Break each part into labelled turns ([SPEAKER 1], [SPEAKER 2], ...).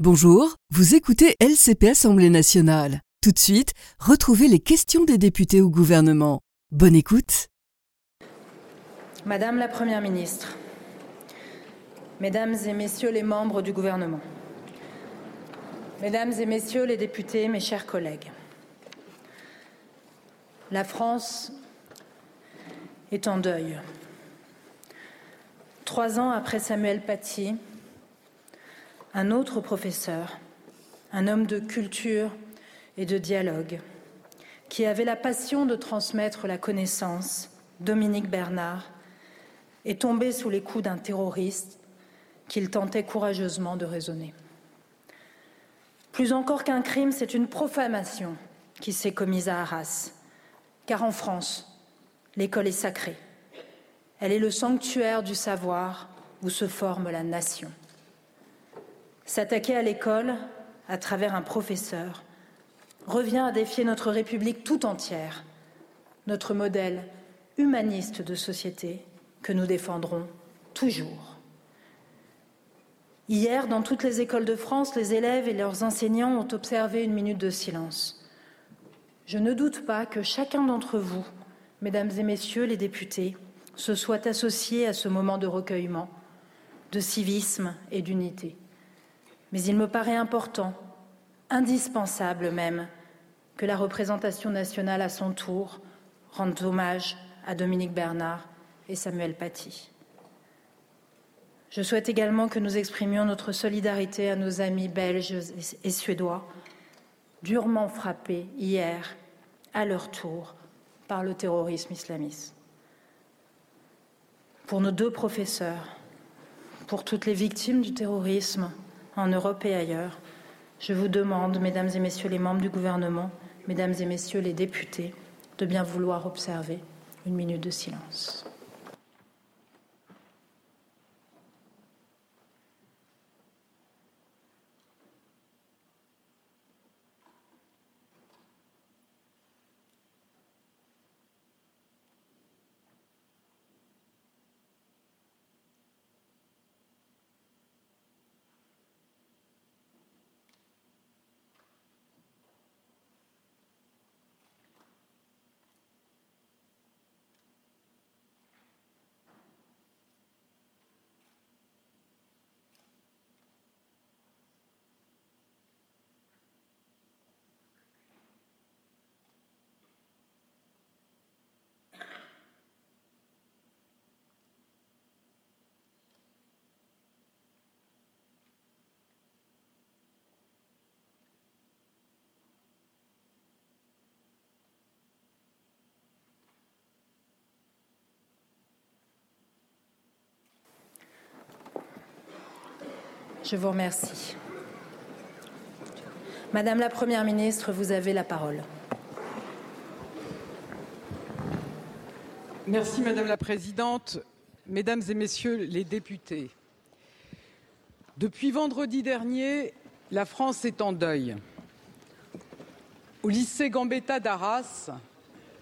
[SPEAKER 1] Bonjour, vous écoutez LCP Assemblée nationale. Tout de suite, retrouvez les questions des députés au gouvernement. Bonne écoute.
[SPEAKER 2] Madame la Première ministre, Mesdames et Messieurs les membres du gouvernement, Mesdames et Messieurs les députés, mes chers collègues, la France est en deuil. Trois ans après Samuel Paty, un autre professeur, un homme de culture et de dialogue, qui avait la passion de transmettre la connaissance, Dominique Bernard, est tombé sous les coups d'un terroriste qu'il tentait courageusement de raisonner. Plus encore qu'un crime, c'est une profanation qui s'est commise à Arras, car en France, l'école est sacrée. Elle est le sanctuaire du savoir où se forme la nation. S'attaquer à l'école à travers un professeur revient à défier notre République tout entière, notre modèle humaniste de société que nous défendrons toujours. Hier, dans toutes les écoles de France, les élèves et leurs enseignants ont observé une minute de silence. Je ne doute pas que chacun d'entre vous, mesdames et messieurs les députés, se soit associé à ce moment de recueillement, de civisme et d'unité. Mais il me paraît important, indispensable même, que la représentation nationale à son tour rende hommage à Dominique Bernard et Samuel Paty. Je souhaite également que nous exprimions notre solidarité à nos amis belges et suédois, durement frappés hier, à leur tour, par le terrorisme islamiste. Pour nos deux professeurs, pour toutes les victimes du terrorisme, en Europe et ailleurs, je vous demande, Mesdames et Messieurs les membres du gouvernement, Mesdames et Messieurs les députés, de bien vouloir observer une minute de silence. Je vous remercie. Madame la Première ministre, vous avez la parole.
[SPEAKER 3] Merci Madame la Présidente, Mesdames et Messieurs les députés. Depuis vendredi dernier, la France est en deuil. Au lycée Gambetta d'Arras,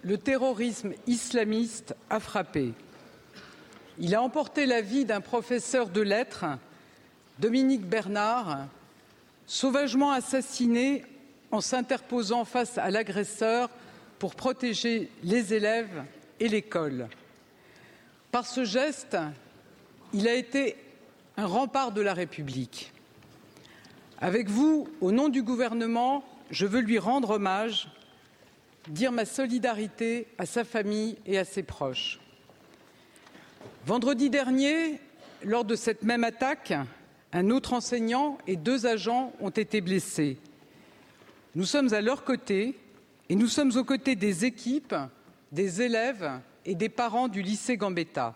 [SPEAKER 3] le terrorisme islamiste a frappé. Il a emporté la vie d'un professeur de lettres Dominique Bernard, sauvagement assassiné en s'interposant face à l'agresseur pour protéger les élèves et l'école. Par ce geste, il a été un rempart de la République. Avec vous, au nom du gouvernement, je veux lui rendre hommage, dire ma solidarité à sa famille et à ses proches. Vendredi dernier, lors de cette même attaque, un autre enseignant et deux agents ont été blessés. Nous sommes à leur côté et nous sommes aux côtés des équipes, des élèves et des parents du lycée Gambetta.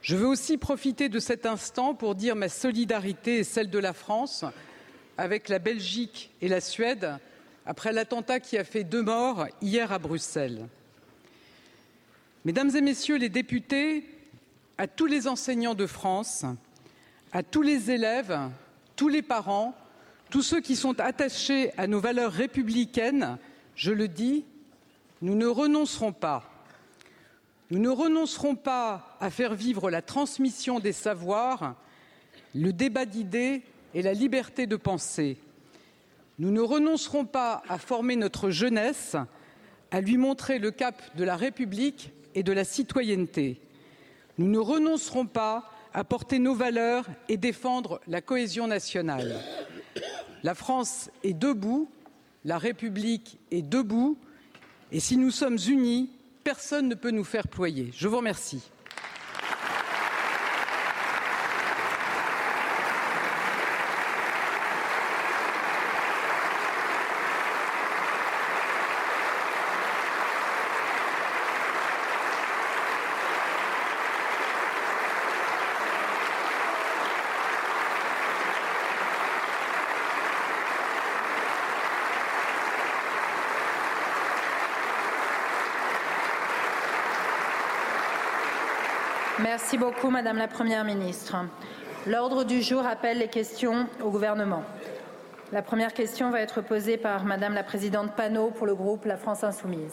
[SPEAKER 3] Je veux aussi profiter de cet instant pour dire ma solidarité et celle de la France avec la Belgique et la Suède après l'attentat qui a fait deux morts hier à Bruxelles. Mesdames et Messieurs les députés, à tous les enseignants de France, à tous les élèves, tous les parents, tous ceux qui sont attachés à nos valeurs républicaines, je le dis, nous ne renoncerons pas. Nous ne renoncerons pas à faire vivre la transmission des savoirs, le débat d'idées et la liberté de penser. Nous ne renoncerons pas à former notre jeunesse, à lui montrer le cap de la République et de la citoyenneté. Nous ne renoncerons pas à porter nos valeurs et défendre la cohésion nationale. La France est debout, la République est debout, et si nous sommes unis, personne ne peut nous faire ployer. Je vous remercie.
[SPEAKER 2] Merci beaucoup, Madame la Première ministre. L'ordre du jour appelle les questions au gouvernement. La première question va être posée par Madame la Présidente Panot pour le groupe La France Insoumise.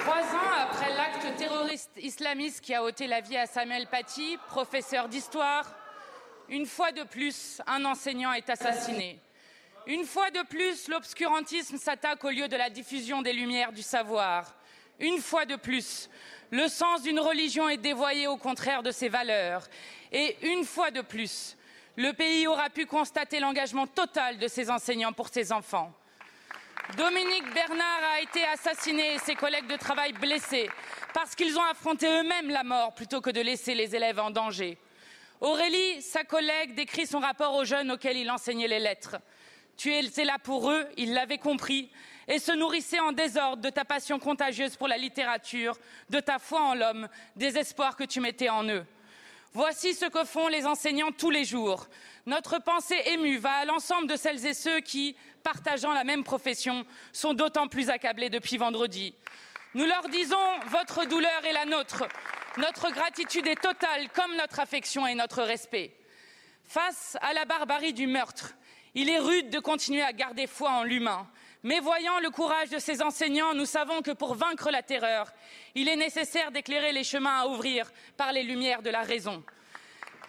[SPEAKER 4] Trois ans après l'acte terroriste islamiste qui a ôté la vie à Samuel Paty, professeur d'histoire, une fois de plus, un enseignant est assassiné. Une fois de plus, l'obscurantisme s'attaque au lieu de la diffusion des lumières du savoir. Une fois de plus, le sens d'une religion est dévoyé au contraire de ses valeurs. Et une fois de plus, le pays aura pu constater l'engagement total de ses enseignants pour ses enfants. Dominique Bernard a été assassiné et ses collègues de travail blessés parce qu'ils ont affronté eux-mêmes la mort plutôt que de laisser les élèves en danger. Aurélie, sa collègue, décrit son rapport aux jeunes auxquels il enseignait les lettres. Tu étais là pour eux, ils l'avaient compris, et se nourrissaient en désordre de ta passion contagieuse pour la littérature, de ta foi en l'homme, des espoirs que tu mettais en eux. Voici ce que font les enseignants tous les jours. Notre pensée émue va à l'ensemble de celles et ceux qui, partageant la même profession, sont d'autant plus accablés depuis vendredi. Nous leur disons votre douleur est la nôtre. Notre gratitude est totale, comme notre affection et notre respect. Face à la barbarie du meurtre, il est rude de continuer à garder foi en l'humain. Mais voyant le courage de ces enseignants, nous savons que pour vaincre la terreur, il est nécessaire d'éclairer les chemins à ouvrir par les lumières de la raison.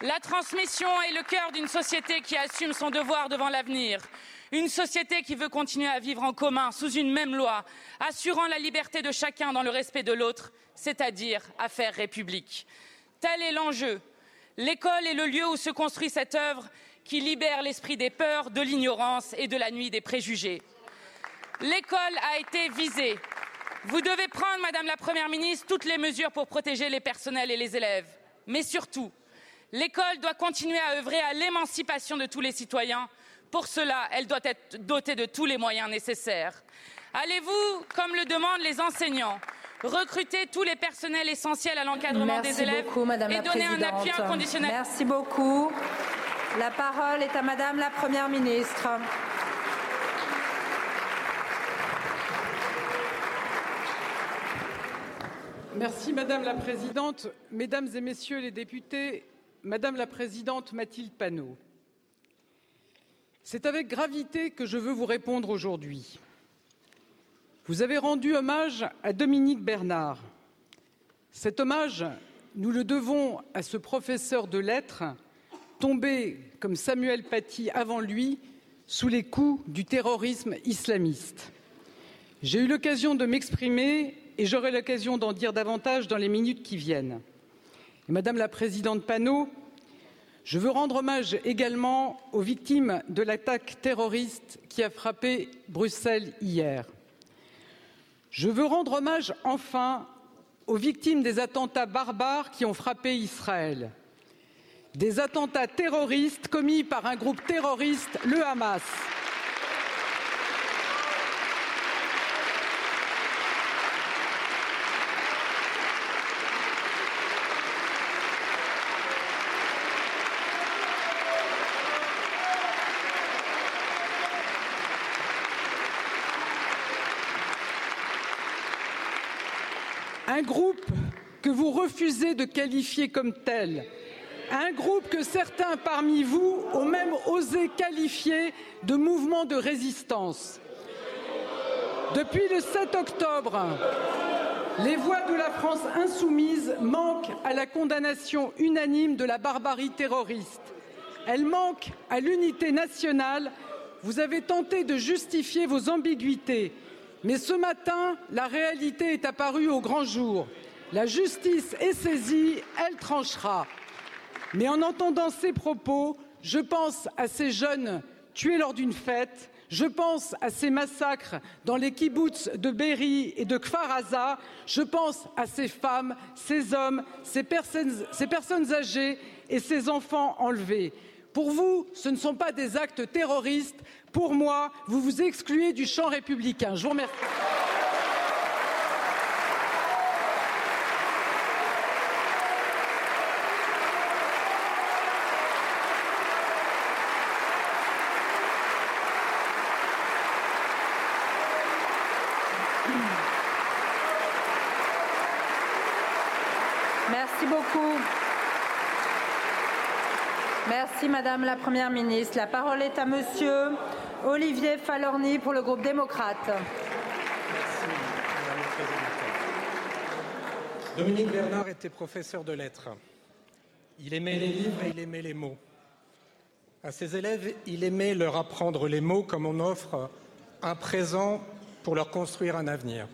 [SPEAKER 4] La transmission est le cœur d'une société qui assume son devoir devant l'avenir. Une société qui veut continuer à vivre en commun sous une même loi, assurant la liberté de chacun dans le respect de l'autre, c'est-à-dire à faire république. Tel est l'enjeu. L'école est le lieu où se construit cette œuvre qui libère l'esprit des peurs, de l'ignorance et de la nuit des préjugés. L'école a été visée. Vous devez prendre, Madame la Première ministre, toutes les mesures pour protéger les personnels et les élèves. Mais surtout, l'école doit continuer à œuvrer à l'émancipation de tous les citoyens. Pour cela, elle doit être dotée de tous les moyens nécessaires. Allez-vous, comme le demandent les enseignants, recruter tous les personnels essentiels à l'encadrement des élèves
[SPEAKER 2] beaucoup, Madame
[SPEAKER 4] et
[SPEAKER 2] la
[SPEAKER 4] donner un appui inconditionnel?
[SPEAKER 2] Merci beaucoup. La parole est à Madame la Première ministre.
[SPEAKER 3] Merci Madame la Présidente, Mesdames et Messieurs les députés, Madame la Présidente Mathilde Panot. C'est avec gravité que je veux vous répondre aujourd'hui. Vous avez rendu hommage à Dominique Bernard. Cet hommage, nous le devons à ce professeur de lettres tombé, comme Samuel Paty avant lui, sous les coups du terrorisme islamiste. J'ai eu l'occasion de m'exprimer et j'aurai l'occasion d'en dire davantage dans les minutes qui viennent. Madame la Présidente Panot, je veux rendre hommage également aux victimes de l'attaque terroriste qui a frappé Bruxelles hier. Je veux rendre hommage enfin aux victimes des attentats barbares qui ont frappé Israël. Des attentats terroristes commis par un groupe terroriste, le Hamas. Un groupe que vous refusez de qualifier comme tel, un groupe que certains parmi vous ont même osé qualifier de mouvement de résistance. Depuis le 7 octobre, Les voix de la France insoumise manquent à la condamnation unanime de la barbarie terroriste. Elles manquent à l'unité nationale. Vous avez tenté de justifier vos ambiguïtés. Mais ce matin, la réalité est apparue au grand jour. La justice est saisie, elle tranchera. Mais en entendant ces propos, je pense à ces jeunes tués lors d'une fête, je pense à ces massacres dans les kibboutz de Berry et de Kfar Aza, je pense à ces femmes, ces hommes, ces personnes âgées et ces enfants enlevés. Pour vous, ce ne sont pas des actes terroristes. Pour moi, vous vous excluez du champ républicain. Je vous remercie.
[SPEAKER 2] Merci beaucoup. Merci Madame la Première ministre. La parole est à Monsieur Olivier Falorni pour le groupe démocrate.
[SPEAKER 5] Dominique Bernard était professeur de lettres. Il aimait les livres et il aimait les mots. À ses élèves, il aimait leur apprendre les mots comme on offre un présent pour leur construire un avenir.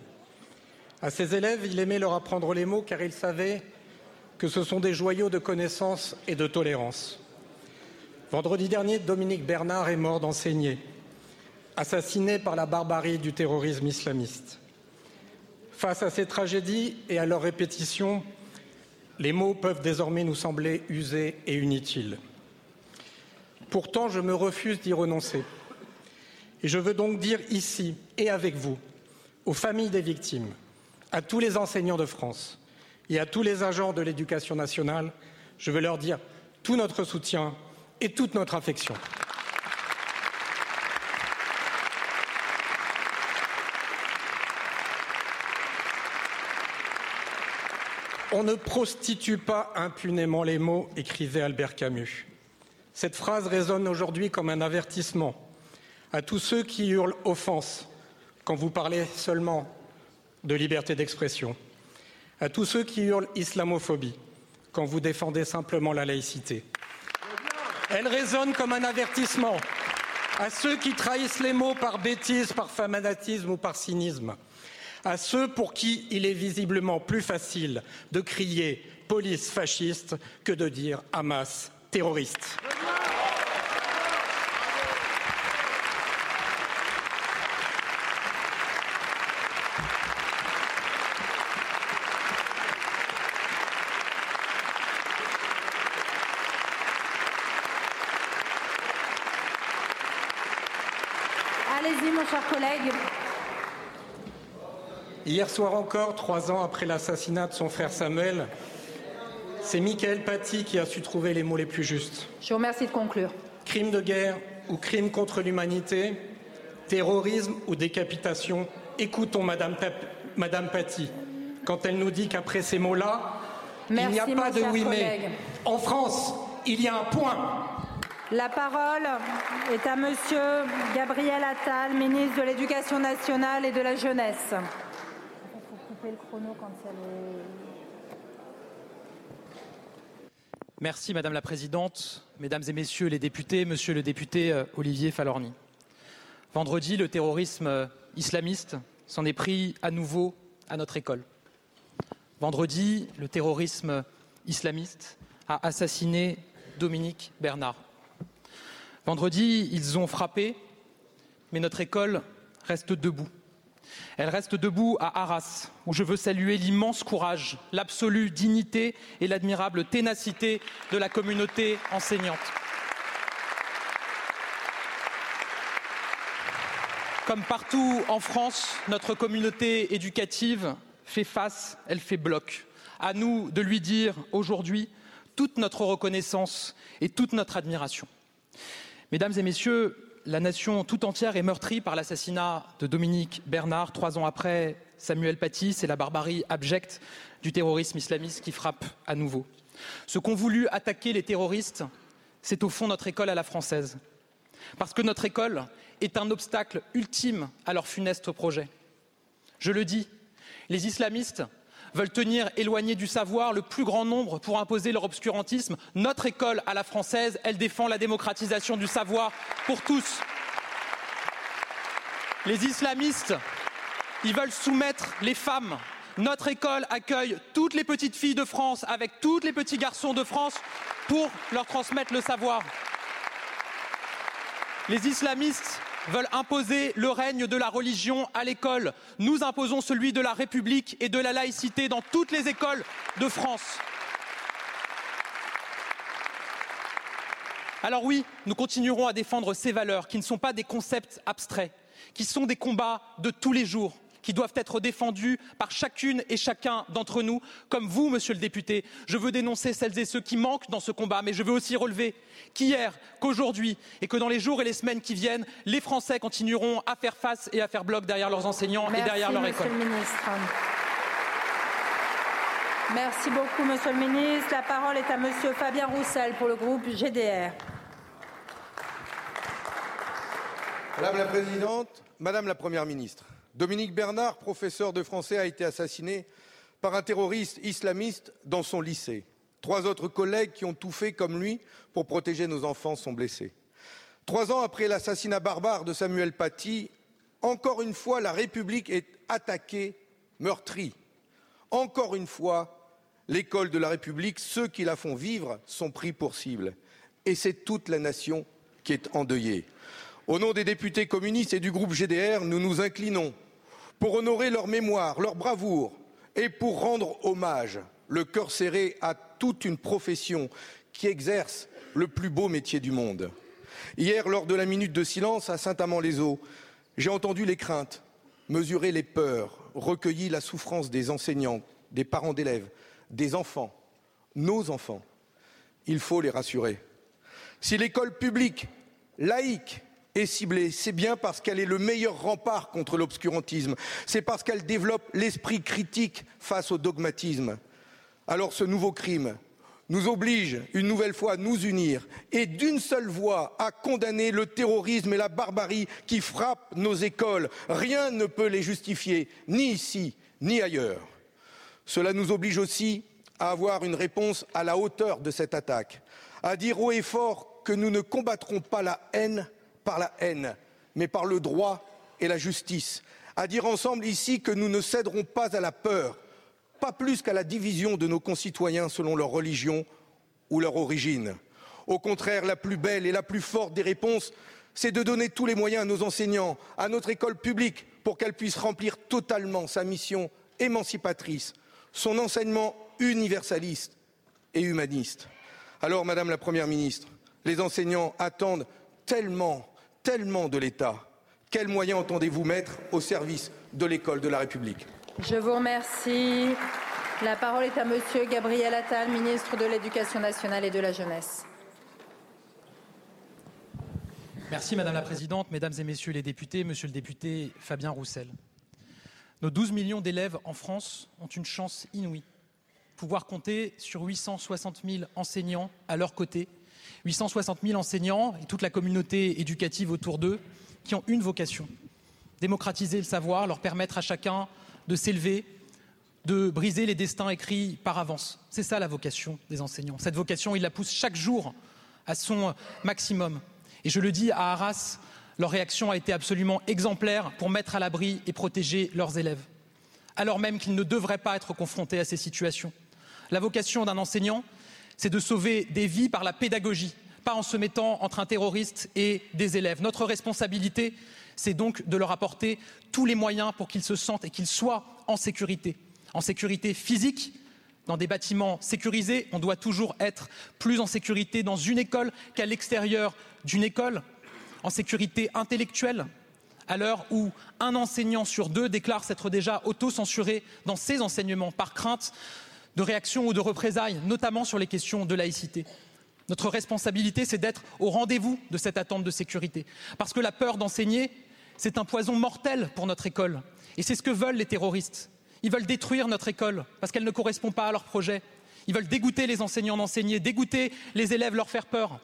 [SPEAKER 5] À ses élèves, il aimait leur apprendre les mots car il savait que ce sont des joyaux de connaissance et de tolérance. Vendredi dernier, Dominique Bernard est mort d'enseigner, assassiné par la barbarie du terrorisme islamiste. Face à ces tragédies et à leur répétition, les mots peuvent désormais nous sembler usés et inutiles. Pourtant, je me refuse d'y renoncer. Et je veux donc dire ici et avec vous, aux familles des victimes, à tous les enseignants de France et à tous les agents de l'éducation nationale, je veux leur dire tout notre soutien et toute notre affection. On ne prostitue pas impunément les mots, écrivait Albert Camus. Cette phrase résonne aujourd'hui comme un avertissement à tous ceux qui hurlent offense quand vous parlez seulement de liberté d'expression, à tous ceux qui hurlent islamophobie quand vous défendez simplement la laïcité. Elle résonne comme un avertissement à ceux qui trahissent les mots par bêtise, par fanatisme ou par cynisme, à ceux pour qui il est visiblement plus facile de crier police fasciste que de dire Hamas terroriste.
[SPEAKER 2] Allez-y, mon cher collègue.
[SPEAKER 5] Hier soir encore, trois ans après l'assassinat de son frère Samuel, c'est Michael Paty qui a su trouver les mots les plus justes.
[SPEAKER 2] Je vous remercie de conclure.
[SPEAKER 5] Crime de guerre ou crime contre l'humanité, terrorisme ou décapitation, écoutons Madame, Paty quand elle nous dit qu'après ces mots-là, il n'y a pas de oui mais. En France, il y a un point.
[SPEAKER 2] La parole est à Monsieur Gabriel Attal, ministre de l'Éducation nationale et de la jeunesse.
[SPEAKER 6] Merci Madame la Présidente, Mesdames et Messieurs les députés, Monsieur le député euh, Olivier Falorni. Vendredi, le terrorisme euh, islamiste s'en est pris à nouveau à notre école. Vendredi, le terrorisme islamiste a assassiné Dominique Bernard. Vendredi, ils ont frappé, mais notre école reste debout. Elle reste debout à Arras, où je veux saluer l'immense courage, l'absolue dignité et l'admirable ténacité de la communauté enseignante. Comme partout en France, notre communauté éducative fait face, elle fait bloc. À nous de lui dire aujourd'hui toute notre reconnaissance et toute notre admiration. Mesdames et Messieurs, la nation tout entière est meurtrie par l'assassinat de Dominique Bernard trois ans après Samuel Paty. C'est la barbarie abjecte du terrorisme islamiste qui frappe à nouveau. Ce qu'ont voulu attaquer les terroristes, c'est au fond notre école à la française. Parce que notre école est un obstacle ultime à leur funeste projet. Je le dis, Les islamistes veulent tenir éloigné du savoir le plus grand nombre pour imposer leur obscurantisme. Notre école à la française, elle défend la démocratisation du savoir pour tous. Les islamistes, ils veulent soumettre les femmes. Notre école accueille toutes les petites filles de France avec tous les petits garçons de France pour leur transmettre le savoir. Les islamistes veulent imposer le règne de la religion à l'école. Nous imposons celui de la République et de la laïcité dans toutes les écoles de France. Alors oui, nous continuerons à défendre ces valeurs qui ne sont pas des concepts abstraits, qui sont des combats de tous les jours, qui doivent être défendus par chacune et chacun d'entre nous, comme vous, monsieur le député. Je veux dénoncer celles et ceux qui manquent dans ce combat, mais je veux aussi relever qu'hier, qu'aujourd'hui et que dans les jours et les semaines qui viennent, les Français continueront à faire face et à faire bloc derrière leurs enseignants
[SPEAKER 2] Merci,
[SPEAKER 6] et derrière leur école.
[SPEAKER 2] Le ministre. Merci beaucoup, Monsieur le ministre. La parole est à Monsieur Fabien Roussel pour le groupe GDR.
[SPEAKER 7] Madame la Présidente, Madame la Première ministre, Dominique Bernard, professeur de français, a été assassiné par un terroriste islamiste dans son lycée. Trois autres collègues qui ont tout fait comme lui pour protéger nos enfants sont blessés. Trois ans après l'assassinat barbare de Samuel Paty, encore une fois, la République est attaquée, meurtrie. Encore une fois, l'école de la République, ceux qui la font vivre, sont pris pour cible. Et c'est toute la nation qui est endeuillée. Au nom des députés communistes et du groupe GDR, nous nous inclinons pour honorer leur mémoire, leur bravoure et pour rendre hommage, le cœur serré, à toute une profession qui exerce le plus beau métier du monde. Hier, lors de la minute de silence à Saint-Amand-les-Eaux, j'ai entendu les craintes, mesuré les peurs, recueilli la souffrance des enseignants, des parents d'élèves, des enfants, nos enfants. Il faut les rassurer. Si l'école publique, laïque, ciblée, c'est bien parce qu'elle est le meilleur rempart contre l'obscurantisme. C'est parce qu'elle développe l'esprit critique face au dogmatisme. Alors ce nouveau crime nous oblige une nouvelle fois à nous unir et d'une seule voix à condamner le terrorisme et la barbarie qui frappent nos écoles. Rien ne peut les justifier, ni ici, ni ailleurs. Cela nous oblige aussi à avoir une réponse à la hauteur de cette attaque, à dire haut et fort que nous ne combattrons pas la haine par la haine, mais par le droit et la justice, à dire ensemble ici que nous ne céderons pas à la peur, pas plus qu'à la division de nos concitoyens selon leur religion ou leur origine. Au contraire, la plus belle et la plus forte des réponses, c'est de donner tous les moyens à nos enseignants, à notre école publique, pour qu'elle puisse remplir totalement sa mission émancipatrice, son enseignement universaliste et humaniste. Alors, Madame la Première ministre, les enseignants attendent tellement, tellement de l'État. Quels moyens entendez-vous mettre au service de l'école de la République?
[SPEAKER 2] Je vous remercie. La parole est à Monsieur Gabriel Attal, ministre de l'Éducation nationale et de la jeunesse.
[SPEAKER 6] Merci Madame la Présidente, Mesdames et Messieurs les députés, Monsieur le député Fabien Roussel. Nos 12 millions d'élèves en France ont une chance inouïe. Pouvoir compter sur 860 000 enseignants à leur côté, 860 000 enseignants et toute la communauté éducative autour d'eux qui ont une vocation démocratiser le savoir, leur permettre à chacun de s'élever, de briser les destins écrits par avance. C'est ça la vocation des enseignants. Cette vocation, ils la poussent chaque jour à son maximum. Et je le dis à Arras, leur réaction a été absolument exemplaire pour mettre à l'abri et protéger leurs élèves, alors même qu'ils ne devraient pas être confrontés à ces situations. La vocation d'un enseignant, c'est de sauver des vies par la pédagogie, pas en se mettant entre un terroriste et des élèves. Notre responsabilité, c'est donc de leur apporter tous les moyens pour qu'ils se sentent et qu'ils soient en sécurité. En sécurité physique, dans des bâtiments sécurisés, on doit toujours être plus en sécurité dans une école qu'à l'extérieur d'une école, en sécurité intellectuelle, à l'heure où un enseignant sur deux déclare s'être déjà auto-censuré dans ses enseignements par crainte de réaction ou de représailles, notamment sur les questions de laïcité. Notre responsabilité, c'est d'être au rendez-vous de cette attente de sécurité, parce que la peur d'enseigner, c'est un poison mortel pour notre école. Et c'est ce que veulent les terroristes. Ils veulent détruire notre école parce qu'elle ne correspond pas à leur projet. Ils veulent dégoûter les enseignants d'enseigner, dégoûter les élèves, leur faire peur.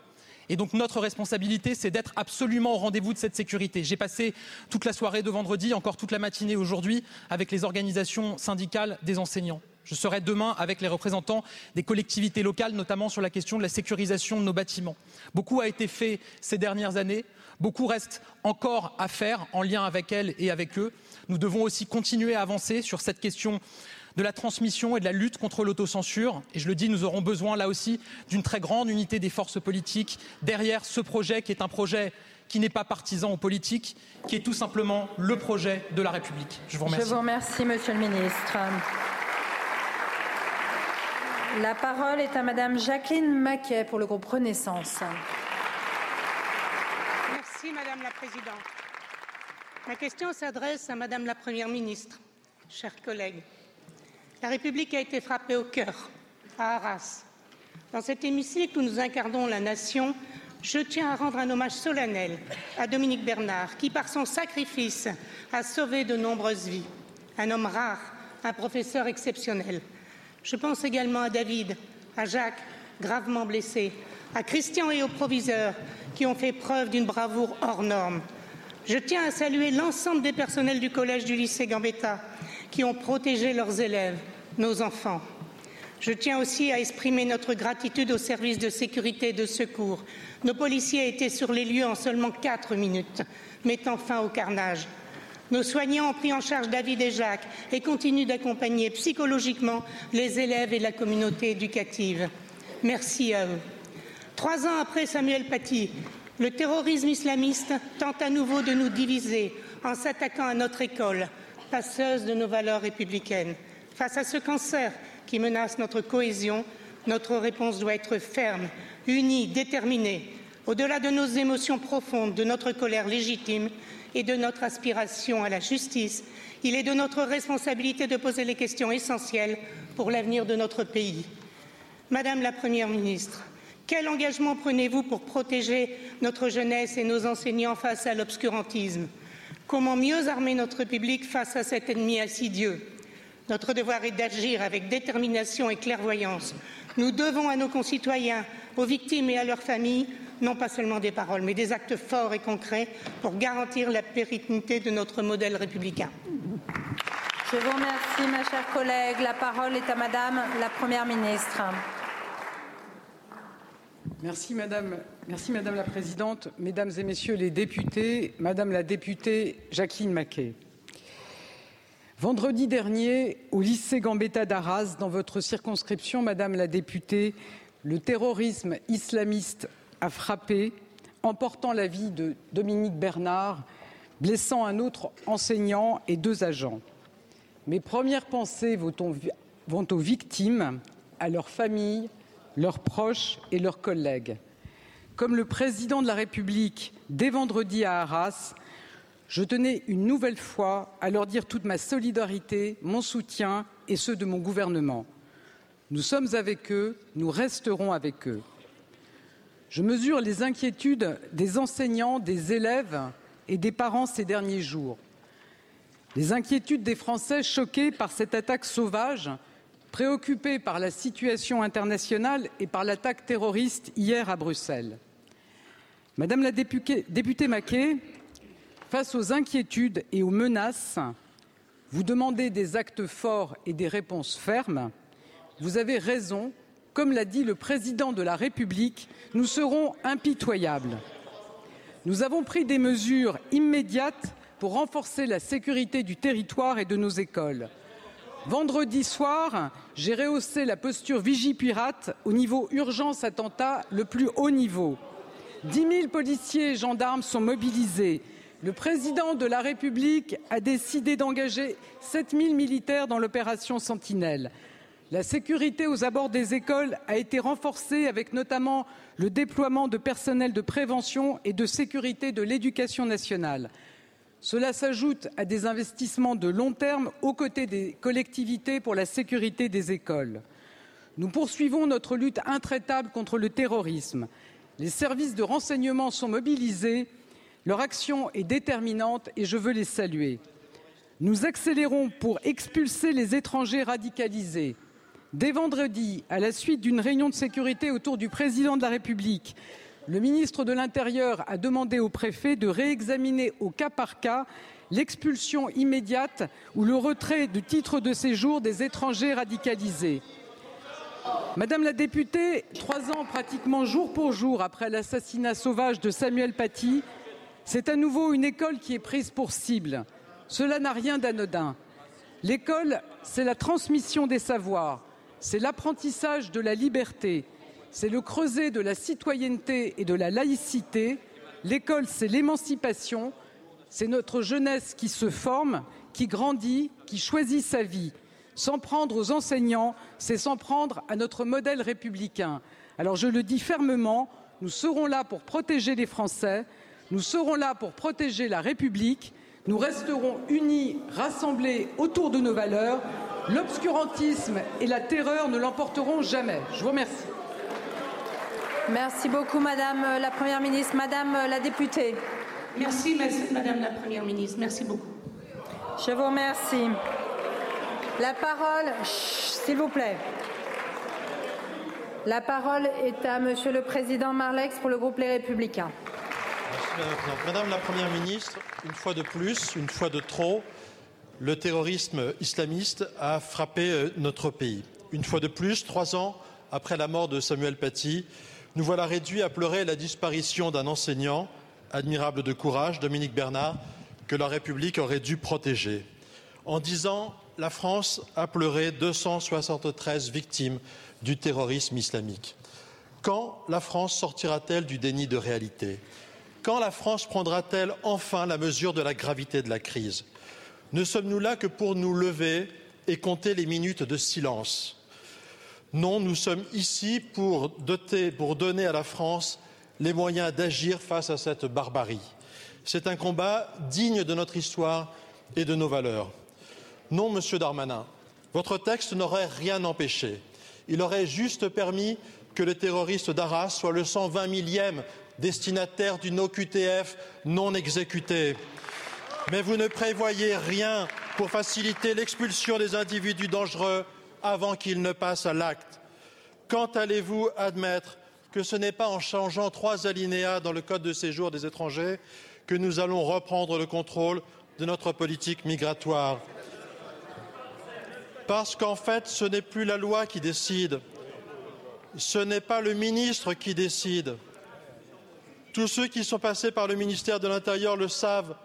[SPEAKER 6] Et donc notre responsabilité, c'est d'être absolument au rendez-vous de cette sécurité. J'ai passé toute la soirée de vendredi, encore toute la matinée aujourd'hui, avec les organisations syndicales des enseignants. Je serai demain avec les représentants des collectivités locales, notamment sur la question de la sécurisation de nos bâtiments. Beaucoup a été fait ces dernières années. Beaucoup reste encore à faire en lien avec elles et avec eux. Nous devons aussi continuer à avancer sur cette question de la transmission et de la lutte contre l'autocensure. Et je le dis, nous aurons besoin là aussi d'une très grande unité des forces politiques derrière ce projet qui est un projet qui n'est pas partisan ou politique, qui est tout simplement le projet de la République. Je vous remercie.
[SPEAKER 2] Je vous remercie, Monsieur le Ministre. La parole est à Madame Jacqueline Maquet pour le groupe Renaissance.
[SPEAKER 8] Merci Madame la Présidente. Ma question s'adresse à Madame la Première ministre. Chers collègues, la République a été frappée au cœur, à Arras. Dans cet hémicycle où nous incarnons la nation, je tiens à rendre un hommage solennel à Dominique Bernard, qui, par son sacrifice, a sauvé de nombreuses vies. Un homme rare, un professeur exceptionnel. Je pense également à David, à Jacques, gravement blessé, à Christian et aux proviseurs qui ont fait preuve d'une bravoure hors norme. Je tiens à saluer l'ensemble des personnels du collège du lycée Gambetta qui ont protégé leurs élèves, nos enfants. Je tiens aussi à exprimer notre gratitude aux services de sécurité et de secours. Nos policiers étaient sur les lieux en seulement quatre minutes, mettant fin au carnage. Nos soignants ont pris en charge David et Jacques et continuent d'accompagner psychologiquement les élèves et la communauté éducative. Merci à eux. Trois ans après Samuel Paty, le terrorisme islamiste tente à nouveau de nous diviser en s'attaquant à notre école, passeuse de nos valeurs républicaines. Face à ce cancer qui menace notre cohésion, notre réponse doit être ferme, unie, déterminée. Au-delà de nos émotions profondes, de notre colère légitime et de notre aspiration à la justice, il est de notre responsabilité de poser les questions essentielles pour l'avenir de notre pays. Madame la Première ministre, quel engagement prenez-vous pour protéger notre jeunesse et nos enseignants face à l'obscurantisme? Comment mieux armer notre public face à cet ennemi insidieux? Notre devoir est d'agir avec détermination et clairvoyance. Nous devons à nos concitoyens, aux victimes et à leurs familles non pas seulement des paroles, mais des actes forts et concrets pour garantir la pérennité de notre modèle républicain.
[SPEAKER 2] Je vous remercie, ma chère collègue. La parole est à Madame la Première ministre.
[SPEAKER 3] Merci Madame, merci Madame la Présidente, Mesdames et Messieurs les députés, Madame la députée Jacqueline Maquet. Vendredi dernier, au lycée Gambetta d'Arras, dans votre circonscription, Madame la députée, le terrorisme islamiste a frappé, emportant la vie de Dominique Bernard, blessant un autre enseignant et deux agents. Mes premières pensées vont aux victimes, à leurs familles, leurs proches et leurs collègues. Comme le président de la République dès vendredi à Arras, je tenais une nouvelle fois à leur dire toute ma solidarité, mon soutien et ceux de mon gouvernement. Nous sommes avec eux, nous resterons avec eux. Je mesure les inquiétudes des enseignants, des élèves et des parents ces derniers jours. Les inquiétudes des Français choqués par cette attaque sauvage préoccupés par la situation internationale et par l'attaque terroriste hier à Bruxelles. Madame la députée, Maquet, face aux inquiétudes et aux menaces, vous demandez des actes forts et des réponses fermes. Vous avez raison. Comme l'a dit le président de la République, nous serons impitoyables. Nous avons pris des mesures immédiates pour renforcer la sécurité du territoire et de nos écoles. Vendredi soir, j'ai rehaussé la posture Vigipirate au niveau urgence attentat le plus haut niveau. 10 000 policiers et gendarmes sont mobilisés. Le président de la République a décidé d'engager 7 000 militaires dans l'opération Sentinelle. La sécurité aux abords des écoles a été renforcée avec notamment le déploiement de personnel de prévention et de sécurité de l'éducation nationale. Cela s'ajoute à des investissements de long terme aux côtés des collectivités pour la sécurité des écoles. Nous poursuivons notre lutte intraitable contre le terrorisme. Les services de renseignement sont mobilisés, leur action est déterminante et je veux les saluer. Nous accélérons pour expulser les étrangers radicalisés. Dès vendredi, à la suite d'une réunion de sécurité autour du président de la République, le ministre de l'Intérieur a demandé au préfet de réexaminer au cas par cas l'expulsion immédiate ou le retrait du titre de séjour des étrangers radicalisés. Madame la députée, trois ans pratiquement jour pour jour après l'assassinat sauvage de Samuel Paty, c'est à nouveau une école qui est prise pour cible. Cela n'a rien d'anodin. L'école, c'est la transmission des savoirs, c'est l'apprentissage de la liberté, c'est le creuset de la citoyenneté et de la laïcité. L'école, c'est l'émancipation, c'est notre jeunesse qui se forme, qui grandit, qui choisit sa vie. S'en prendre aux enseignants, c'est s'en prendre à notre modèle républicain. Alors je le dis fermement, nous serons là pour protéger les Français, nous serons là pour protéger la République, nous resterons unis, rassemblés autour de nos valeurs. L'obscurantisme et la terreur ne l'emporteront jamais. Je vous remercie.
[SPEAKER 2] Merci beaucoup, Madame la Première ministre. Madame la députée.
[SPEAKER 8] Merci, Madame la Première ministre. Merci beaucoup.
[SPEAKER 2] Je vous remercie. La parole, s'il vous plaît. La parole est à Monsieur le Président Marlex pour le groupe Les Républicains.
[SPEAKER 9] Madame la Première ministre, une fois de plus, une fois de trop, le terrorisme islamiste a frappé euh, notre pays. Une fois de plus, trois ans après la mort de Samuel Paty, nous voilà réduits à pleurer la disparition d'un enseignant admirable de courage, Dominique Bernard, que la République aurait dû protéger. En dix ans, la France a pleuré 273 victimes du terrorisme islamique. Quand la France sortira-t-elle du déni de réalité? Quand la France prendra-t-elle enfin la mesure de la gravité de la crise? Ne sommes-nous là que pour nous lever et compter les minutes de silence? Non, nous sommes ici pour, doter, pour donner à la France les moyens d'agir face à cette barbarie. C'est un combat digne de notre histoire et de nos valeurs. Non, monsieur Darmanin, votre texte n'aurait rien empêché. Il aurait juste permis que le terroriste d'Arras soit le 120 millième destinataire d'une OQTF non exécutée. Mais vous ne prévoyez rien pour faciliter l'expulsion des individus dangereux avant qu'ils ne passent à l'acte. Quand allez-vous admettre que ce n'est pas en changeant trois alinéas dans le Code de séjour des étrangers que nous allons reprendre le contrôle de notre politique migratoire? Parce qu'en fait, ce n'est plus la loi qui décide, ce n'est pas le ministre qui décide. Tous ceux qui sont passés par le ministère de l'Intérieur le savent,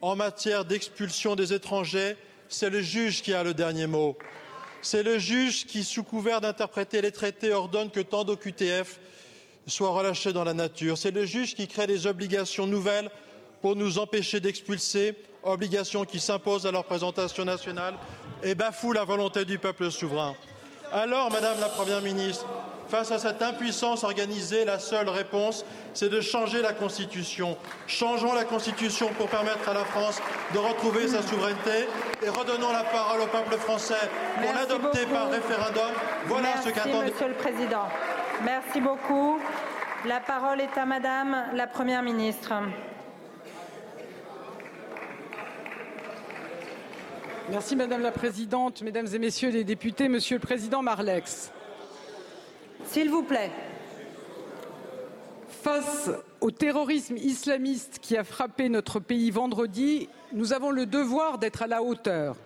[SPEAKER 9] en matière d'expulsion des étrangers, c'est le juge qui a le dernier mot. C'est le juge qui, sous couvert d'interpréter les traités, ordonne que tant d'OQTF soient relâchés dans la nature. C'est le juge qui crée des obligations nouvelles pour nous empêcher d'expulser, obligations qui s'imposent à la représentation nationale et bafouent la volonté du peuple souverain. Alors, Madame la Première ministre, face à cette impuissance organisée, la seule réponse, c'est de changer la Constitution. Changeons la Constitution pour permettre à la France de retrouver sa souveraineté et redonnons la parole au peuple français pour l'adopter par référendum. Voilà
[SPEAKER 2] Merci,
[SPEAKER 9] ce qu'attend.
[SPEAKER 2] Monsieur le Président. Merci beaucoup. La parole est à Madame la Première ministre.
[SPEAKER 3] Merci Madame la Présidente, Mesdames et Messieurs les députés, Monsieur le Président Marlex.
[SPEAKER 2] S'il vous plaît.
[SPEAKER 3] Face au terrorisme islamiste qui a frappé notre pays vendredi, nous avons le devoir d'être à la hauteur.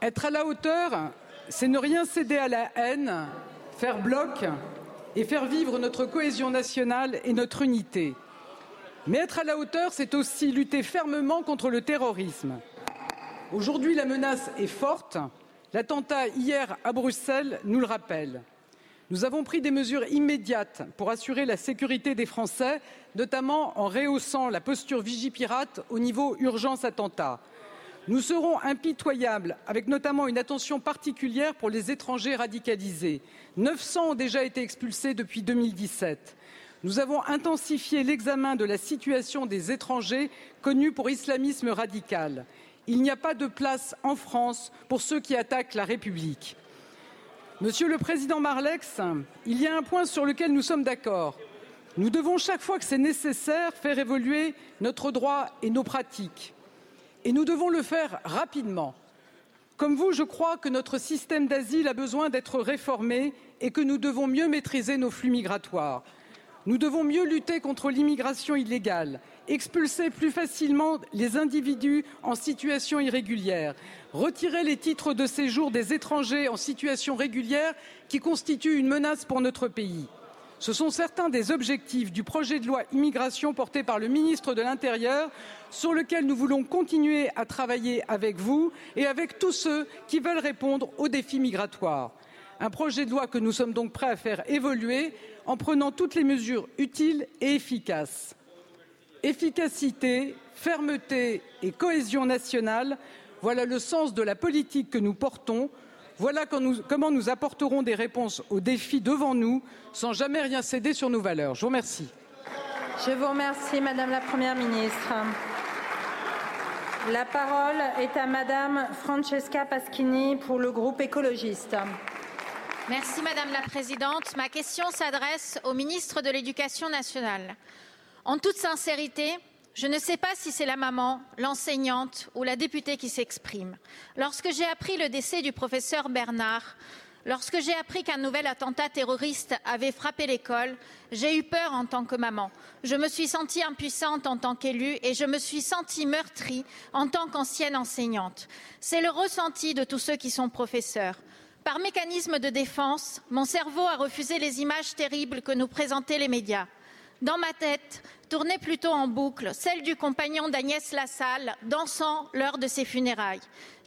[SPEAKER 3] Être à la hauteur, c'est ne rien céder à la haine, faire bloc et faire vivre notre cohésion nationale et notre unité. Mais être à la hauteur, c'est aussi lutter fermement contre le terrorisme. Aujourd'hui, la menace est forte. L'attentat hier à Bruxelles nous le rappelle. Nous avons pris des mesures immédiates pour assurer la sécurité des Français, notamment en rehaussant la posture Vigipirate au niveau urgence attentat. Nous serons impitoyables, avec notamment une attention particulière pour les étrangers radicalisés. 900 ont déjà été expulsés depuis 2017. Nous avons intensifié l'examen de la situation des étrangers connus pour islamisme radical. Il n'y a pas de place en France pour ceux qui attaquent la République. Monsieur le Président Marlex, il y a un point sur lequel nous sommes d'accord. Nous devons, chaque fois que c'est nécessaire, faire évoluer notre droit et nos pratiques. Et nous devons le faire rapidement. Comme vous, je crois que notre système d'asile a besoin d'être réformé et que nous devons mieux maîtriser nos flux migratoires. Nous devons mieux lutter contre l'immigration illégale, expulser plus facilement les individus en situation irrégulière, retirer les titres de séjour des étrangers en situation régulière qui constituent une menace pour notre pays. Ce sont certains des objectifs du projet de loi immigration porté par le ministre de l'Intérieur, sur lequel nous voulons continuer à travailler avec vous et avec tous ceux qui veulent répondre aux défis migratoires. Un projet de loi que nous sommes donc prêts à faire évoluer en prenant toutes les mesures utiles et efficaces. Efficacité, fermeté et cohésion nationale, voilà le sens de la politique que nous portons voilà comment nous apporterons des réponses aux défis devant nous sans jamais rien céder sur nos valeurs. Je vous remercie.
[SPEAKER 2] Je vous remercie, Madame la Première ministre. La parole est à Madame Francesca Paschini pour le groupe écologiste.
[SPEAKER 10] Merci Madame la Présidente. Ma question s'adresse au ministre de l'Éducation nationale. En toute sincérité, je ne sais pas si c'est la maman, l'enseignante ou la députée qui s'exprime. Lorsque j'ai appris le décès du professeur Bernard, lorsque j'ai appris qu'un nouvel attentat terroriste avait frappé l'école, j'ai eu peur en tant que maman. Je me suis sentie impuissante en tant qu'élue et je me suis sentie meurtrie en tant qu'ancienne enseignante. C'est le ressenti de tous ceux qui sont professeurs. Par mécanisme de défense, mon cerveau a refusé les images terribles que nous présentaient les médias. Dans ma tête, tournait plutôt en boucle celle du compagnon d'Agnès Lassalle dansant lors de ses funérailles.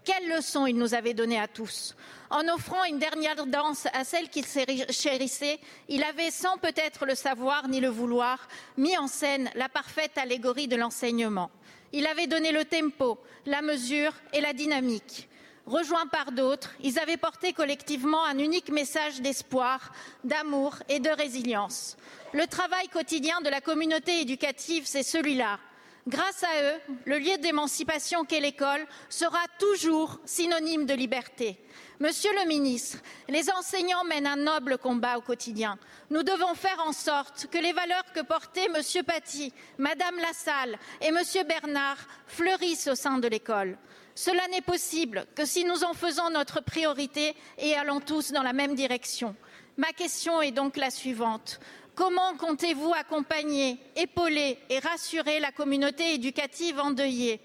[SPEAKER 10] Quelle leçon il nous avait donnée à tous. En offrant une dernière danse à celle qu'il chérissait, il avait, sans peut-être le savoir ni le vouloir, mis en scène la parfaite allégorie de l'enseignement. Il avait donné le tempo, la mesure et la dynamique. Rejoints par d'autres, ils avaient porté collectivement un unique message d'espoir, d'amour et de résilience. Le travail quotidien de la communauté éducative, c'est celui-là. Grâce à eux, le lieu d'émancipation qu'est l'école sera toujours synonyme de liberté. Monsieur le ministre, les enseignants mènent un noble combat au quotidien. Nous devons faire en sorte que les valeurs que portaient Monsieur Paty, Madame Lassalle et Monsieur Bernard fleurissent au sein de l'école. Cela n'est possible que si nous en faisons notre priorité et allons tous dans la même direction. Ma question est donc la suivante. Comment comptez-vous accompagner, épauler et rassurer la communauté éducative endeuillée?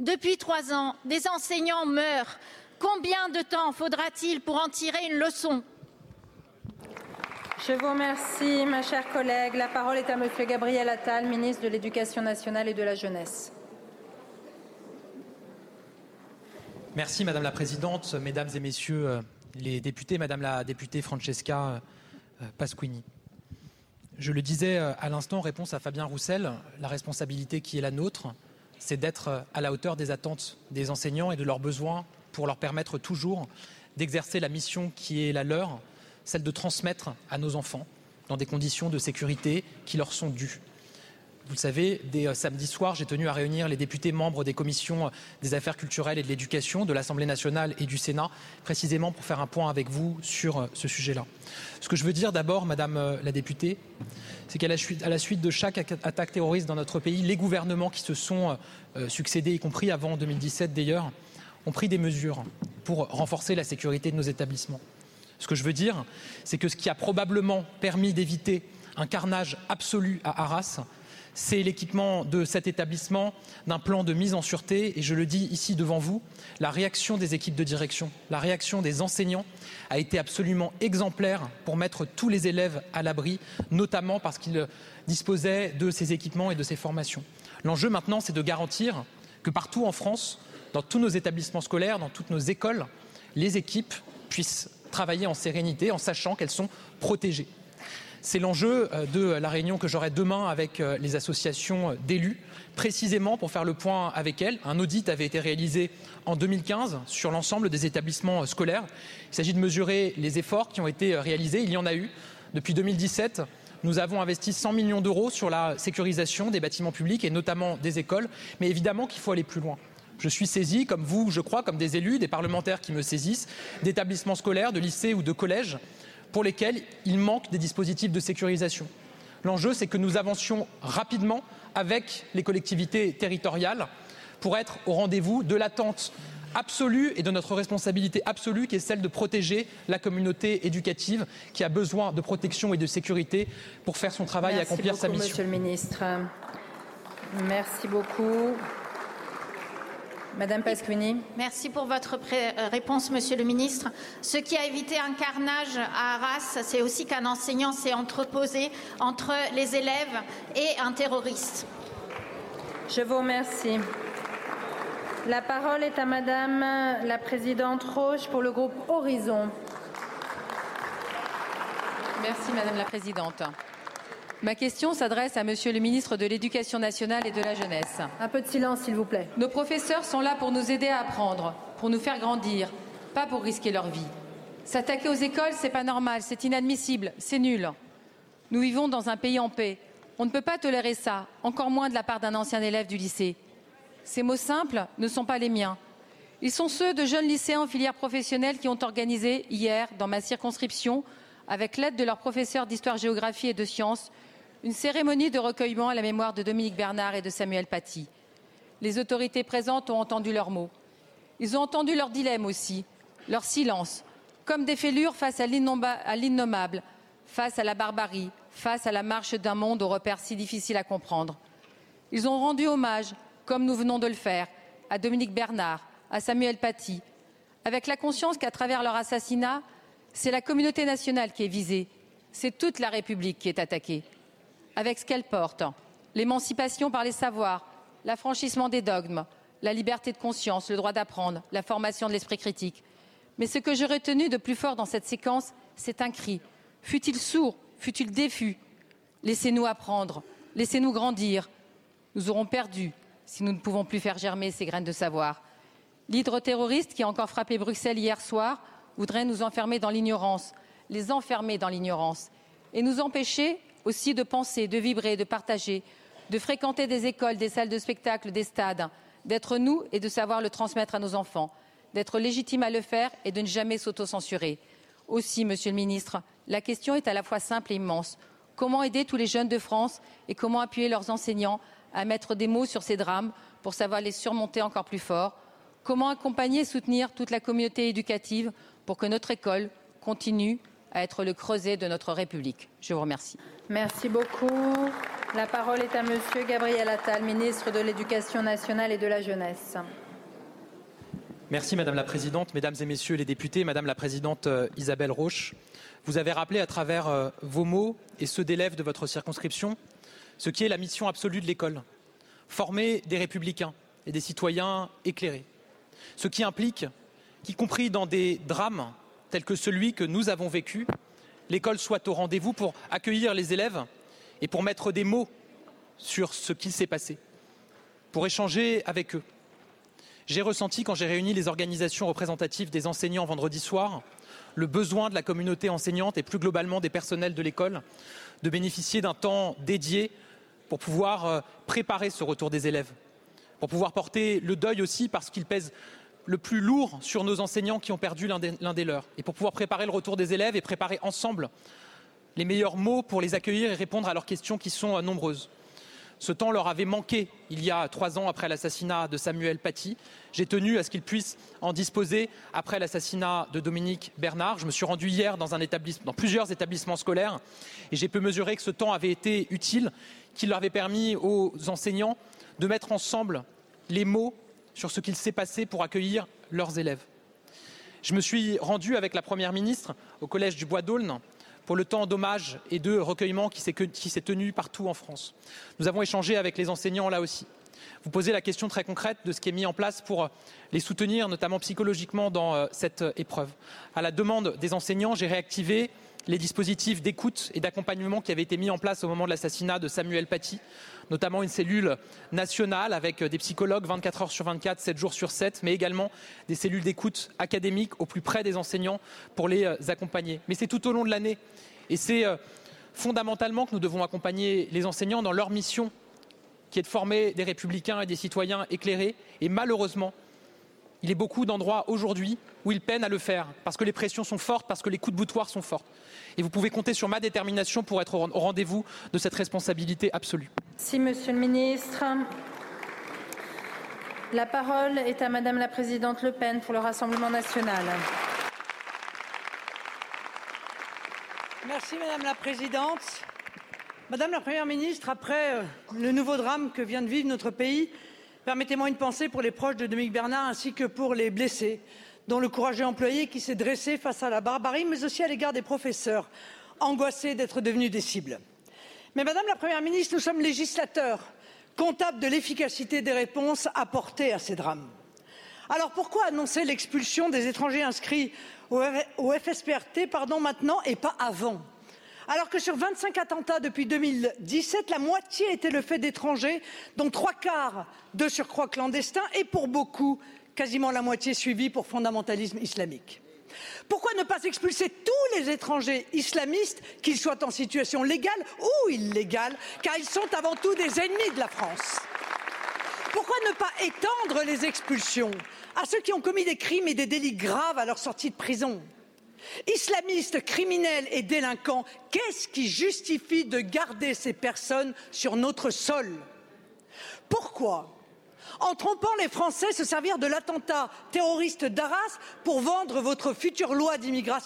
[SPEAKER 10] Depuis trois ans, des enseignants meurent. Combien de temps faudra-t-il pour en tirer une leçon?
[SPEAKER 2] Je vous remercie, ma chère collègue. La parole est à Monsieur Gabriel Attal, ministre de l'Éducation nationale et de la jeunesse.
[SPEAKER 6] Merci Madame la Présidente, Mesdames et Messieurs euh, les députés, Madame la députée Francesca euh, Pasquini. Je le disais euh, à l'instant en réponse à Fabien Roussel, la responsabilité qui est la nôtre, c'est d'être euh, à la hauteur des attentes des enseignants et de leurs besoins pour leur permettre toujours d'exercer la mission qui est la leur, celle de transmettre à nos enfants dans des conditions de sécurité qui leur sont dues. Vous le savez, dès euh, samedi soir, j'ai tenu à réunir les députés membres des commissions des affaires culturelles et de l'éducation de l'Assemblée nationale et du Sénat, précisément pour faire un point avec vous sur euh, ce sujet-là. Ce que je veux dire d'abord, Madame euh, la députée, c'est qu'à la, suite de chaque attaque terroriste dans notre pays, les gouvernements qui se sont succédés, y compris avant 2017 d'ailleurs, ont pris des mesures pour renforcer la sécurité de nos établissements. Ce que je veux dire, c'est que ce qui a probablement permis d'éviter un carnage absolu à Arras, c'est l'équipement de cet établissement d'un plan de mise en sûreté et je le dis ici devant vous, la réaction des équipes de direction, la réaction des enseignants a été absolument exemplaire pour mettre tous les élèves à l'abri, notamment parce qu'ils disposaient de ces équipements et de ces formations. L'enjeu maintenant, c'est de garantir que partout en France, dans tous nos établissements scolaires, dans toutes nos écoles, les équipes puissent travailler en sérénité en sachant qu'elles sont protégées. C'est l'enjeu euh, de la réunion que j'aurai demain avec euh, les associations d'élus, précisément pour faire le point avec elles. Un audit avait été réalisé en 2015 sur l'ensemble des établissements euh, scolaires. Il s'agit de mesurer les efforts qui ont été réalisés. Il y en a eu. Depuis 2017, nous avons investi 100 millions d'euros sur la sécurisation des bâtiments publics et notamment des écoles. Mais évidemment qu'il faut aller plus loin. Je suis saisi, comme vous, je crois, comme des élus, des parlementaires qui me saisissent, d'établissements scolaires, de lycées ou de collèges pour lesquels il manque des dispositifs de sécurisation. L'enjeu, c'est que nous avancions rapidement avec les collectivités territoriales pour être au rendez-vous de l'attente absolue et de notre responsabilité absolue qui est celle de protéger la communauté éducative qui a besoin de protection et de sécurité pour faire son travail
[SPEAKER 2] Merci
[SPEAKER 6] et accomplir
[SPEAKER 2] beaucoup,
[SPEAKER 6] sa mission.
[SPEAKER 2] Monsieur le ministre. Merci beaucoup. Madame Pasquini.
[SPEAKER 10] Merci pour votre euh, réponse, Monsieur le ministre. Ce qui a évité un carnage à Arras, c'est aussi qu'un enseignant s'est entreposé entre les élèves et un terroriste.
[SPEAKER 2] Je vous remercie. La parole est à Madame la Présidente Roche pour le groupe Horizon.
[SPEAKER 11] Merci Madame la Présidente. Ma question s'adresse à Monsieur le ministre de l'Éducation nationale et de la jeunesse.
[SPEAKER 2] Un peu de silence, s'il vous plaît.
[SPEAKER 11] Nos professeurs sont là pour nous aider à apprendre, pour nous faire grandir, pas pour risquer leur vie. S'attaquer aux écoles, c'est pas normal, c'est inadmissible, c'est nul. Nous vivons dans un pays en paix. On ne peut pas tolérer ça, encore moins de la part d'un ancien élève du lycée. Ces mots simples ne sont pas les miens. Ils sont ceux de jeunes lycéens en filière professionnelle qui ont organisé hier, dans ma circonscription, avec l'aide de leurs professeurs d'histoire-géographie et de sciences, une cérémonie de recueillement à la mémoire de Dominique Bernard et de Samuel Paty. Les autorités présentes ont entendu leurs mots. Ils ont entendu leur dilemme aussi, leur silence, comme des fêlures face à l'innommable, face à la barbarie, face à la marche d'un monde aux repères si difficiles à comprendre. Ils ont rendu hommage, comme nous venons de le faire, à Dominique Bernard, à Samuel Paty, avec la conscience qu'à travers leur assassinat, c'est la communauté nationale qui est visée, c'est toute la République qui est attaquée avec ce qu'elle porte l'émancipation par les savoirs, l'affranchissement des dogmes, la liberté de conscience, le droit d'apprendre, la formation de l'esprit critique. Mais ce que j'ai retenu de plus fort dans cette séquence, c'est un cri. Fut-il sourd, fut-il défu? Laissez-nous apprendre, laissez-nous grandir. Nous aurons perdu si nous ne pouvons plus faire germer ces graines de savoir. L'hydre terroriste qui a encore frappé Bruxelles hier soir voudrait nous enfermer dans l'ignorance, les enfermer dans l'ignorance et nous empêcher aussi de penser, de vibrer, de partager, de fréquenter des écoles, des salles de spectacle, des stades, d'être nous et de savoir le transmettre à nos enfants, d'être légitime à le faire et de ne jamais s'autocensurer. Aussi, Monsieur le Ministre, la question est à la fois simple et immense. Comment aider tous les jeunes de France et comment appuyer leurs enseignants à mettre des mots sur ces drames pour savoir les surmonter encore plus fort? Comment accompagner et soutenir toute la communauté éducative pour que notre école continue à être le creuset de notre République Je vous remercie.
[SPEAKER 2] Merci beaucoup. La parole est à Monsieur Gabriel Attal, ministre de l'Éducation nationale et de la jeunesse.
[SPEAKER 6] Merci Madame la Présidente, Mesdames et Messieurs les députés, Madame la Présidente euh, Isabelle Roche. Vous avez rappelé à travers euh, vos mots et ceux d'élèves de votre circonscription ce qui est la mission absolue de l'école former des républicains et des citoyens éclairés. Ce qui implique qu'y compris dans des drames tels que celui que nous avons vécu, l'école soit au rendez-vous pour accueillir les élèves et pour mettre des mots sur ce qui s'est passé, pour échanger avec eux. J'ai ressenti, quand j'ai réuni les organisations représentatives des enseignants vendredi soir, le besoin de la communauté enseignante et plus globalement des personnels de l'école de bénéficier d'un temps dédié pour pouvoir euh, préparer ce retour des élèves, pour pouvoir porter le deuil aussi parce qu'il pèse le plus lourd sur nos enseignants qui ont perdu l'un des, leurs. Et pour pouvoir préparer le retour des élèves et préparer ensemble les meilleurs mots pour les accueillir et répondre à leurs questions qui sont euh, nombreuses. Ce temps leur avait manqué il y a trois ans après l'assassinat de Samuel Paty. J'ai tenu à ce qu'ils puissent en disposer après l'assassinat de Dominique Bernard. Je me suis rendu hier dans, dans plusieurs établissements scolaires et j'ai pu mesurer que ce temps avait été utile, qu'il leur avait permis aux enseignants de mettre ensemble les mots sur ce qu'il s'est passé pour accueillir leurs élèves. Je me suis rendu avec la Première ministre au Collège du Bois d'Aulne pour le temps d'hommage et de recueillement qui s'est tenu partout en France. Nous avons échangé avec les enseignants là aussi. Vous posez la question très concrète de ce qui est mis en place pour les soutenir, notamment psychologiquement, dans euh, cette épreuve. À la demande des enseignants, j'ai réactivé les dispositifs d'écoute et d'accompagnement qui avaient été mis en place au moment de l'assassinat de Samuel Paty, notamment une cellule nationale avec des psychologues 24 heures sur 24, 7 jours sur 7, mais également des cellules d'écoute académiques au plus près des enseignants pour les euh, accompagner. Mais c'est tout au long de l'année et c'est euh, fondamentalement que nous devons accompagner les enseignants dans leur mission qui est de former des républicains et des citoyens éclairés et malheureusement il y a beaucoup d'endroits aujourd'hui où ils peinent à le faire parce que les pressions sont fortes, parce que les coups de boutoir sont forts. Et vous pouvez compter sur ma détermination pour être au rendez-vous de cette responsabilité absolue.
[SPEAKER 2] Merci, Monsieur le Ministre. La parole est à Madame la Présidente Le Pen pour le Rassemblement national.
[SPEAKER 12] Merci Madame la Présidente. Madame la Première ministre, après euh, le nouveau drame que vient de vivre notre pays, permettez-moi une pensée pour les proches de Dominique Bernard ainsi que pour les blessés, dont le courageux employé qui s'est dressé face à la barbarie, mais aussi à l'égard des professeurs, angoissés d'être devenus des cibles. Mais Madame la Première ministre, nous sommes législateurs, comptables de l'efficacité des réponses apportées à ces drames. Alors pourquoi annoncer l'expulsion des étrangers inscrits au, FSPRT maintenant et pas avant? Alors que sur 25 attentats depuis 2017, la moitié était le fait d'étrangers, dont trois quarts de surcroît clandestins et pour beaucoup, quasiment la moitié suivie pour fondamentalisme islamique. Pourquoi ne pas expulser tous les étrangers islamistes, qu'ils soient en situation légale ou illégale, car ils sont avant tout des ennemis de la France? Pourquoi ne pas étendre les expulsions à ceux qui ont commis des crimes et des délits graves à leur sortie de prison? Islamistes, criminels et délinquants, qu'est-ce qui justifie de garder ces personnes sur notre sol? Pourquoi en trompant les Français, se servir de l'attentat terroriste d'Arras pour vendre votre future loi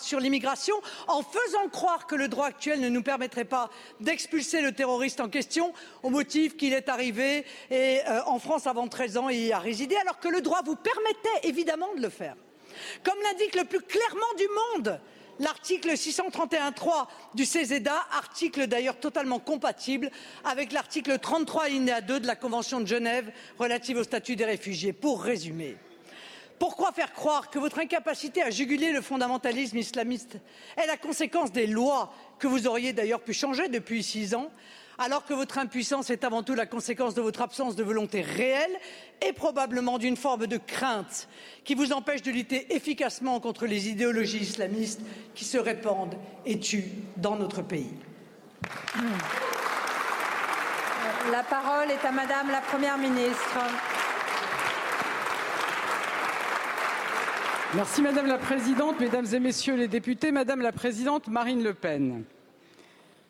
[SPEAKER 12] sur l'immigration en faisant croire que le droit actuel ne nous permettrait pas d'expulser le terroriste en question au motif qu'il est arrivé euh, en France avant 13 ans et y a résidé, alors que le droit vous permettait évidemment de le faire? Comme l'indique le plus clairement du monde l'article 631.3 du CESEDA, article d'ailleurs totalement compatible avec l'article 33 alinéa 2 de la Convention de Genève relative au statut des réfugiés. Pour résumer, pourquoi faire croire que votre incapacité à juguler le fondamentalisme islamiste est la conséquence des lois que vous auriez d'ailleurs pu changer depuis six ans alors que votre impuissance est avant tout la conséquence de votre absence de volonté réelle et probablement d'une forme de crainte qui vous empêche de lutter efficacement contre les idéologies islamistes qui se répandent et tuent dans notre pays.
[SPEAKER 2] La parole est à Madame la Première ministre.
[SPEAKER 3] Merci Madame la Présidente, Mesdames et Messieurs les députés, Madame la Présidente Marine Le Pen.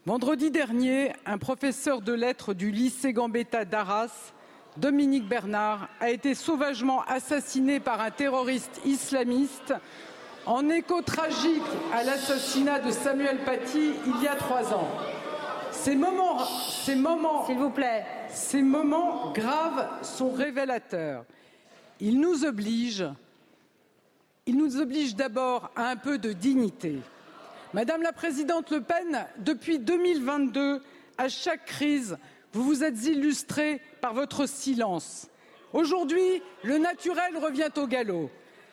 [SPEAKER 3] Vendredi dernier, un professeur de lettres du lycée Gambetta d'Arras, Dominique Bernard, a été sauvagement assassiné par un terroriste islamiste en écho tragique à l'assassinat de Samuel Paty il y a trois ans. Ces moments, ces moments,
[SPEAKER 2] s'il vous plaît,
[SPEAKER 3] ces moments graves sont révélateurs. Ils nous obligent, ils nous obligent d'abord à un peu de dignité. Madame la Présidente Le Pen, depuis 2022, à chaque crise, vous vous êtes illustrée par votre silence. Aujourd'hui, le naturel revient au galop.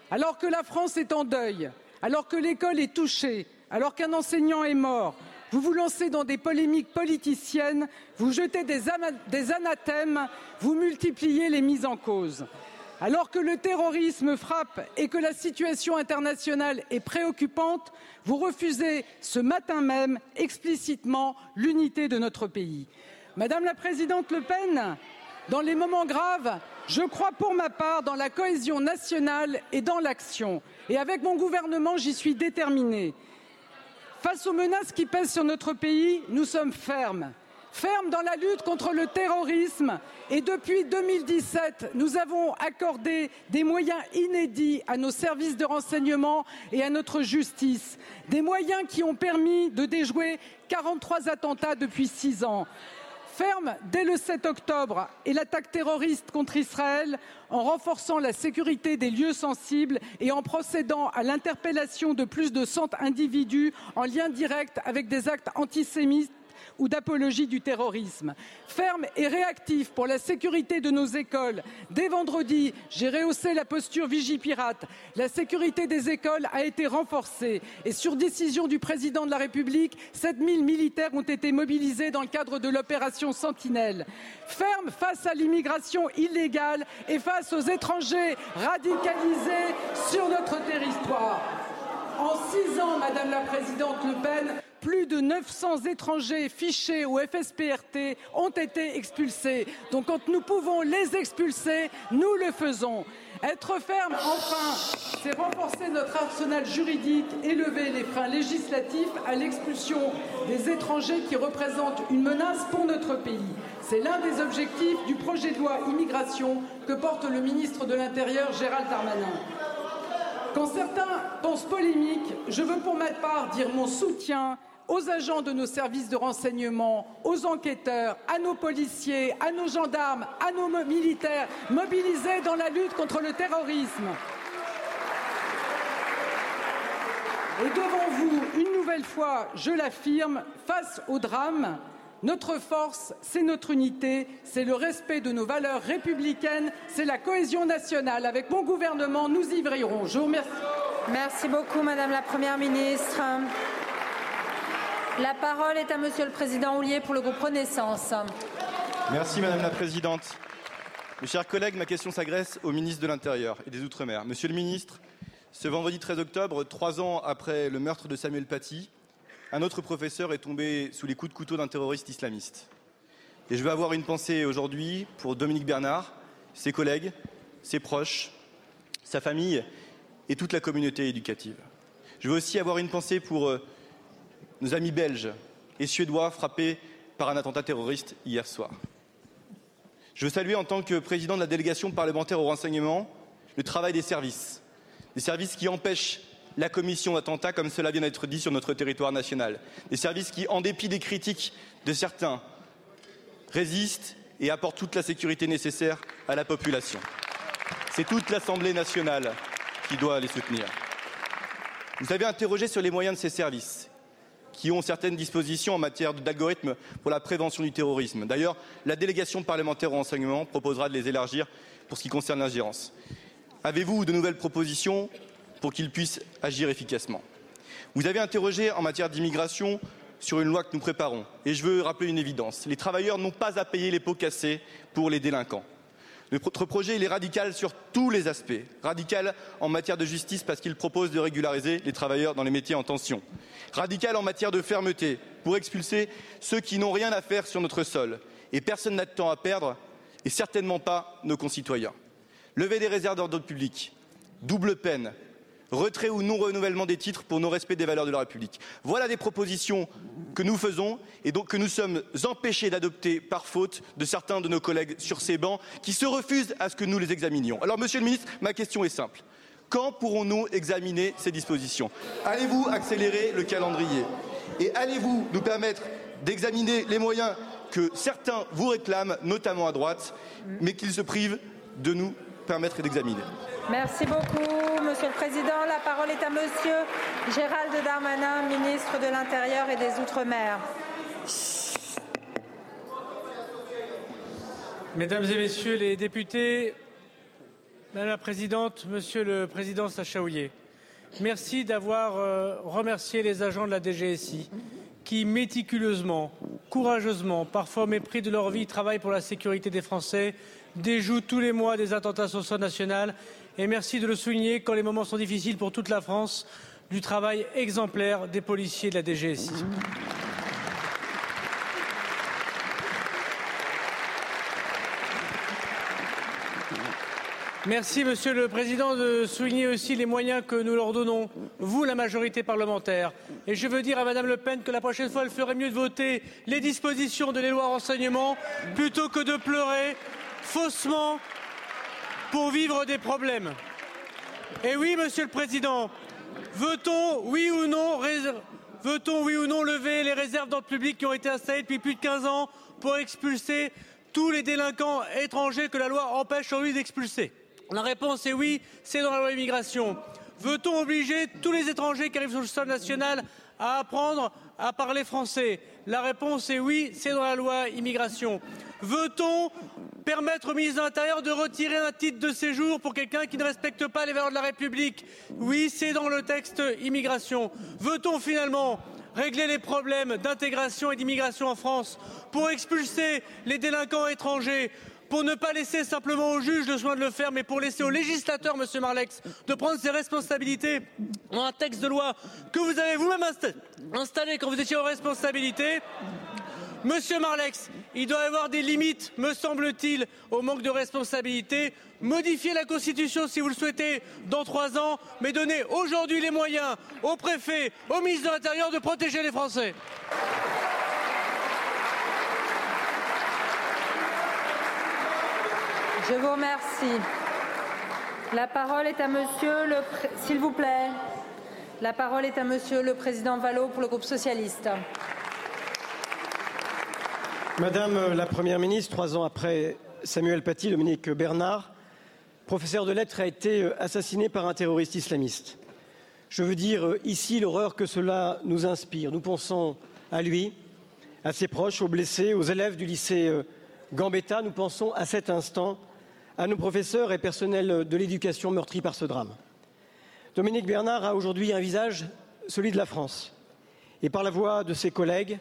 [SPEAKER 3] Alors que la France est en deuil, alors que l'école est touchée, alors qu'un enseignant est mort, vous vous lancez dans des polémiques politiciennes, vous jetez des, des anathèmes, vous multipliez les mises en cause. Alors que le terrorisme frappe et que la situation internationale est préoccupante, vous refusez ce matin même explicitement l'unité de notre pays. Madame la Présidente Le Pen, dans les moments graves, je crois pour ma part dans la cohésion nationale et dans l'action. Et avec mon gouvernement, j'y suis déterminée. Face aux menaces qui pèsent sur notre pays, nous sommes fermes ferme dans la lutte contre le terrorisme et depuis 2017, nous avons accordé des moyens inédits à nos services de renseignement et à notre justice, des moyens qui ont permis de déjouer 43 attentats depuis six ans. Ferme dès le 7 octobre et l'attaque terroriste contre Israël en renforçant la sécurité des lieux sensibles et en procédant à l'interpellation de plus de 100 individus en lien direct avec des actes antisémites ou d'apologie du terrorisme. Ferme et réactif pour la sécurité de nos écoles. Dès vendredi, j'ai rehaussé la posture Vigipirate. La sécurité des écoles a été renforcée et sur décision du président de la République, 7000 militaires ont été mobilisés dans le cadre de l'opération Sentinelle. Ferme face à l'immigration illégale et face aux étrangers radicalisés sur notre territoire. En six ans, Madame la Présidente Le Pen, plus de 900 étrangers fichés au FSPRT ont été expulsés. Donc quand nous pouvons les expulser, nous le faisons. Être ferme, enfin, c'est renforcer notre arsenal juridique et lever les freins législatifs à l'expulsion des étrangers qui représentent une menace pour notre pays. C'est l'un des objectifs du projet de loi immigration que porte le ministre de l'Intérieur Gérald Darmanin. Quand certains pensent polémique, je veux pour ma part dire mon soutien aux agents de nos services de renseignement, aux enquêteurs, à nos policiers, à nos gendarmes, à nos militaires mobilisés dans la lutte contre le terrorisme. Et devant vous, une nouvelle fois, je l'affirme, face au drame, notre force, c'est notre unité, c'est le respect de nos valeurs républicaines, c'est la cohésion nationale. Avec mon gouvernement, nous y veillerons. Je vous remercie.
[SPEAKER 2] Merci beaucoup, Madame la Première ministre. La parole est à Monsieur le Président Houlier pour le groupe Renaissance.
[SPEAKER 7] Merci Madame la Présidente. Mes chers collègues, ma question s'adresse au ministre de l'Intérieur et des Outre-mer. Monsieur le ministre, ce vendredi 13 octobre, trois ans après le meurtre de Samuel Paty, un autre professeur est tombé sous les coups de couteau d'un terroriste islamiste. Et je veux avoir une pensée aujourd'hui pour Dominique Bernard, ses collègues, ses proches, sa famille et toute la communauté éducative. Je veux aussi avoir une pensée pour euh, nos amis belges et suédois frappés par un attentat terroriste hier soir. Je veux saluer en tant que président de la délégation parlementaire au renseignement le travail des services, des services qui empêchent la commission d'attentats, comme cela vient d'être dit sur notre territoire national, des services qui, en dépit des critiques de certains, résistent et apportent toute la sécurité nécessaire à la population. C'est toute l'Assemblée nationale qui doit les soutenir. Vous avez interrogé sur les moyens de ces services qui ont certaines dispositions en matière d'algorithmes pour la prévention du terrorisme. D'ailleurs, la délégation parlementaire au renseignement proposera de les élargir pour ce qui concerne l'ingérence. Avez-vous de nouvelles propositions pour qu'ils puissent agir efficacement? Vous avez interrogé en matière d'immigration sur une loi que nous préparons. Et je veux rappeler une évidence. Les travailleurs n'ont pas à payer les pots cassés pour les délinquants. Notre projet est radical sur tous les aspects. Radical en matière de justice parce qu'il propose de régulariser les travailleurs dans les métiers en tension. Radical en matière de fermeté pour expulser ceux qui n'ont rien à faire sur notre sol. Et personne n'a de temps à perdre, et certainement pas nos concitoyens. Lever des réserves d'ordre public, double peine, retrait ou non renouvellement des titres pour non-respect des valeurs de la République. Voilà des propositions que nous faisons et donc que nous sommes empêchés d'adopter par faute de certains de nos collègues sur ces bancs qui se refusent à ce que nous les examinions. Alors, Monsieur le Ministre, ma question est simple. Quand pourrons-nous examiner ces dispositions? Allez-vous accélérer le calendrier? Et allez-vous nous permettre d'examiner les moyens que certains vous réclament, notamment à droite, mais qu'ils se privent de nous permettre d'examiner
[SPEAKER 2] Merci beaucoup, Monsieur le Président. La parole est à Monsieur Gérald Darmanin, ministre de l'Intérieur et des Outre-mer.
[SPEAKER 13] Mesdames et Messieurs les députés, Madame la Présidente, Monsieur le Président Sachaouillet, merci d'avoir euh, remercié les agents de la DGSI qui méticuleusement, courageusement, parfois au mépris de leur vie, travaillent pour la sécurité des Français, déjouent tous les mois des attentats sur sol national et merci de le souligner quand les moments sont difficiles pour toute la France, du travail exemplaire des policiers de la DGSI. Merci, Monsieur le Président, de souligner aussi les moyens que nous leur donnons, vous, la majorité parlementaire. Et je veux dire à Madame Le Pen que la prochaine fois, elle ferait mieux de voter les dispositions de les lois renseignement plutôt que de pleurer faussement pour vivre des problèmes. Et oui, Monsieur le Président, veut-on, oui ou non, veut-on, oui ou non, lever les réserves d'ordre public qui ont été installées depuis plus de 15 ans pour expulser tous les délinquants étrangers que la loi empêche aujourd'hui d'expulser? La réponse est oui, c'est dans la loi immigration. Veut-on obliger tous les étrangers qui arrivent sur le sol national à apprendre à parler français? La réponse est oui, c'est dans la loi immigration. Veut-on permettre au ministre de l'Intérieur de retirer un titre de séjour pour quelqu'un qui ne respecte pas les valeurs de la République? Oui, c'est dans le texte immigration. Veut-on finalement régler les problèmes d'intégration et d'immigration en France pour expulser les délinquants étrangers pour ne pas laisser simplement aux juges le soin de le faire, mais pour laisser au législateur, Monsieur Marlex, de prendre ses responsabilités dans un texte de loi que vous avez vous-même installé quand vous étiez en responsabilité. Monsieur Marlex, il doit y avoir des limites, me semble-t-il, au manque de responsabilité. Modifiez la Constitution si vous le souhaitez dans trois ans, mais donnez aujourd'hui les moyens au préfet, au ministre de l'Intérieur de protéger les Français.
[SPEAKER 2] Je vous remercie. La parole est à monsieur le. La parole est à monsieur le président Vallot pour le groupe socialiste.
[SPEAKER 14] Madame la Première ministre, trois ans après Samuel Paty, Dominique Bernard, professeur de lettres, a été assassiné par un terroriste islamiste. Je veux dire ici l'horreur que cela nous inspire. Nous pensons à lui, à ses proches, aux blessés, aux élèves du lycée Gambetta. Nous pensons à cet instant à nos professeurs et personnels de l'éducation meurtris par ce drame. Dominique Bernard a aujourd'hui un visage, celui de la France. Et par la voix de ses collègues,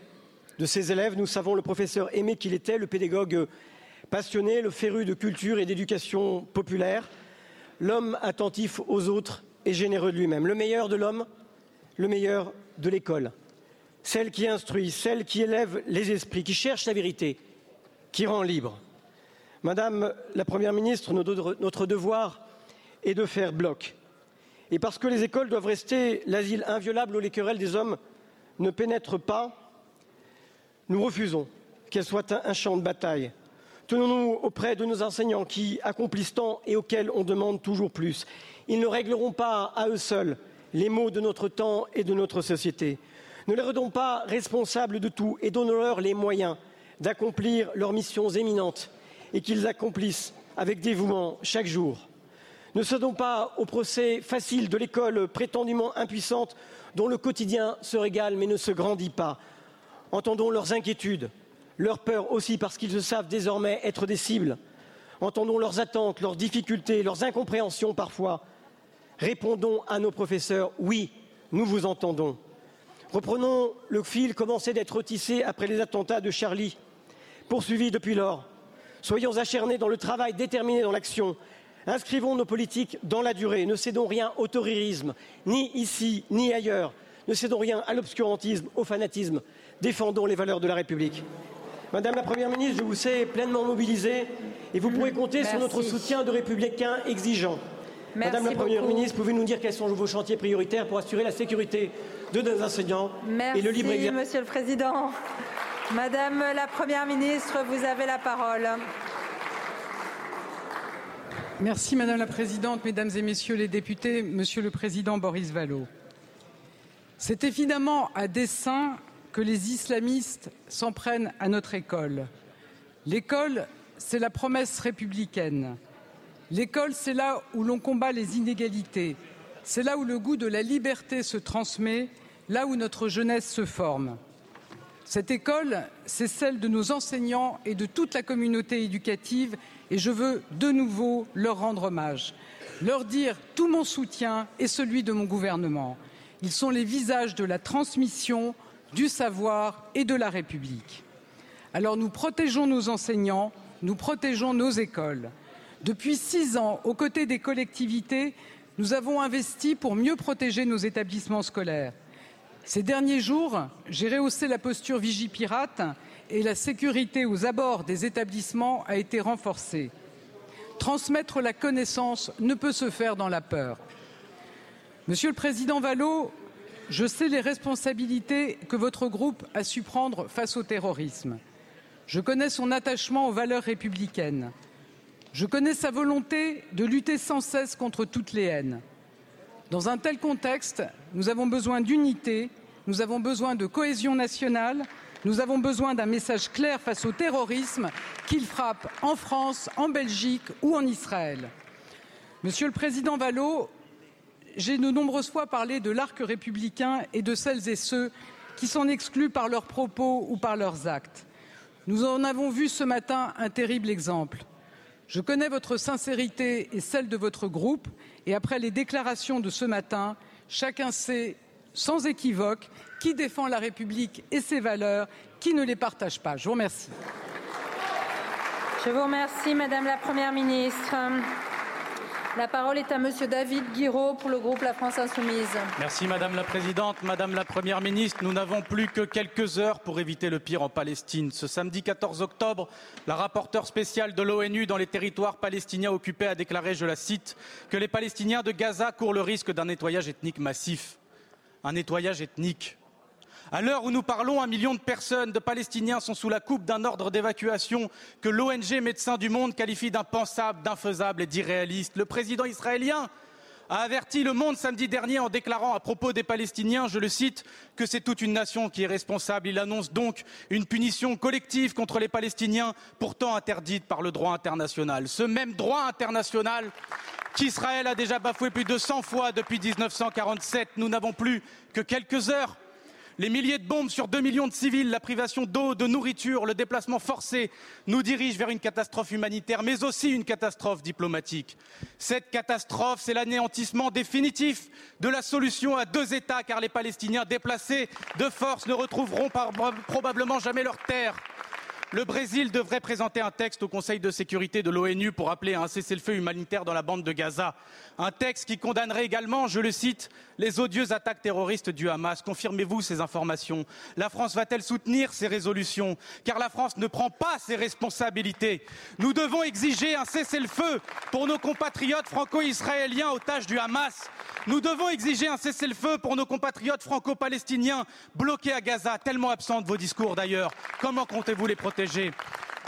[SPEAKER 14] de ses élèves, nous savons le professeur aimé qu'il était, le pédagogue passionné, le féru de culture et d'éducation populaire, l'homme attentif aux autres et généreux de lui-même, le meilleur de l'homme, le meilleur de l'école, celle qui instruit, celle qui élève les esprits, qui cherche la vérité, qui rend libre. Madame la Première ministre, notre devoir est de faire bloc. Et parce que les écoles doivent rester l'asile inviolable où les querelles des hommes ne pénètrent pas, nous refusons qu'elles soient un champ de bataille. Tenons-nous auprès de nos enseignants qui accomplissent tant et auxquels on demande toujours plus. Ils ne régleront pas à eux seuls les maux de notre temps et de notre société. Ne les rendons pas responsables de tout et donnons-leur les moyens d'accomplir leurs missions éminentes et qu'ils accomplissent avec dévouement chaque jour. Ne cédons pas au procès facile de l'école prétendument impuissante dont le quotidien se régale mais ne se grandit pas. Entendons leurs inquiétudes, leurs peurs aussi parce qu'ils se savent désormais être des cibles. Entendons leurs attentes, leurs difficultés, leurs incompréhensions parfois. Répondons à nos professeurs, oui, nous vous entendons. Reprenons le fil commencé d'être tissé après les attentats de Charlie, poursuivi depuis lors. Soyons acharnés dans le travail, déterminés dans l'action. Inscrivons nos politiques dans la durée. Ne cédons rien au terrorisme, ni ici, ni ailleurs. Ne cédons rien à l'obscurantisme, au fanatisme. Défendons les valeurs de la République. Madame la Première ministre, je vous sais pleinement mobilisée et vous pourrez compter sur notre soutien de républicains exigeants.
[SPEAKER 2] Merci
[SPEAKER 14] Madame la Première
[SPEAKER 2] beaucoup.
[SPEAKER 14] ministre, pouvez-vous nous dire quels sont vos chantiers prioritaires pour assurer la sécurité de nos enseignants
[SPEAKER 2] Merci,
[SPEAKER 14] et le libre exercice?
[SPEAKER 2] Monsieur le Président. Madame la Première ministre, vous avez la parole.
[SPEAKER 3] Merci Madame la Présidente, Mesdames et Messieurs les députés, Monsieur le Président Boris Vallaud. C'est évidemment à dessein que les islamistes s'en prennent à notre école. L'école, c'est la promesse républicaine. L'école, c'est là où l'on combat les inégalités. C'est là où le goût de la liberté se transmet, là où notre jeunesse se forme. Cette école, c'est celle de nos enseignants et de toute la communauté éducative et je veux de nouveau leur rendre hommage, leur dire tout mon soutien et celui de mon gouvernement. Ils sont les visages de la transmission, du savoir et de la République. Alors nous protégeons nos enseignants, nous protégeons nos écoles. Depuis six ans, aux côtés des collectivités, nous avons investi pour mieux protéger nos établissements scolaires. Ces derniers jours, j'ai rehaussé la posture Vigipirate et la sécurité aux abords des établissements a été renforcée. Transmettre la connaissance ne peut se faire dans la peur. Monsieur le Président Vallot, je sais les responsabilités que votre groupe a su prendre face au terrorisme. Je connais son attachement aux valeurs républicaines. Je connais sa volonté de lutter sans cesse contre toutes les haines. Dans un tel contexte, nous avons besoin d'unité, nous avons besoin de cohésion nationale, nous avons besoin d'un message clair face au terrorisme, qu'il frappe en France, en Belgique ou en Israël. Monsieur le Président Vallot, j'ai de nombreuses fois parlé de l'arc républicain et de celles et ceux qui s'en excluent par leurs propos ou par leurs actes. Nous en avons vu ce matin un terrible exemple. Je connais votre sincérité et celle de votre groupe et après les déclarations de ce matin, chacun sait sans équivoque qui défend la République et ses valeurs, qui ne les partage pas. Je vous remercie.
[SPEAKER 2] Je vous remercie, Madame la Première ministre. La parole est à Monsieur David Guiraud pour le groupe La France Insoumise.
[SPEAKER 15] Merci Madame la Présidente, Madame la Première ministre. Nous n'avons plus que quelques heures pour éviter le pire en Palestine. Ce samedi 14 octobre, la rapporteure spéciale de l'ONU dans les territoires palestiniens occupés a déclaré, je la cite, que les Palestiniens de Gaza courent le risque d'un nettoyage ethnique massif. Un nettoyage ethnique à l'heure où nous parlons, un million de personnes, de Palestiniens, sont sous la coupe d'un ordre d'évacuation que l'ONG Médecins du Monde qualifie d'impensable, d'infaisable et d'irréaliste. Le président israélien a averti le monde samedi dernier en déclarant à propos des Palestiniens, je le cite, que c'est toute une nation qui est responsable. Il annonce donc une punition collective contre les Palestiniens, pourtant interdite par le droit international. Ce même droit international qu'Israël a déjà bafoué plus de 100 fois depuis 1947. Nous n'avons plus que quelques heures les milliers de bombes sur 2 millions de civils, la privation d'eau, de nourriture, le déplacement forcé nous dirigent vers une catastrophe humanitaire, mais aussi une catastrophe diplomatique. Cette catastrophe, c'est l'anéantissement définitif de la solution à deux États, car les Palestiniens déplacés de force ne retrouveront probablement jamais leur terre. Le Brésil devrait présenter un texte au Conseil de sécurité de l'ONU pour appeler à un cessez-le-feu humanitaire dans la bande de Gaza. Un texte qui condamnerait également, je le cite, les odieuses attaques terroristes du Hamas. Confirmez-vous ces informations La France va-t-elle soutenir ces résolutions? Car la France ne prend pas ses responsabilités. Nous devons exiger un cessez-le-feu pour nos compatriotes franco-israéliens otages du Hamas. Nous devons exiger un cessez-le-feu pour nos compatriotes franco-palestiniens bloqués à Gaza, tellement absents de vos discours d'ailleurs. Comment comptez-vous les protéger?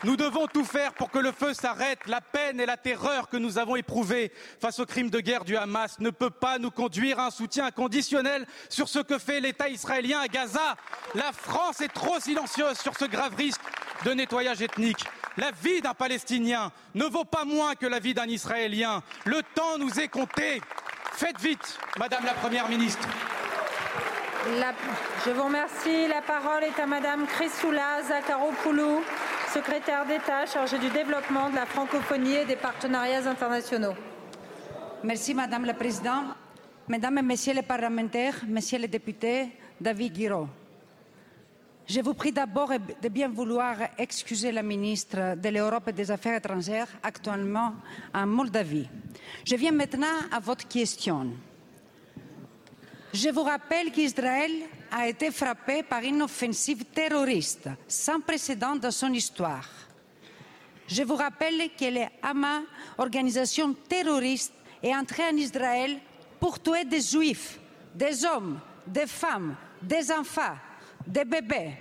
[SPEAKER 15] Nous devons tout faire pour que le feu s'arrête. La peine et la terreur que nous avons éprouvées face aux crimes de guerre du Hamas ne peut pas nous conduire à un soutien inconditionnel sur ce que fait l'État israélien à Gaza. La France est trop silencieuse sur ce grave risque de nettoyage ethnique. La vie d'un Palestinien ne vaut pas moins que la vie d'un Israélien. Le temps nous est compté. Faites vite, Madame la Première ministre.
[SPEAKER 2] Je vous remercie. La parole est à Madame Chrysoula Zakharopoulou secrétaire d'État chargé du développement de la francophonie et des partenariats internationaux.
[SPEAKER 16] Merci Madame la Présidente. Mesdames et Messieurs les parlementaires, Messieurs les députés, David Guiraud. Je vous prie d'abord de bien vouloir excuser la ministre de l'Europe et des Affaires étrangères actuellement en Moldavie. Je viens maintenant à votre question. Je vous rappelle qu'Israël a été frappé par une offensive terroriste sans précédent dans son histoire. Je vous rappelle que les Hamas, organisation terroriste, est entrée en Israël pour tuer des juifs, des hommes, des femmes, des enfants, des bébés.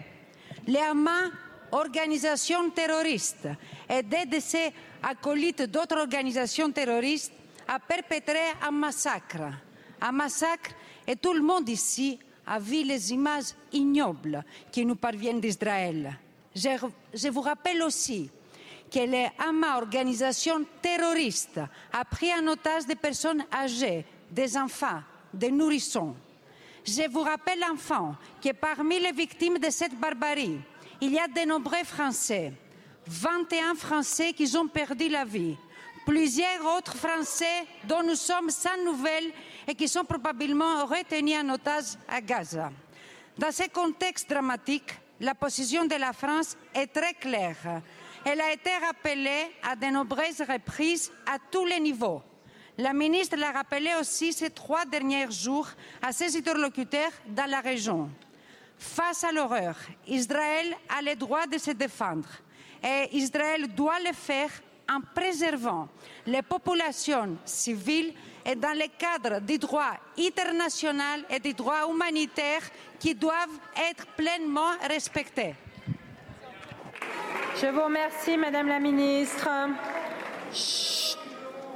[SPEAKER 16] Les Hamas, organisation terroriste, aidée de ses acolytes d'autres organisations terroristes, a perpétré un massacre. Un massacre et tout le monde ici a vu les images ignobles qui nous parviennent d'Israël. Je, vous rappelle aussi que les Hamas, organisation terroriste, a pris en otage des personnes âgées, des enfants, des nourrissons. Je vous rappelle enfin que parmi les victimes de cette barbarie, il y a de nombreux Français, 21 Français qui ont perdu la vie, plusieurs autres Français dont nous sommes sans nouvelles et qui sont probablement retenus en otage à Gaza. Dans ce contexte dramatique, la position de la France est très claire. Elle a été rappelée à de nombreuses reprises à tous les niveaux. La ministre l'a rappelé aussi ces trois derniers jours à ses interlocuteurs dans la région. Face à l'horreur, Israël a le droit de se défendre et Israël doit le faire en préservant les populations civiles et dans le cadre du droit international et du droit humanitaire qui doivent être pleinement respectés.
[SPEAKER 2] Je vous remercie, Madame la Ministre.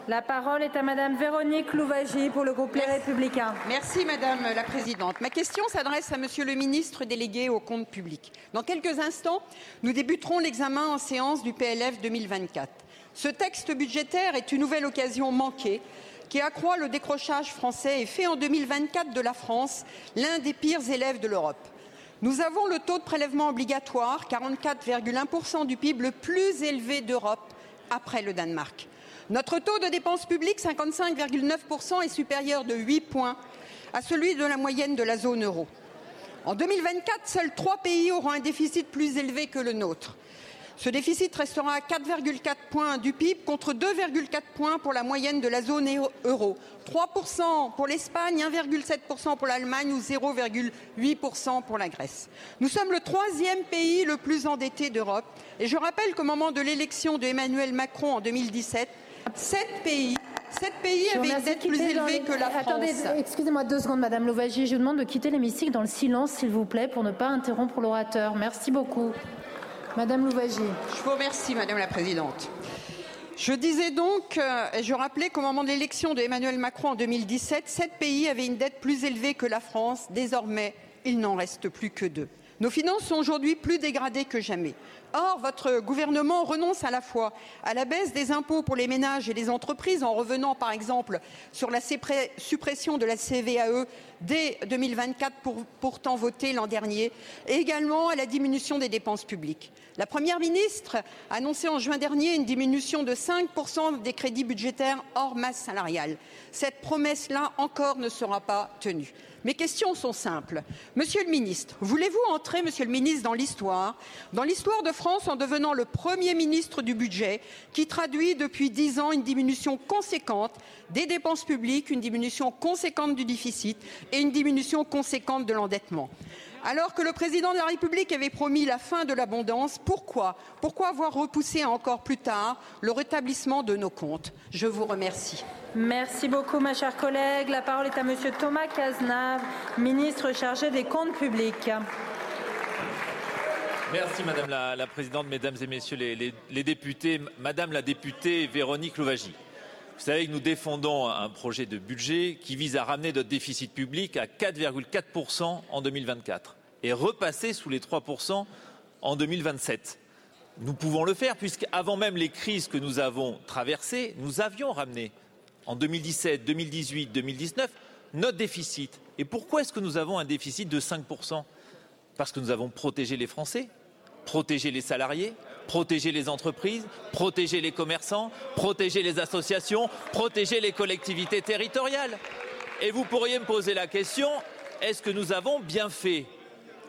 [SPEAKER 2] La parole est à Madame Véronique Louvagie pour le groupe Les Républicains.
[SPEAKER 17] Merci Madame la Présidente. Ma question s'adresse à Monsieur le Ministre délégué au compte public. Dans quelques instants, nous débuterons l'examen en séance du PLF 2024. Ce texte budgétaire est une nouvelle occasion manquée qui accroît le décrochage français et fait en 2024 de la France l'un des pires élèves de l'Europe. Nous avons le taux de prélèvement obligatoire, 44,1% du PIB, le plus élevé d'Europe après le Danemark. Notre taux de dépenses publiques, 55,9%, est supérieur de 8 points à celui de la moyenne de la zone euro. En 2024, seuls trois pays auront un déficit plus élevé que le nôtre. Ce déficit restera à 4,4 points du PIB contre 2,4 points pour la moyenne de la zone euro. 3% pour l'Espagne, 1,7% pour l'Allemagne ou 0,8% pour la Grèce. Nous sommes le troisième pays le plus endetté d'Europe et je rappelle qu'au moment de l'élection de Emmanuel Macron en 2017, sept pays Sept pays avaient une dette plus élevée que la France.
[SPEAKER 2] Attendez, excusez-moi deux secondes, Madame Louvagie. Je vous demande de quitter l'hémicycle dans le silence, s'il vous plaît, pour ne pas interrompre l'orateur. Merci beaucoup. Madame Louvagie.
[SPEAKER 17] Je vous remercie, Madame la Présidente. Je disais donc, euh, et je rappelais qu'au moment de l'élection de Emmanuel Macron en 2017, sept pays avaient une dette plus élevée que la France. Désormais, il n'en reste plus que deux. Nos finances sont aujourd'hui plus dégradées que jamais. Or, votre gouvernement renonce à la fois à la baisse des impôts pour les ménages et les entreprises, en revenant par exemple sur la suppression de la CVAE dès 2024, pour, pourtant votée l'an dernier, et également à la diminution des dépenses publiques. La Première ministre a annoncé en juin dernier une diminution de 5% des crédits budgétaires hors masse salariale. Cette promesse-là encore ne sera pas tenue. Mes questions sont simples. Monsieur le ministre, voulez-vous entrer, monsieur le ministre, dans l'histoire, dans l'histoire de France en devenant le premier ministre du budget qui traduit depuis dix ans une diminution conséquente des dépenses publiques, une diminution conséquente du déficit et une diminution conséquente de l'endettement alors que le président de la République avait promis la fin de l'abondance, pourquoi Pourquoi avoir repoussé encore plus tard le rétablissement de nos comptes? Je vous remercie.
[SPEAKER 2] Merci beaucoup, ma chère collègue. La parole est à Monsieur Thomas Cazenave, ministre chargé des comptes publics.
[SPEAKER 18] Merci Madame la, Présidente, Mesdames et Messieurs les, députés. Madame la députée Véronique Louvagie, vous savez que nous défendons un projet de budget qui vise à ramener notre déficit public à 4,4% en 2024 et repasser sous les 3% en 2027. Nous pouvons le faire puisqu'avant même les crises que nous avons traversées, nous avions ramené en 2017, 2018, 2019 notre déficit. Et pourquoi est-ce que nous avons un déficit de 5% Parce que nous avons protégé les Français, protégé les salariés, protéger les entreprises, protéger les commerçants, protéger les associations, protéger les collectivités territoriales. Et vous pourriez me poser la question, est-ce que nous avons bien fait?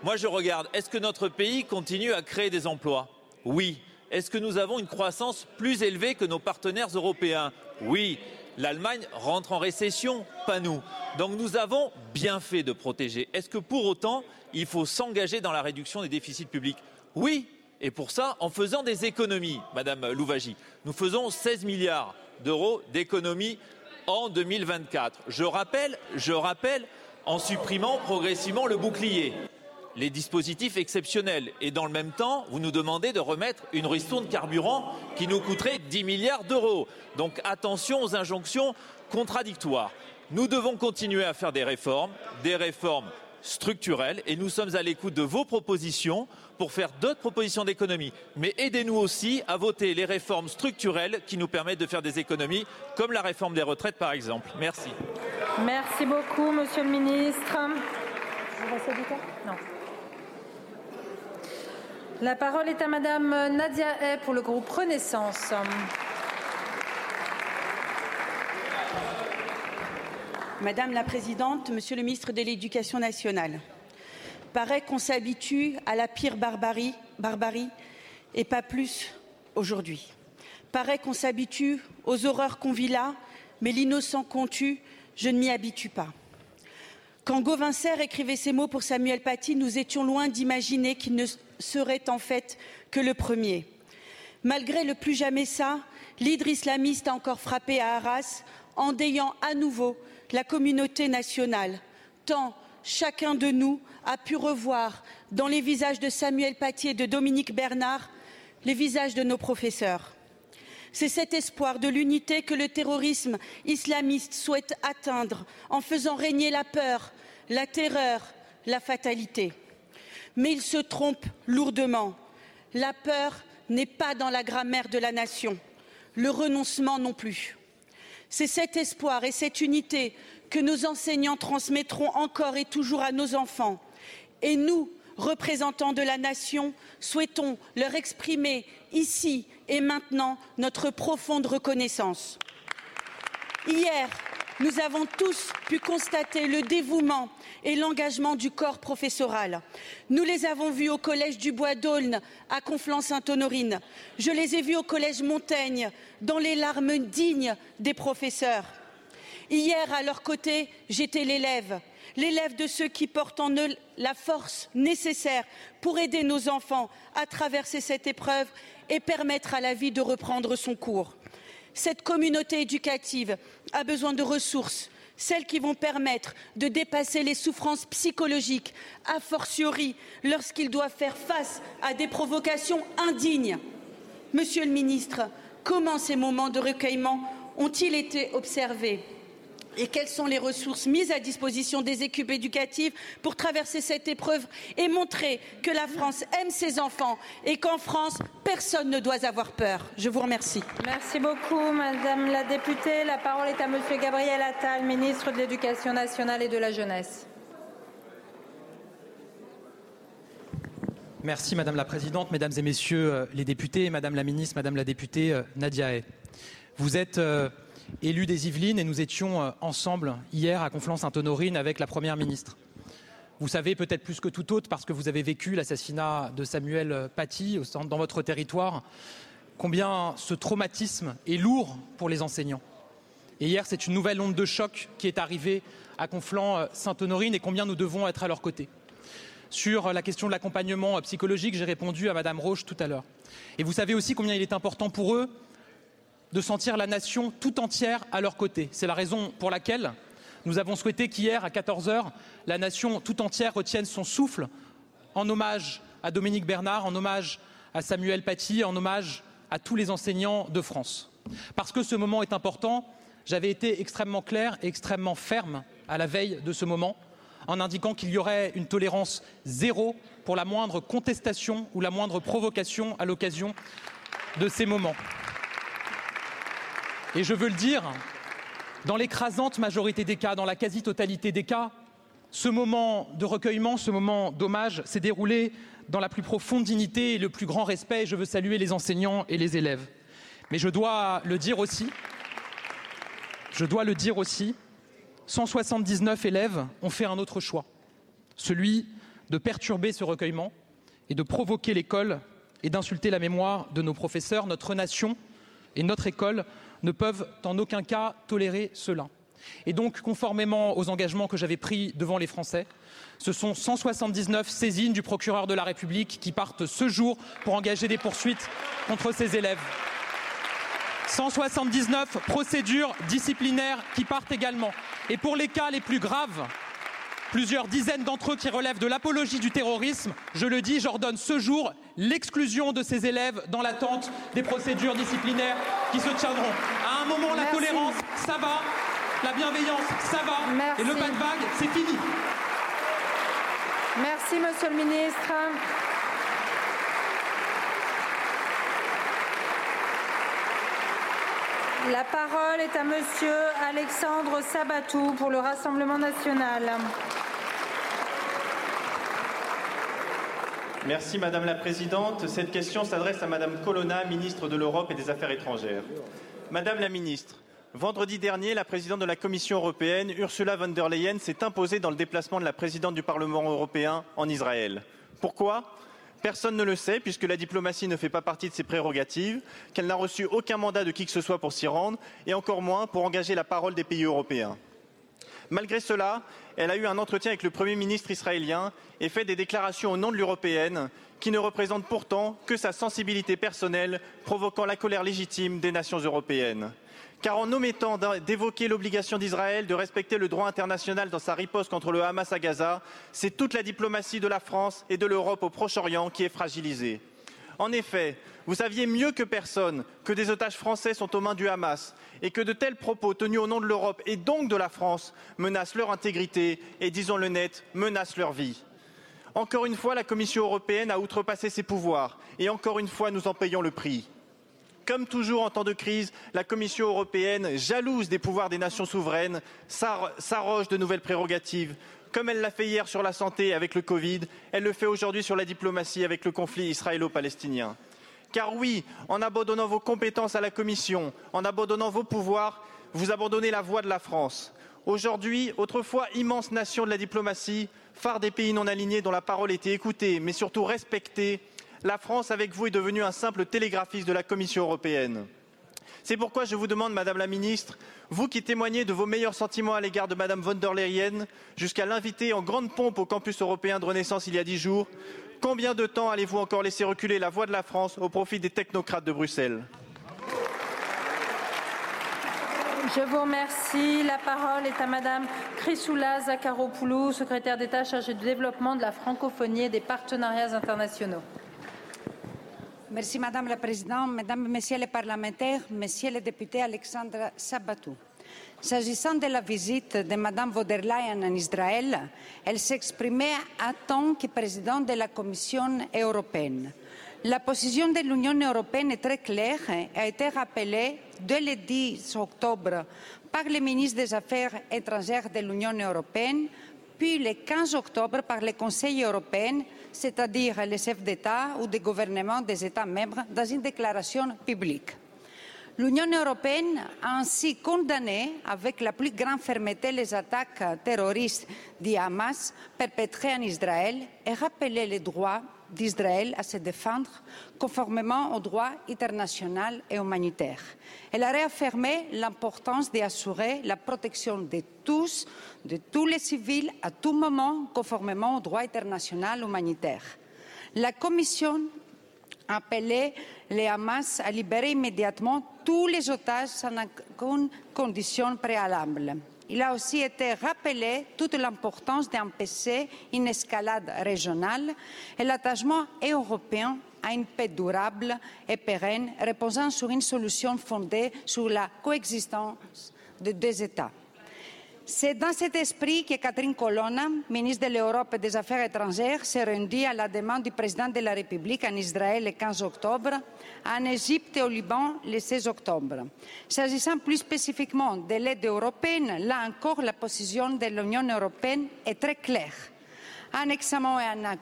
[SPEAKER 18] Moi je regarde, est-ce que notre pays continue à créer des emplois? Oui. Est-ce que nous avons une croissance plus élevée que nos partenaires européens? Oui. L'Allemagne rentre en récession, pas nous. Donc nous avons bien fait de protéger. Est-ce que pour autant, il faut s'engager dans la réduction des déficits publics? Oui, et pour ça, en faisant des économies, Madame Louvagie, nous faisons 16 milliards d'euros d'économies en 2024. Je rappelle, je rappelle, en supprimant progressivement le bouclier, les dispositifs exceptionnels. Et dans le même temps, vous nous demandez de remettre une ristourne carburant qui nous coûterait 10 milliards d'euros. Donc attention aux injonctions contradictoires. Nous devons continuer à faire des réformes, des réformes structurelles, et nous sommes à l'écoute de vos propositions pour faire d'autres propositions d'économie. Mais aidez-nous aussi à voter les réformes structurelles qui nous permettent de faire des économies, comme la réforme des retraites par exemple. Merci.
[SPEAKER 2] Merci beaucoup, Monsieur le Ministre. La parole est à Madame Nadia Hay pour le groupe Renaissance.
[SPEAKER 19] Madame la Présidente, Monsieur le Ministre de l'Éducation nationale, paraît qu'on s'habitue à la pire barbarie, barbarie et pas plus aujourd'hui. Paraît qu'on s'habitue aux horreurs qu'on vit là, mais l'innocent qu'on tue, je ne m'y habitue pas. Quand Gauvincer écrivait ces mots pour Samuel Paty, nous étions loin d'imaginer qu'il ne serait en fait que le premier. Malgré le plus jamais ça, l'hydre islamiste a encore frappé à Arras, endayant à nouveau la communauté nationale, tant chacun de nous a pu revoir dans les visages de Samuel Paty et de Dominique Bernard les visages de nos professeurs. C'est cet espoir de l'unité que le terrorisme islamiste souhaite atteindre en faisant régner la peur, la terreur, la fatalité. Mais il se trompe lourdement. La peur n'est pas dans la grammaire de la nation, le renoncement non plus. C'est cet espoir et cette unité que nos enseignants transmettront encore et toujours à nos enfants. Et nous, représentants de la nation, souhaitons leur exprimer ici et maintenant notre profonde reconnaissance. Hier, nous avons tous pu constater le dévouement et l'engagement du corps professoral. Nous les avons vus au collège du Bois d'Aulne à Conflans-Sainte-Honorine. Je les ai vus au collège Montaigne dans les larmes dignes des professeurs. Hier, à leur côté, j'étais l'élève, l'élève de ceux qui portent en eux la force nécessaire pour aider nos enfants à traverser cette épreuve et permettre à la vie de reprendre son cours. Cette communauté éducative a besoin de ressources, celles qui vont permettre de dépasser les souffrances psychologiques, a fortiori lorsqu'ils doivent faire face à des provocations indignes. Monsieur le ministre, comment ces moments de recueillement ont-ils été observés? Et quelles sont les ressources mises à disposition des équipes éducatives pour traverser cette épreuve et montrer que la France aime ses enfants et qu'en France, personne ne doit avoir peur. Je vous remercie.
[SPEAKER 2] Merci beaucoup, Madame la députée. La parole est à Monsieur Gabriel Attal, ministre de l'Éducation nationale et de la jeunesse.
[SPEAKER 6] Merci Madame la Présidente, Mesdames et Messieurs euh, les députés, Madame la Ministre, Madame la députée euh, Nadia Hay. Vous êtes euh, élu des Yvelines et nous étions euh, ensemble hier à Conflans-Sainte-Honorine avec la Première ministre. Vous savez peut-être plus que tout autre, parce que vous avez vécu l'assassinat de Samuel Paty dans votre territoire, combien ce traumatisme est lourd pour les enseignants. Et hier, c'est une nouvelle onde de choc qui est arrivée à Conflans-Sainte-Honorine et combien nous devons être à leur côté. Sur la question de l'accompagnement psychologique, j'ai répondu à Madame Roche tout à l'heure. Et vous savez aussi combien il est important pour eux de sentir la nation tout entière à leur côté. C'est la raison pour laquelle nous avons souhaité qu'hier, à 14 heures, la nation tout entière retienne son souffle en hommage à Dominique Bernard, en hommage à Samuel Paty, en hommage à tous les enseignants de France. Parce que ce moment est important, j'avais été extrêmement clair et extrêmement ferme à la veille de ce moment en indiquant qu'il y aurait une tolérance zéro pour la moindre contestation ou la moindre provocation à l'occasion de ces moments. Et je veux le dire, dans l'écrasante majorité des cas, dans la quasi-totalité des cas, ce moment de recueillement, ce moment d'hommage s'est déroulé dans la plus profonde dignité et le plus grand respect. Et je veux saluer les enseignants et les élèves. Mais je dois le dire aussi, je dois le dire aussi, 179 élèves ont fait un autre choix, celui de perturber ce recueillement et de provoquer l'école et d'insulter la mémoire de nos professeurs, notre nation et notre école ne peuvent en aucun cas tolérer cela. Et donc, conformément aux engagements que j'avais pris devant les Français, ce sont 179 saisines du procureur de la République qui partent ce jour pour engager des poursuites contre ces élèves. 179 procédures disciplinaires qui partent également. Et pour les cas les plus graves, plusieurs dizaines d'entre eux qui relèvent de l'apologie du terrorisme, je le dis, j'ordonne ce jour l'exclusion de ces élèves dans l'attente des procédures disciplinaires qui se tiendront. À un moment, la tolérance, ça va, la bienveillance, ça va,
[SPEAKER 2] Merci.
[SPEAKER 6] et le pas de vague, c'est fini.
[SPEAKER 2] Merci, Monsieur le ministre. La parole est à Monsieur Alexandre Sabatou pour le Rassemblement national.
[SPEAKER 20] Merci Madame la Présidente. Cette question s'adresse à Madame Colonna, ministre de l'Europe et des Affaires étrangères. Madame la Ministre, vendredi dernier, la présidente de la Commission européenne, Ursula von der Leyen, s'est imposée dans le déplacement de la présidente du Parlement européen en Israël. Pourquoi? Personne ne le sait, puisque la diplomatie ne fait pas partie de ses prérogatives, qu'elle n'a reçu aucun mandat de qui que ce soit pour s'y rendre, et encore moins pour engager la parole des pays européens. Malgré cela, elle a eu un entretien avec le Premier ministre israélien et fait des déclarations au nom de l'européenne qui ne représentent pourtant que sa sensibilité personnelle, provoquant la colère légitime des nations européennes. Car en omettant d'évoquer l'obligation d'Israël de respecter le droit international dans sa riposte contre le Hamas à Gaza, c'est toute la diplomatie de la France et de l'Europe au Proche-Orient qui est fragilisée. En effet, vous saviez mieux que personne que des otages français sont aux mains du Hamas et que de tels propos tenus au nom de l'Europe et donc de la France menacent leur intégrité et, disons-le net, menacent leur vie. Encore une fois, la Commission européenne a outrepassé ses pouvoirs et encore une fois, nous en payons le prix. Comme toujours en temps de crise, la Commission européenne, jalouse des pouvoirs des nations souveraines, s'arroge de nouvelles prérogatives. Comme elle l'a fait hier sur la santé avec le Covid, elle le fait aujourd'hui sur la diplomatie avec le conflit israélo-palestinien. Car oui, en abandonnant vos compétences à la Commission, en abandonnant vos pouvoirs, vous abandonnez la voie de la France. Aujourd'hui, autrefois immense nation de la diplomatie, phare des pays non alignés dont la parole était écoutée, mais surtout respectée, la France, avec vous, est devenue un simple télégraphiste de la Commission européenne. C'est pourquoi je vous demande, Madame la Ministre, vous qui témoignez de vos meilleurs sentiments à l'égard de Madame von der Leyen, jusqu'à l'inviter en grande pompe au campus européen de Renaissance il y a dix jours, combien de temps allez-vous encore laisser reculer la voix de la France au profit des technocrates de Bruxelles?
[SPEAKER 2] Je vous remercie. La parole est à Madame Chrysoula Zakharopoulou, secrétaire d'État chargée du développement de la francophonie et des partenariats internationaux.
[SPEAKER 16] Merci Madame la Présidente, Mesdames et Messieurs les parlementaires, Messieurs les députés Alexandre Sabatou. S'agissant de la visite de Madame von der Leyen en Israël, elle s'exprimait en tant que présidente de la Commission européenne. La position de l'Union européenne est très claire et a été rappelée dès le 10 octobre par le ministre des Affaires étrangères de l'Union européenne, puis le 15 octobre par le Conseil européen, c'est-à-dire les chefs d'État ou de gouvernement des États membres, dans une déclaration publique. L'Union européenne a ainsi condamné avec la plus grande fermeté les attaques terroristes du Hamas perpétrées en Israël et rappelé les droits d'Israël à se défendre conformément au droit international et humanitaire. Elle a réaffirmé l'importance d'assurer la protection de tous, de tous les civils, à tout moment, conformément au droit international humanitaire. La Commission a appelé les Hamas à libérer immédiatement tous les otages sans aucune condition préalable. Il a aussi été rappelé toute l'importance d'empêcher une escalade régionale et l'attachement européen à une paix durable et pérenne reposant sur une solution fondée sur la coexistence de deux États. C'est dans cet esprit que Catherine Colonna, ministre de l'Europe et des Affaires étrangères, s'est rendue à la demande du président de la République en Israël le 15 octobre, en Égypte et au Liban le 16 octobre. S'agissant plus spécifiquement de l'aide européenne, là encore, la position de l'Union européenne est très claire un examen et un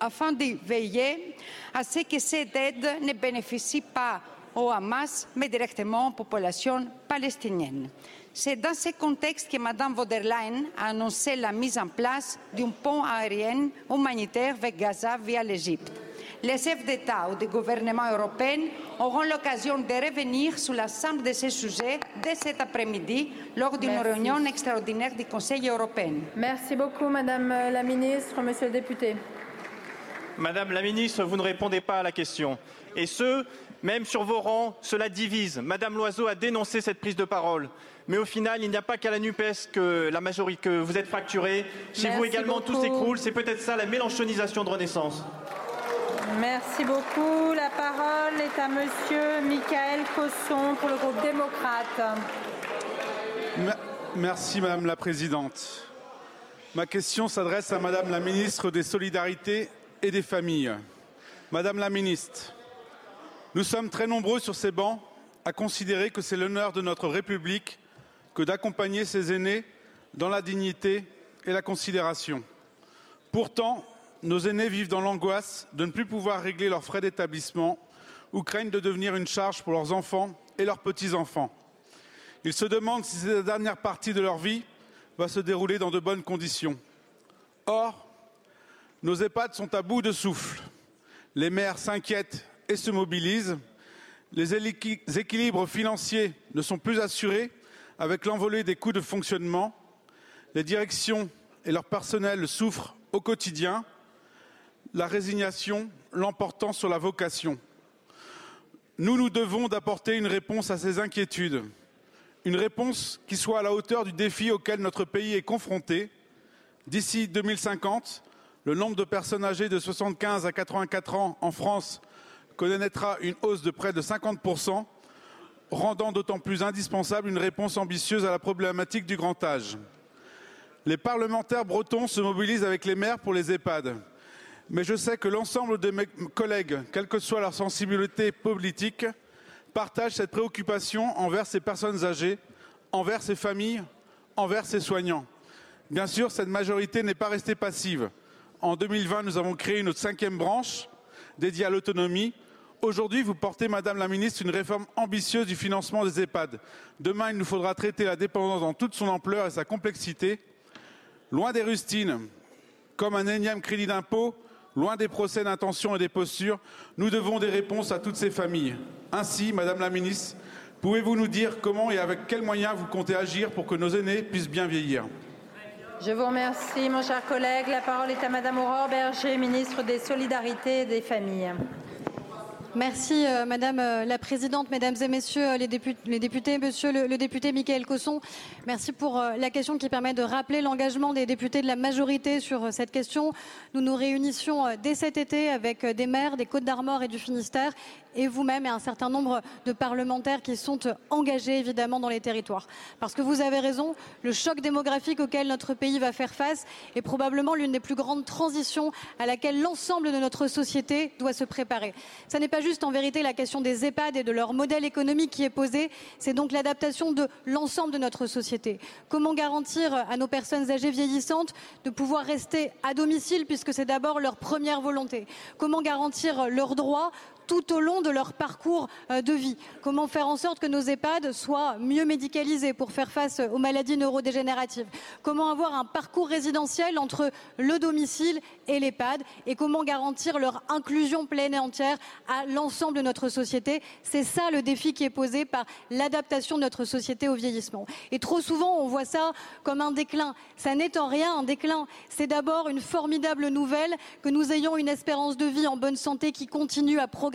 [SPEAKER 16] afin de veiller à ce que cette aide ne bénéficie pas au Hamas, mais directement aux populations palestiniennes. C'est dans ce contexte que Mme von der Leyen a annoncé la mise en place d'un pont aérien humanitaire vers Gaza via l'Égypte. Les chefs d'État ou de gouvernement européens auront l'occasion de revenir sur l'ensemble de ces sujets dès cet après-midi lors d'une réunion extraordinaire du Conseil européen.
[SPEAKER 2] Merci beaucoup, Madame la Ministre. Monsieur le député.
[SPEAKER 20] Madame la ministre, vous ne répondez pas à la question. Et ce, même sur vos rangs, cela divise. Madame Loiseau a dénoncé cette prise de parole. Mais au final, il n'y a pas qu'à la NUPES que la majorité que vous êtes fracturés. Chez vous également, tout s'écroule. C'est peut-être ça la mélanchonisation de Renaissance.
[SPEAKER 2] Merci beaucoup. La parole est à Monsieur Michael Cosson pour le groupe démocrate.
[SPEAKER 21] Me- Merci Madame la Présidente. Ma question s'adresse à Madame la Ministre des Solidarités et des Familles. Madame la Ministre, nous sommes très nombreux sur ces bancs à considérer que c'est l'honneur de notre République que d'accompagner ses aînés dans la dignité et la considération. Pourtant, nos aînés vivent dans l'angoisse de ne plus pouvoir régler leurs frais d'établissement ou craignent de devenir une charge pour leurs enfants et leurs petits-enfants. Ils se demandent si cette dernière partie de leur vie va se dérouler dans de bonnes conditions. Or, nos EHPAD sont à bout de souffle. Les maires s'inquiètent et se mobilisent. Les équi- équilibres financiers ne sont plus assurés avec l'envolée des coûts de fonctionnement. Les directions et leur personnel souffrent au quotidien, la résignation l'emportant sur la vocation. Nous nous devons d'apporter une réponse à ces inquiétudes, une réponse qui soit à la hauteur du défi auquel notre pays est confronté. D'ici 2050, le nombre de personnes âgées de 75 à 84 ans en France connaîtra une hausse de près de 50%, rendant d'autant plus indispensable une réponse ambitieuse à la problématique du grand âge. Les parlementaires bretons se mobilisent avec les maires pour les EHPAD. Mais je sais que l'ensemble de mes collègues, quelle que soit leur sensibilité politique, partagent cette préoccupation envers ces personnes âgées, envers ces familles, envers ces soignants. Bien sûr, cette majorité n'est pas restée passive. En 2020, nous avons créé une cinquième branche dédiée à l'autonomie. Aujourd'hui, vous portez, Madame la Ministre, une réforme ambitieuse du financement des EHPAD. Demain, il nous faudra traiter la dépendance dans toute son ampleur et sa complexité. Loin des rustines, comme un énième crédit d'impôt, loin des procès d'intention et des postures, nous devons des réponses à toutes ces familles. Ainsi, Madame la Ministre, pouvez-vous nous dire comment et avec quels moyens vous comptez agir pour que nos aînés puissent bien vieillir?
[SPEAKER 2] Je vous remercie, mon cher collègue. La parole est à Madame Aurore Berger, ministre des Solidarités et des Familles.
[SPEAKER 22] Merci euh, Madame euh, la Présidente, Mesdames et Messieurs euh, les députés, Monsieur le, le, député Michael Cosson, merci pour la question qui permet de rappeler l'engagement des députés de la majorité sur cette question. Nous nous réunissions dès cet été avec des maires des Côtes d'Armor et du Finistère et vous-même et un certain nombre de parlementaires qui sont engagés évidemment dans les territoires. Parce que vous avez raison, le choc démographique auquel notre pays va faire face est probablement l'une des plus grandes transitions à laquelle l'ensemble de notre société doit se préparer. Ça n'est pas juste en vérité la question des EHPAD et de leur modèle économique qui est posée, c'est donc l'adaptation de l'ensemble de notre société. Comment garantir à nos personnes âgées vieillissantes de pouvoir rester à domicile puisque c'est d'abord leur première volonté? Comment garantir leurs droits tout au long de leur parcours euh, de vie. Comment faire en sorte que nos EHPAD soient mieux médicalisés pour faire face aux maladies neurodégénératives? Comment avoir un parcours résidentiel entre le domicile et l'EHPAD? Et comment garantir leur inclusion pleine et entière à l'ensemble de notre société? C'est ça le défi qui est posé par l'adaptation de notre société au vieillissement. Et trop souvent, on voit ça comme un déclin. Ça n'est en rien un déclin. C'est d'abord une formidable nouvelle que nous ayons une espérance de vie en bonne santé qui continue à progresser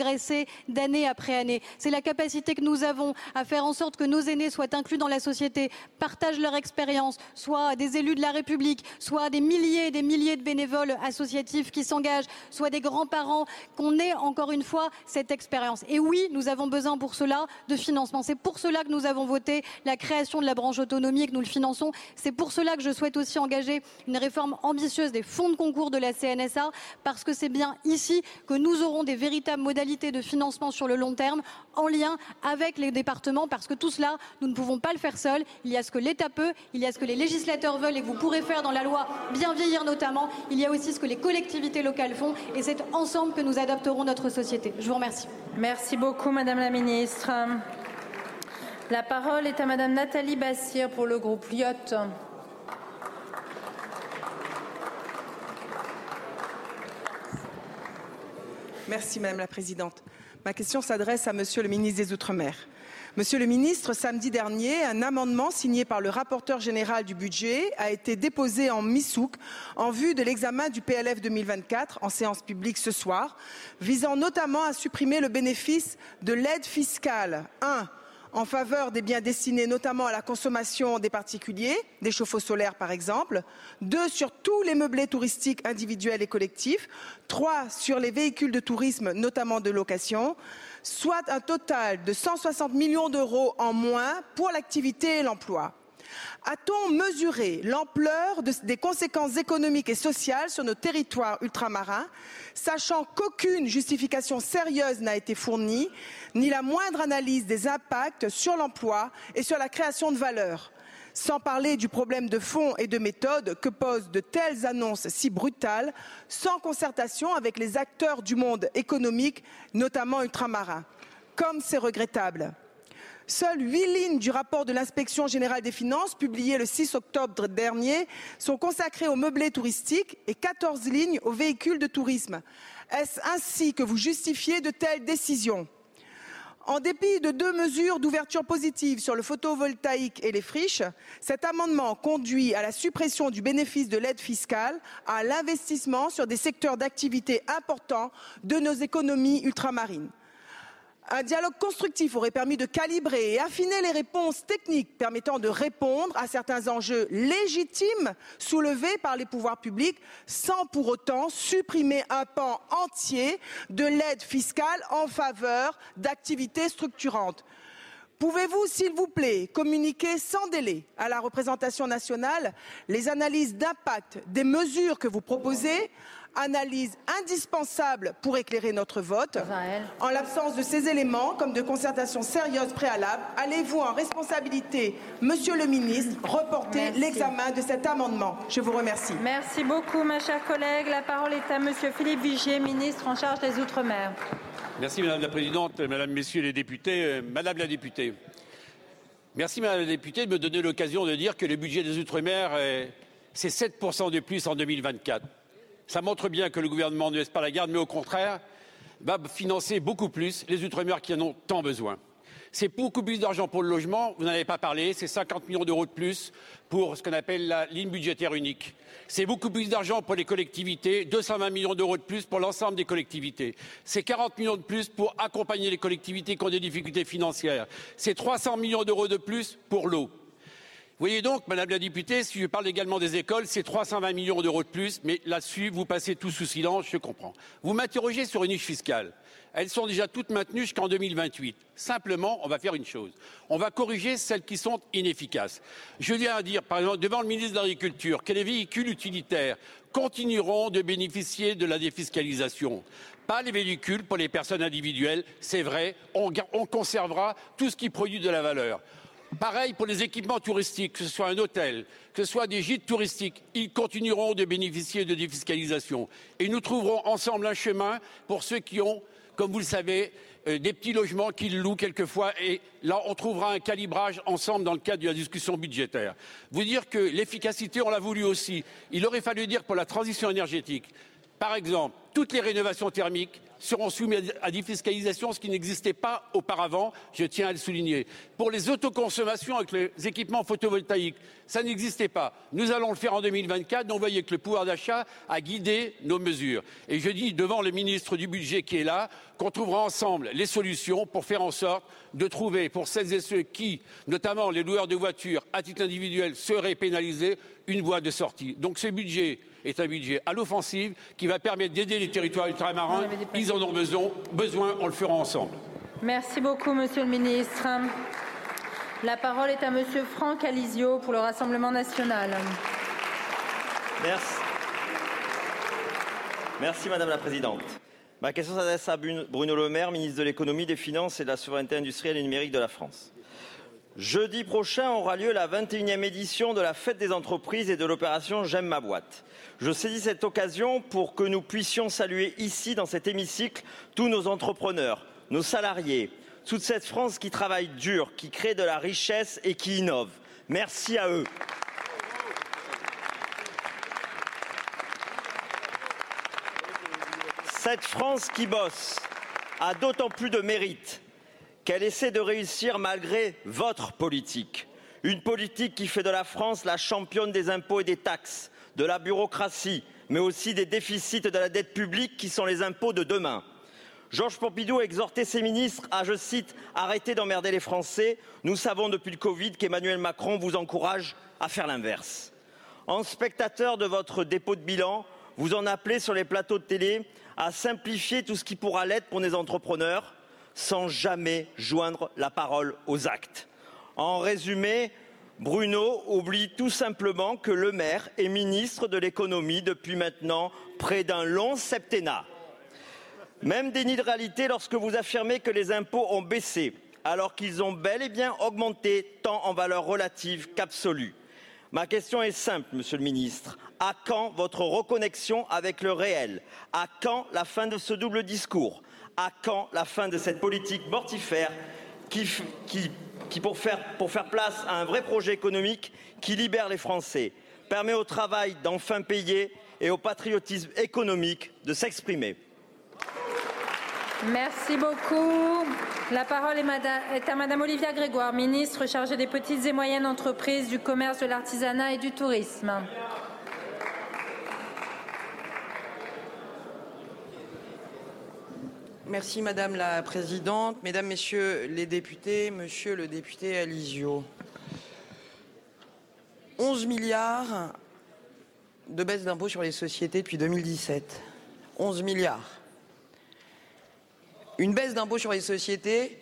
[SPEAKER 22] d'année après année. C'est la capacité que nous avons à faire en sorte que nos aînés soient inclus dans la société, partagent leur expérience, soit des élus de la République, soit des milliers et des milliers de bénévoles associatifs qui s'engagent, soit des grands-parents, qu'on ait encore une fois cette expérience. Et oui, nous avons besoin pour cela de financement. C'est pour cela que nous avons voté la création de la branche autonomie et que nous le finançons. C'est pour cela que je souhaite aussi engager une réforme ambitieuse des fonds de concours de la CNSA, parce que c'est bien ici que nous aurons des véritables modalités de financement sur le long terme en lien avec les départements parce que tout cela, nous ne pouvons pas le faire seuls. Il y a ce que l'État peut, il y a ce que les législateurs veulent et que vous pourrez faire dans la loi bien vieillir notamment. Il y a aussi ce que les collectivités locales font et c'est ensemble que nous adapterons notre société. Je vous remercie.
[SPEAKER 2] Merci beaucoup, Madame la Ministre. La parole est à Madame Nathalie Bassir pour le groupe Lyotte.
[SPEAKER 23] Merci Madame la Présidente. Ma question s'adresse à Monsieur le ministre des Outre-mer. Monsieur le ministre, samedi dernier, un amendement signé par le rapporteur général du budget a été déposé en Missouk en vue de l'examen du PLF 2024 en séance publique ce soir, visant notamment à supprimer le bénéfice de l'aide fiscale 1 en faveur des biens destinés notamment à la consommation des particuliers, des chauffe-eau solaires par exemple, deux sur tous les meublés touristiques individuels et collectifs, trois sur les véhicules de tourisme, notamment de location, soit un total de 160 millions d'euros en moins pour l'activité et l'emploi. A-t-on mesuré l'ampleur des conséquences économiques et sociales sur nos territoires ultramarins, sachant qu'aucune justification sérieuse n'a été fournie, ni la moindre analyse des impacts sur l'emploi et sur la création de valeur? Sans parler du problème de fond et de méthode que posent de telles annonces si brutales, sans concertation avec les acteurs du monde économique, notamment ultramarins. Comme c'est regrettable. Seules huit lignes du rapport de l'inspection générale des finances, publié le 6 octobre dernier, sont consacrées aux meublés touristiques et 14 lignes aux véhicules de tourisme. Est-ce ainsi que vous justifiez de telles décisions? En dépit de deux mesures d'ouverture positive sur le photovoltaïque et les friches, cet amendement conduit à la suppression du bénéfice de l'aide fiscale, à l'investissement sur des secteurs d'activité importants de nos économies ultramarines. Un dialogue constructif aurait permis de calibrer et affiner les réponses techniques permettant de répondre à certains enjeux légitimes soulevés par les pouvoirs publics sans pour autant supprimer un pan entier de l'aide fiscale en faveur d'activités structurantes. Pouvez-vous, s'il vous plaît, communiquer sans délai à la représentation nationale les analyses d'impact des mesures que vous proposez analyse indispensable pour éclairer notre vote. En l'absence de ces éléments, comme de concertation sérieuse préalable, allez-vous en responsabilité, Monsieur le ministre, reporter l'examen de cet amendement? Je vous remercie.
[SPEAKER 2] Merci beaucoup, ma chère collègue. La parole est à Monsieur Philippe Vigier, ministre en charge des Outre-mer.
[SPEAKER 24] Merci Madame la Présidente, Madame, Messieurs les députés, euh, Madame la députée. Merci Madame la députée de me donner l'occasion de dire que le budget des Outre-mer, c'est 7% de plus en 2024. Ça montre bien que le gouvernement ne laisse pas la garde, mais au contraire, va financer beaucoup plus les Outre-mer qui en ont tant besoin. C'est beaucoup plus d'argent pour le logement, vous n'en avez pas parlé, c'est 50 millions d'euros de plus pour ce qu'on appelle la ligne budgétaire unique. C'est beaucoup plus d'argent pour les collectivités, 220 millions d'euros de plus pour l'ensemble des collectivités. C'est 40 millions de plus pour accompagner les collectivités qui ont des difficultés financières. C'est 300 millions d'euros de plus pour l'eau. Voyez donc, Madame la députée, si je parle également des écoles, c'est 320 millions d'euros de plus, mais là-dessus, vous passez tout sous silence, je comprends. Vous m'interrogez sur une niche fiscale. Elles sont déjà toutes maintenues jusqu'en 2028. Simplement, on va faire une chose. On va corriger celles qui sont inefficaces. Je viens à dire, par exemple, devant le ministre de l'Agriculture, que les véhicules utilitaires continueront de bénéficier de la défiscalisation. Pas les véhicules pour les personnes individuelles, c'est vrai, on conservera tout ce qui produit de la valeur. Pareil pour les équipements touristiques, que ce soit un hôtel, que ce soit des gîtes touristiques, ils continueront de bénéficier de défiscalisation. Et nous trouverons ensemble un chemin pour ceux qui ont, comme vous le savez, euh, des petits logements qu'ils louent quelquefois. Et là, on trouvera un calibrage ensemble dans le cadre de la discussion budgétaire. Vous dire que l'efficacité, on l'a voulu aussi. Il aurait fallu dire pour la transition énergétique, par exemple, toutes les rénovations thermiques seront soumis à défiscalisation, ce qui n'existait pas auparavant, je tiens à le souligner. Pour les autoconsommations avec les équipements photovoltaïques, ça n'existait pas. Nous allons le faire en 2024, donc vous voyez que le pouvoir d'achat a guidé nos mesures. Et je dis devant le ministre du Budget qui est là, qu'on trouvera ensemble les solutions pour faire en sorte de trouver pour celles et ceux qui, notamment les loueurs de voitures à titre individuel, seraient pénalisés, une voie de sortie. Donc ce budget est un budget à l'offensive qui va permettre d'aider les territoires ultramarins. Ils en ont besoin, besoin, on le fera ensemble.
[SPEAKER 2] Merci beaucoup, Monsieur le Ministre. La parole est à Monsieur Franck Alizio pour le Rassemblement national.
[SPEAKER 25] Merci. Merci Madame la Présidente. Ma question s'adresse à Bruno Le Maire, ministre de l'économie, des finances et de la souveraineté industrielle et numérique de la France. Jeudi prochain aura lieu la 21e édition de la Fête des entreprises et de l'opération J'aime ma boîte. Je saisis cette occasion pour que nous puissions saluer ici, dans cet hémicycle, tous nos entrepreneurs, nos salariés, toute cette France qui travaille dur, qui crée de la richesse et qui innove. Merci à eux. Cette France qui bosse a d'autant plus de mérite qu'elle essaie de réussir malgré votre politique. Une politique qui fait de la France la championne des impôts et des taxes, de la bureaucratie, mais aussi des déficits de la dette publique qui sont les impôts de demain. Georges Pompidou a exhorté ses ministres à, je cite, arrêter d'emmerder les Français. Nous savons depuis le Covid qu'Emmanuel Macron vous encourage à faire l'inverse. En spectateur de votre dépôt de bilan, vous en appelez sur les plateaux de télé à simplifier tout ce qui pourra l'être pour les entrepreneurs, sans jamais joindre la parole aux actes. En résumé, Bruno oublie tout simplement que le maire est ministre de l'économie depuis maintenant près d'un long septennat. Même déni de réalité lorsque vous affirmez que les impôts ont baissé, alors qu'ils ont bel et bien augmenté tant en valeur relative qu'absolue. Ma question est simple, Monsieur le Ministre. À quand votre reconnexion avec le réel? À quand la fin de ce double discours? À quand la fin de cette politique mortifère qui, pour, faire, pour faire place à un vrai projet économique qui libère les Français, permet au travail d'enfin payer et au patriotisme économique de s'exprimer.
[SPEAKER 2] Merci beaucoup. La parole est, à Madame Olivia Grégoire, ministre chargée des petites et moyennes entreprises, du commerce, de l'artisanat et du tourisme.
[SPEAKER 26] Merci Madame la Présidente, Mesdames, Messieurs les députés, Monsieur le député Alizio. 11 milliards de baisse d'impôts sur les sociétés depuis 2017. 11 milliards. Une baisse d'impôts sur les sociétés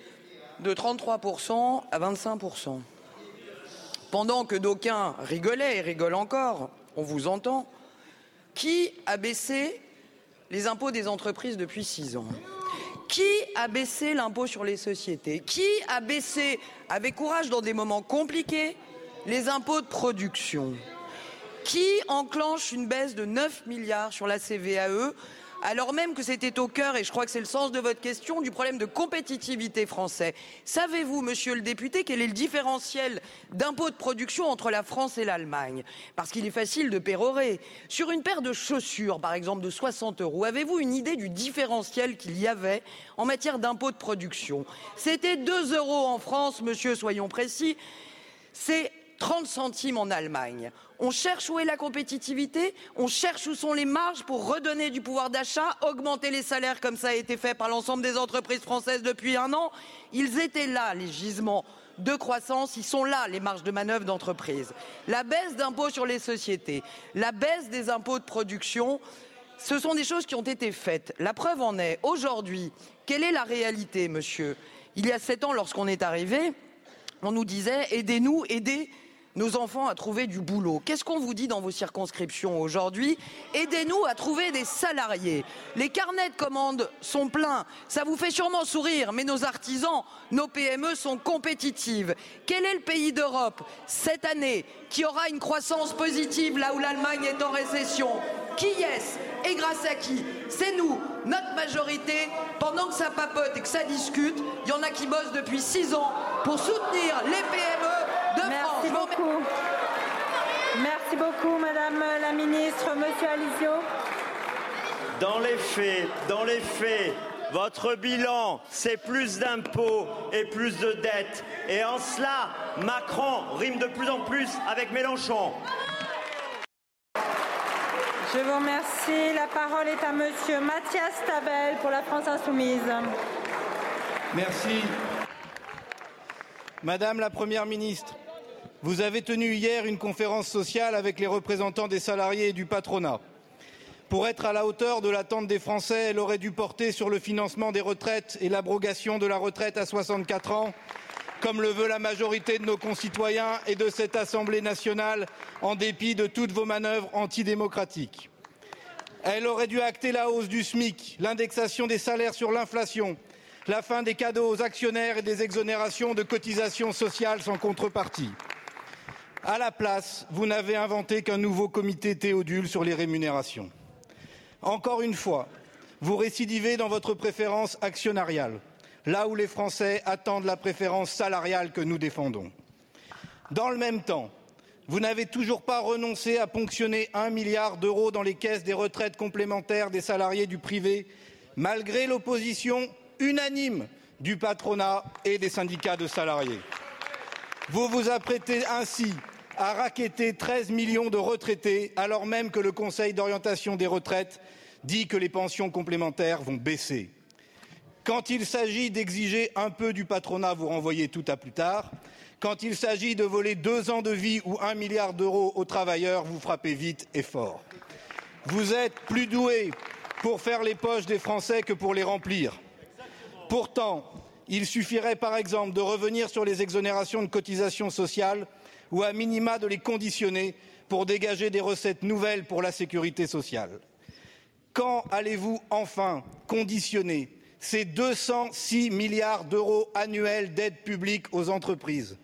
[SPEAKER 26] de 33% à 25%. Pendant que d'aucuns rigolaient et rigolent encore, on vous entend, qui a baissé les impôts des entreprises depuis 6 ans? Qui a baissé l'impôt sur les sociétés? Qui a baissé avec courage dans des moments compliqués les impôts de production? Qui enclenche une baisse de 9 milliards sur la CVAE alors même que c'était au cœur, et je crois que c'est le sens de votre question, du problème de compétitivité français. Savez-vous, monsieur le député, quel est le différentiel d'impôt de production entre la France et l'Allemagne? Parce qu'il est facile de pérorer. Sur une paire de chaussures, par exemple, de 60 euros, avez-vous une idée du différentiel qu'il y avait en matière d'impôt de production? C'était 2 euros en France, monsieur, soyons précis. C'est 30 centimes en Allemagne. On cherche où est la compétitivité, on cherche où sont les marges pour redonner du pouvoir d'achat, augmenter les salaires comme ça a été fait par l'ensemble des entreprises françaises depuis un an. Ils étaient là, les gisements de croissance, ils sont là, les marges de manœuvre d'entreprise. La baisse d'impôts sur les sociétés, la baisse des impôts de production, ce sont des choses qui ont été faites. La preuve en est, aujourd'hui, quelle est la réalité, monsieur? Il y a sept ans, lorsqu'on est arrivé, on nous disait aidez-nous, aidez nos enfants à trouver du boulot. Qu'est-ce qu'on vous dit dans vos circonscriptions aujourd'hui? Aidez-nous à trouver des salariés. Les carnets de commandes sont pleins. Ça vous fait sûrement sourire, mais nos artisans, nos PME sont compétitives. Quel est le pays d'Europe cette année qui aura une croissance positive là où l'Allemagne est en récession? Qui est-ce? Et grâce à qui? C'est nous, notre majorité. Pendant que ça papote et que ça discute, il y en a qui bossent depuis six ans pour soutenir les PME
[SPEAKER 2] Merci beaucoup. Merci beaucoup, Madame la Ministre. Monsieur Alizio.
[SPEAKER 25] Dans les faits, dans les faits, votre bilan, c'est plus d'impôts et plus de dettes. Et en cela, Macron rime de plus en plus avec Mélenchon.
[SPEAKER 2] Je vous remercie. La parole est à Monsieur Mathias Tabel pour la France Insoumise.
[SPEAKER 7] Merci. Madame la Première ministre, vous avez tenu hier une conférence sociale avec les représentants des salariés et du patronat. Pour être à la hauteur de l'attente des Français, elle aurait dû porter sur le financement des retraites et l'abrogation de la retraite à 64 ans, comme le veut la majorité de nos concitoyens et de cette Assemblée nationale, en dépit de toutes vos manœuvres antidémocratiques. Elle aurait dû acter la hausse du SMIC, l'indexation des salaires sur l'inflation, la fin des cadeaux aux actionnaires et des exonérations de cotisations sociales sans contrepartie. À la place, vous n'avez inventé qu'un nouveau comité Théodule sur les rémunérations. Encore une fois, vous récidivez dans votre préférence actionnariale, là où les Français attendent la préférence salariale que nous défendons. Dans le même temps, vous n'avez toujours pas renoncé à ponctionner un milliard d'euros dans les caisses des retraites complémentaires des salariés du privé, malgré l'opposition unanime du patronat et des syndicats de salariés. Vous vous apprêtez ainsi à racketter 13 millions de retraités, alors même que le Conseil d'orientation des retraites dit que les pensions complémentaires vont baisser. Quand il s'agit d'exiger un peu du patronat, vous renvoyez tout à plus tard. Quand il s'agit de voler deux ans de vie ou un milliard d'euros aux travailleurs, vous frappez vite et fort. Vous êtes plus doué pour faire les poches des Français que pour les remplir. Pourtant, il suffirait par exemple de revenir sur les exonérations de cotisations sociales ou à minima de les conditionner pour dégager des recettes nouvelles pour la sécurité sociale. Quand allez-vous enfin conditionner ces 206 milliards d'euros annuels d'aide publique aux entreprises?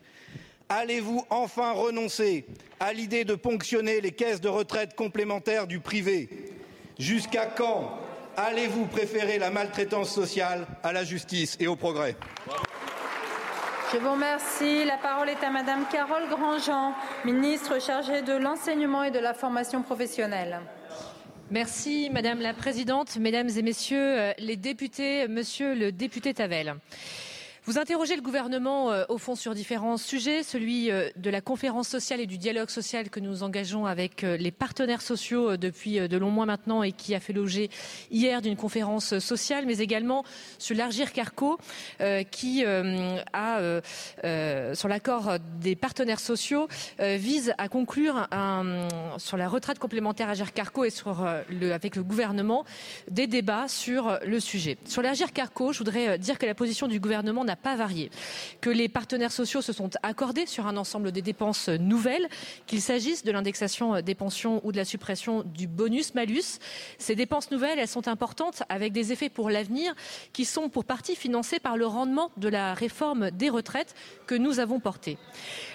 [SPEAKER 7] Allez-vous enfin renoncer à l'idée de ponctionner les caisses de retraite complémentaires du privé? Jusqu'à quand allez-vous préférer la maltraitance sociale à la justice et au progrès?
[SPEAKER 2] Je vous remercie. La parole est à Madame Carole Grandjean, ministre chargée de l'enseignement et de la formation professionnelle.
[SPEAKER 27] Merci Madame la Présidente, Mesdames et Messieurs euh, les députés, Monsieur le député Tavel. Vous interrogez le gouvernement euh, au fond sur différents sujets, celui euh, de la conférence sociale et du dialogue social que nous engageons avec euh, les partenaires sociaux depuis de longs mois maintenant et qui a fait l'objet hier d'une conférence sociale, mais également sur l'Argir Carco qui a, sur l'accord des partenaires sociaux, vise à conclure un, sur la retraite complémentaire Agir Carco et sur le, avec le gouvernement des débats sur le sujet. Sur l'Argir Carco, je voudrais dire que la position du gouvernement n'a n'a pas varié, que les partenaires sociaux se sont accordés sur un ensemble des dépenses nouvelles, qu'il s'agisse de l'indexation des pensions ou de la suppression du bonus-malus. Ces dépenses nouvelles, elles sont importantes avec des effets pour l'avenir qui sont pour partie financés par le rendement de la réforme des retraites que nous avons portée.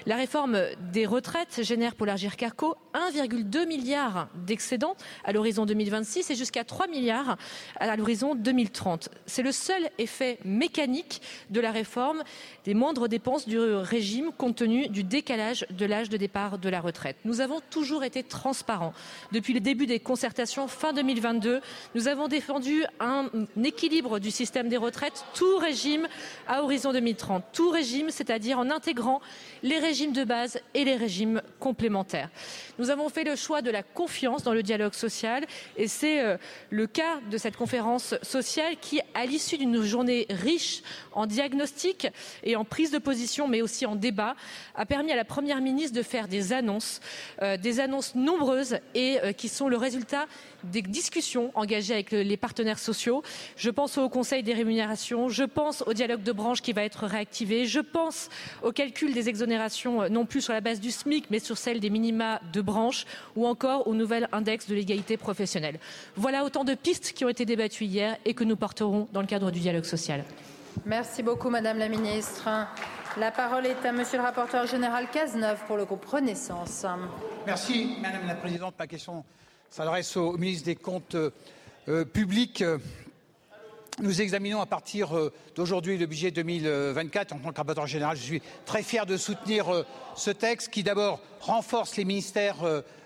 [SPEAKER 27] La réforme des retraites génère pour l'Agir Carco 1,2 milliard d'excédents à l'horizon 2026 et jusqu'à 3 milliards à l'horizon 2030. C'est le seul effet mécanique de la réforme des moindres dépenses du régime compte tenu du décalage de l'âge de départ de la retraite. Nous avons toujours été transparents. Depuis le début des concertations fin 2022, nous avons défendu un équilibre du système des retraites, tout régime à horizon 2030. Tout régime, c'est-à-dire en intégrant les régimes de base et les régimes complémentaires. Nous avons fait le choix de la confiance dans le dialogue social et c'est euh, le cas de cette conférence sociale qui, à l'issue d'une journée riche en diagnostic et en prise de position, mais aussi en débat, a permis à la Première ministre de faire des annonces, euh, des annonces nombreuses et euh, qui sont le résultat des discussions engagées avec les partenaires sociaux. Je pense au Conseil des rémunérations, je pense au dialogue de branche qui va être réactivé, je pense au calcul des exonérations euh, non plus sur la base du SMIC mais sur celle des minima de branche ou encore au nouvel index de l'égalité professionnelle. Voilà autant de pistes qui ont été débattues hier et que nous porterons dans le cadre du dialogue social.
[SPEAKER 2] Merci beaucoup, Madame la Ministre. La parole est à Monsieur le rapporteur général Cazeneuve pour le groupe Renaissance.
[SPEAKER 28] Merci, Madame la Présidente. Ma question s'adresse au ministre des Comptes euh, publics. Nous examinons à partir euh, d'aujourd'hui le budget 2024. En tant que rapporteur général, je suis très fier de soutenir euh, ce texte qui d'abord renforce les ministères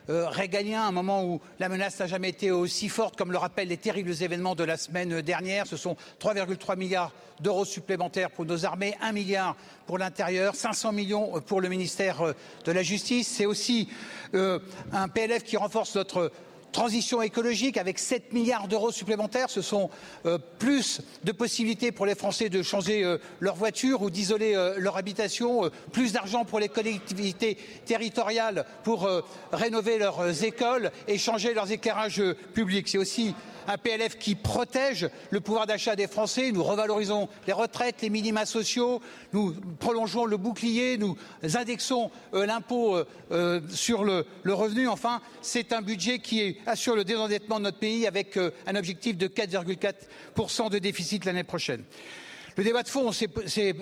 [SPEAKER 28] régaliens à un moment où la menace n'a jamais été aussi forte, comme le rappellent les terribles événements de la semaine dernière. Ce sont 3,3 milliards d'euros supplémentaires pour nos armées, 1 milliard pour l'intérieur, 500 millions pour le ministère de la Justice. C'est aussi un PLF qui renforce notre transition écologique avec 7 milliards d'euros supplémentaires. Ce sont euh, plus de possibilités pour les Français de changer euh, leur voiture ou d'isoler euh, leur habitation, plus d'argent pour les collectivités territoriales pour rénover leurs écoles et changer leurs éclairages publics. C'est aussi un PLF qui protège le pouvoir d'achat des Français. Nous revalorisons les retraites, les minima sociaux, nous prolongeons le bouclier, nous indexons euh, l'impôt euh, euh, sur le, le, revenu. Enfin, c'est un budget qui assure le désendettement de notre pays avec un objectif de 4,4% de déficit l'année prochaine. Le débat de fond s'est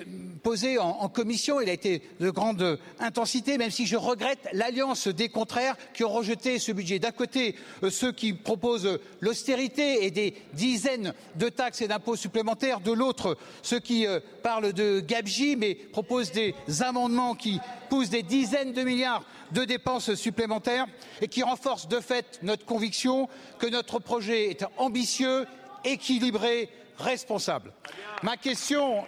[SPEAKER 28] posé en, commission. Il a été de grande intensité, même si je regrette l'alliance des contraires qui ont rejeté ce budget. D'un côté, euh, ceux qui proposent l'austérité et des dizaines de taxes et d'impôts supplémentaires. De l'autre, ceux qui euh, parlent de gabegie, mais proposent des amendements qui poussent des dizaines de milliards de dépenses supplémentaires et qui renforcent de fait notre conviction que notre projet est ambitieux, équilibré responsable. Ma question,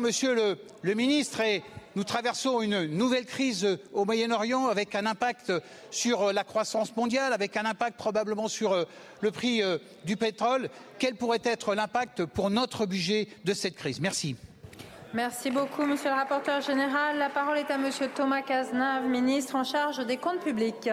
[SPEAKER 28] monsieur le, le ministre, est nous traversons une nouvelle crise au Moyen-Orient avec un impact sur la croissance mondiale, avec un impact probablement sur euh, le prix euh, du pétrole. Quel pourrait être l'impact pour notre budget de cette crise? Merci.
[SPEAKER 2] Merci beaucoup, monsieur le rapporteur général. La parole est à monsieur Thomas Cazenave, ministre en charge des comptes publics.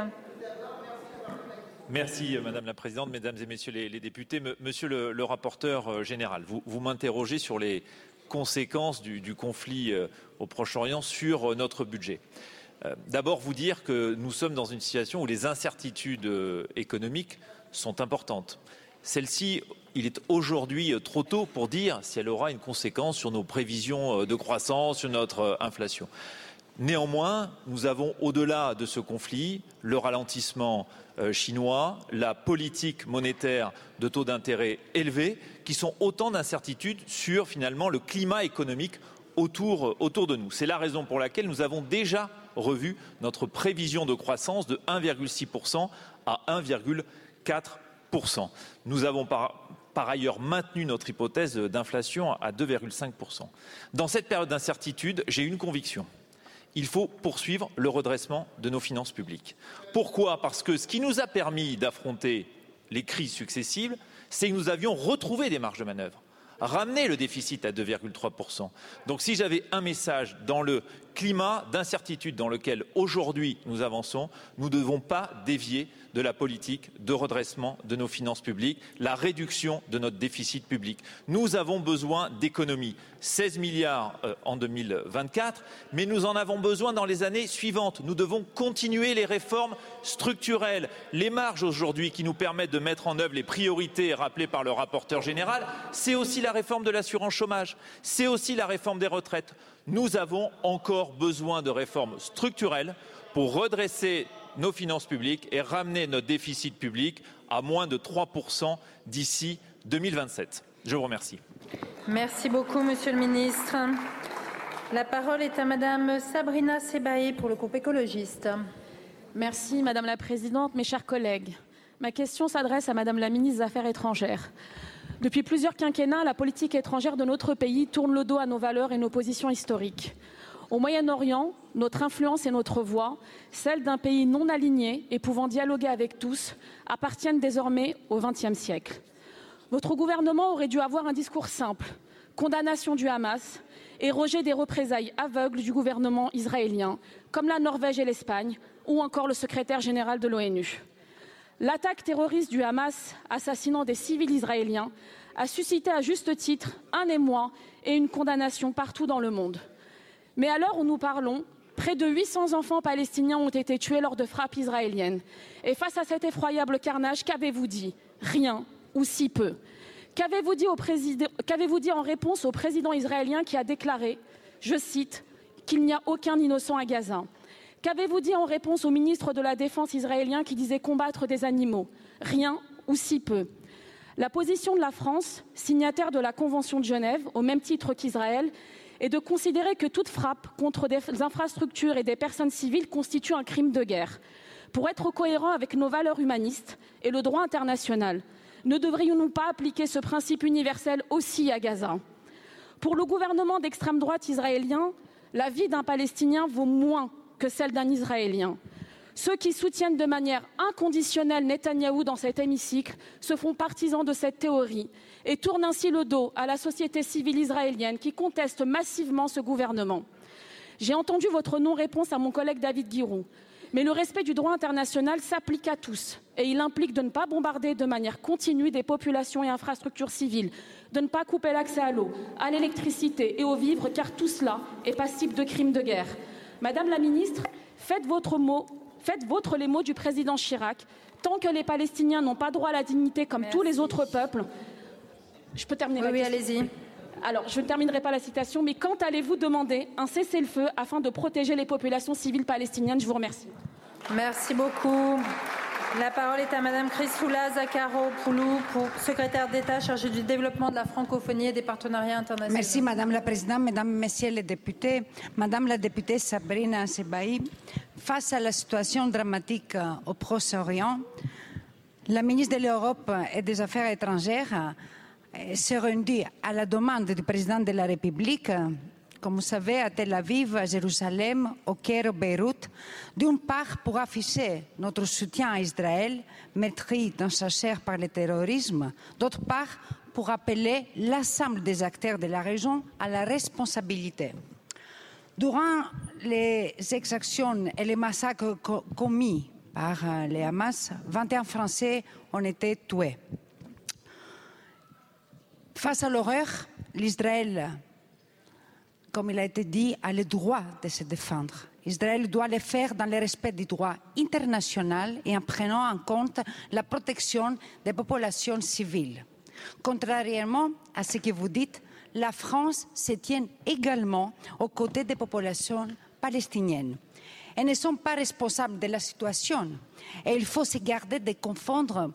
[SPEAKER 18] Merci Madame la Présidente, Mesdames et Messieurs les, députés. Monsieur le, rapporteur euh, général, vous, m'interrogez sur les conséquences du, du conflit euh, au Proche-Orient sur euh, notre budget. D'abord, vous dire que nous sommes dans une situation où les incertitudes économiques sont importantes. Celle-ci, il est aujourd'hui trop tôt pour dire si elle aura une conséquence sur nos prévisions de croissance, sur notre inflation. Néanmoins, nous avons, au-delà de ce conflit, le ralentissement euh, chinois, la politique monétaire de taux d'intérêt élevés, qui sont autant d'incertitudes sur finalement le climat économique autour, autour de nous. C'est la raison pour laquelle nous avons déjà revu notre prévision de croissance de 1,6% à 1,4%. Nous avons par, par ailleurs maintenu notre hypothèse d'inflation à 2,5%. Dans cette période d'incertitude, j'ai une conviction il faut poursuivre le redressement de nos finances publiques. Pourquoi? Parce que ce qui nous a permis d'affronter les crises successives, c'est que nous avions retrouvé des marges de manœuvre, ramené le déficit à 2,3%. Donc si j'avais un message dans le climat d'incertitude dans lequel aujourd'hui nous avançons, nous ne devons pas dévier de la politique de redressement de nos finances publiques, la réduction de notre déficit public. Nous avons besoin d'économies, 16 milliards euh, en 2024, mais nous en avons besoin dans les années suivantes. Nous devons continuer les réformes structurelles, les marges aujourd'hui qui nous permettent de mettre en œuvre les priorités rappelées par le rapporteur général. C'est aussi la réforme de l'assurance chômage, c'est aussi la réforme des retraites. Nous avons encore besoin de réformes structurelles pour redresser nos finances publiques et ramener notre déficit public à moins de 3% d'ici 2027. Je vous remercie.
[SPEAKER 2] Merci beaucoup, Monsieur le Ministre. La parole est à Madame Sabrina Sebae pour le groupe écologiste.
[SPEAKER 29] Merci Madame la Présidente, mes chers collègues. Ma question s'adresse à Madame la Ministre des Affaires étrangères. Depuis plusieurs quinquennats, la politique étrangère de notre pays tourne le dos à nos valeurs et nos positions historiques. Au Moyen-Orient, notre influence et notre voix, celle d'un pays non aligné et pouvant dialoguer avec tous, appartiennent désormais au XXe siècle. Votre gouvernement aurait dû avoir un discours simple condamnation du Hamas et rejet des représailles aveugles du gouvernement israélien, comme la Norvège et l'Espagne, ou encore le secrétaire général de l'ONU. L'attaque terroriste du Hamas assassinant des civils israéliens a suscité à juste titre un émoi et une condamnation partout dans le monde. Mais à l'heure où nous parlons, près de 800 enfants palestiniens ont été tués lors de frappes israéliennes. Et face à cet effroyable carnage, qu'avez-vous dit? Rien ou si peu. Qu'avez-vous dit, dit, en réponse au président israélien qui a déclaré, je cite, qu'il n'y a aucun innocent à Gaza? Qu'avez-vous dit en réponse au ministre de la Défense israélien qui disait combattre des animaux? Rien ou si peu. La position de la France, signataire de la Convention de Genève, au même titre qu'Israël, et de considérer que toute frappe contre des infrastructures et des personnes civiles constitue un crime de guerre. Pour être cohérent avec nos valeurs humanistes et le droit international, ne devrions-nous pas appliquer ce principe universel aussi à Gaza? Pour le gouvernement d'extrême droite israélien, la vie d'un Palestinien vaut moins que celle d'un Israélien. Ceux qui soutiennent de manière inconditionnelle Netanyahou dans cet hémicycle se font partisans de cette théorie et tournent ainsi le dos à la société civile israélienne qui conteste massivement ce gouvernement. J'ai entendu votre non-réponse à mon collègue David Guiraud, mais le respect du droit international s'applique à tous et il implique de ne pas bombarder de manière continue des populations et infrastructures civiles, de ne pas couper l'accès à l'eau, à l'électricité et aux vivres, car tout cela est passible de crimes de guerre. Madame la ministre, faites votre mot Faites vôtre les mots du président Chirac. Tant que les Palestiniens n'ont pas droit à la dignité comme tous les autres peuples, je peux terminer
[SPEAKER 2] Oui, allez-y.
[SPEAKER 29] Alors, je ne terminerai pas la citation, mais quand allez-vous demander un cessez-le-feu afin de protéger les populations civiles palestiniennes? Je vous remercie.
[SPEAKER 2] Merci beaucoup. La parole est à Madame Chrysoula Zakharou-Poulou, secrétaire d'État chargée du développement de la francophonie et des partenariats internationaux.
[SPEAKER 16] Merci Madame la Présidente, Mesdames, Messieurs les députés. Madame la députée Sabrina Sebaï, face à la situation dramatique au Proche-Orient, la ministre de l'Europe et des Affaires étrangères s'est rendue à la demande du président de la République comme vous savez, à Tel Aviv, à Jérusalem, au Caire, au Beyrouth, d'une part pour afficher notre soutien à Israël, meurtri dans sa chair par le terrorisme, d'autre part pour appeler l'ensemble des acteurs de la région à la responsabilité. Durant les exactions et les massacres commis par euh, les Hamas, 21 Français ont été tués. Face à l'horreur, l'Israël comme il a été dit, a le droit de se défendre. Israël doit le faire dans le respect du droit international et en prenant en compte la protection des populations civiles. Contrairement à ce que vous dites, la France se tient également aux côtés des populations palestiniennes. Elles ne sont pas responsables de la situation et il faut se garder de confondre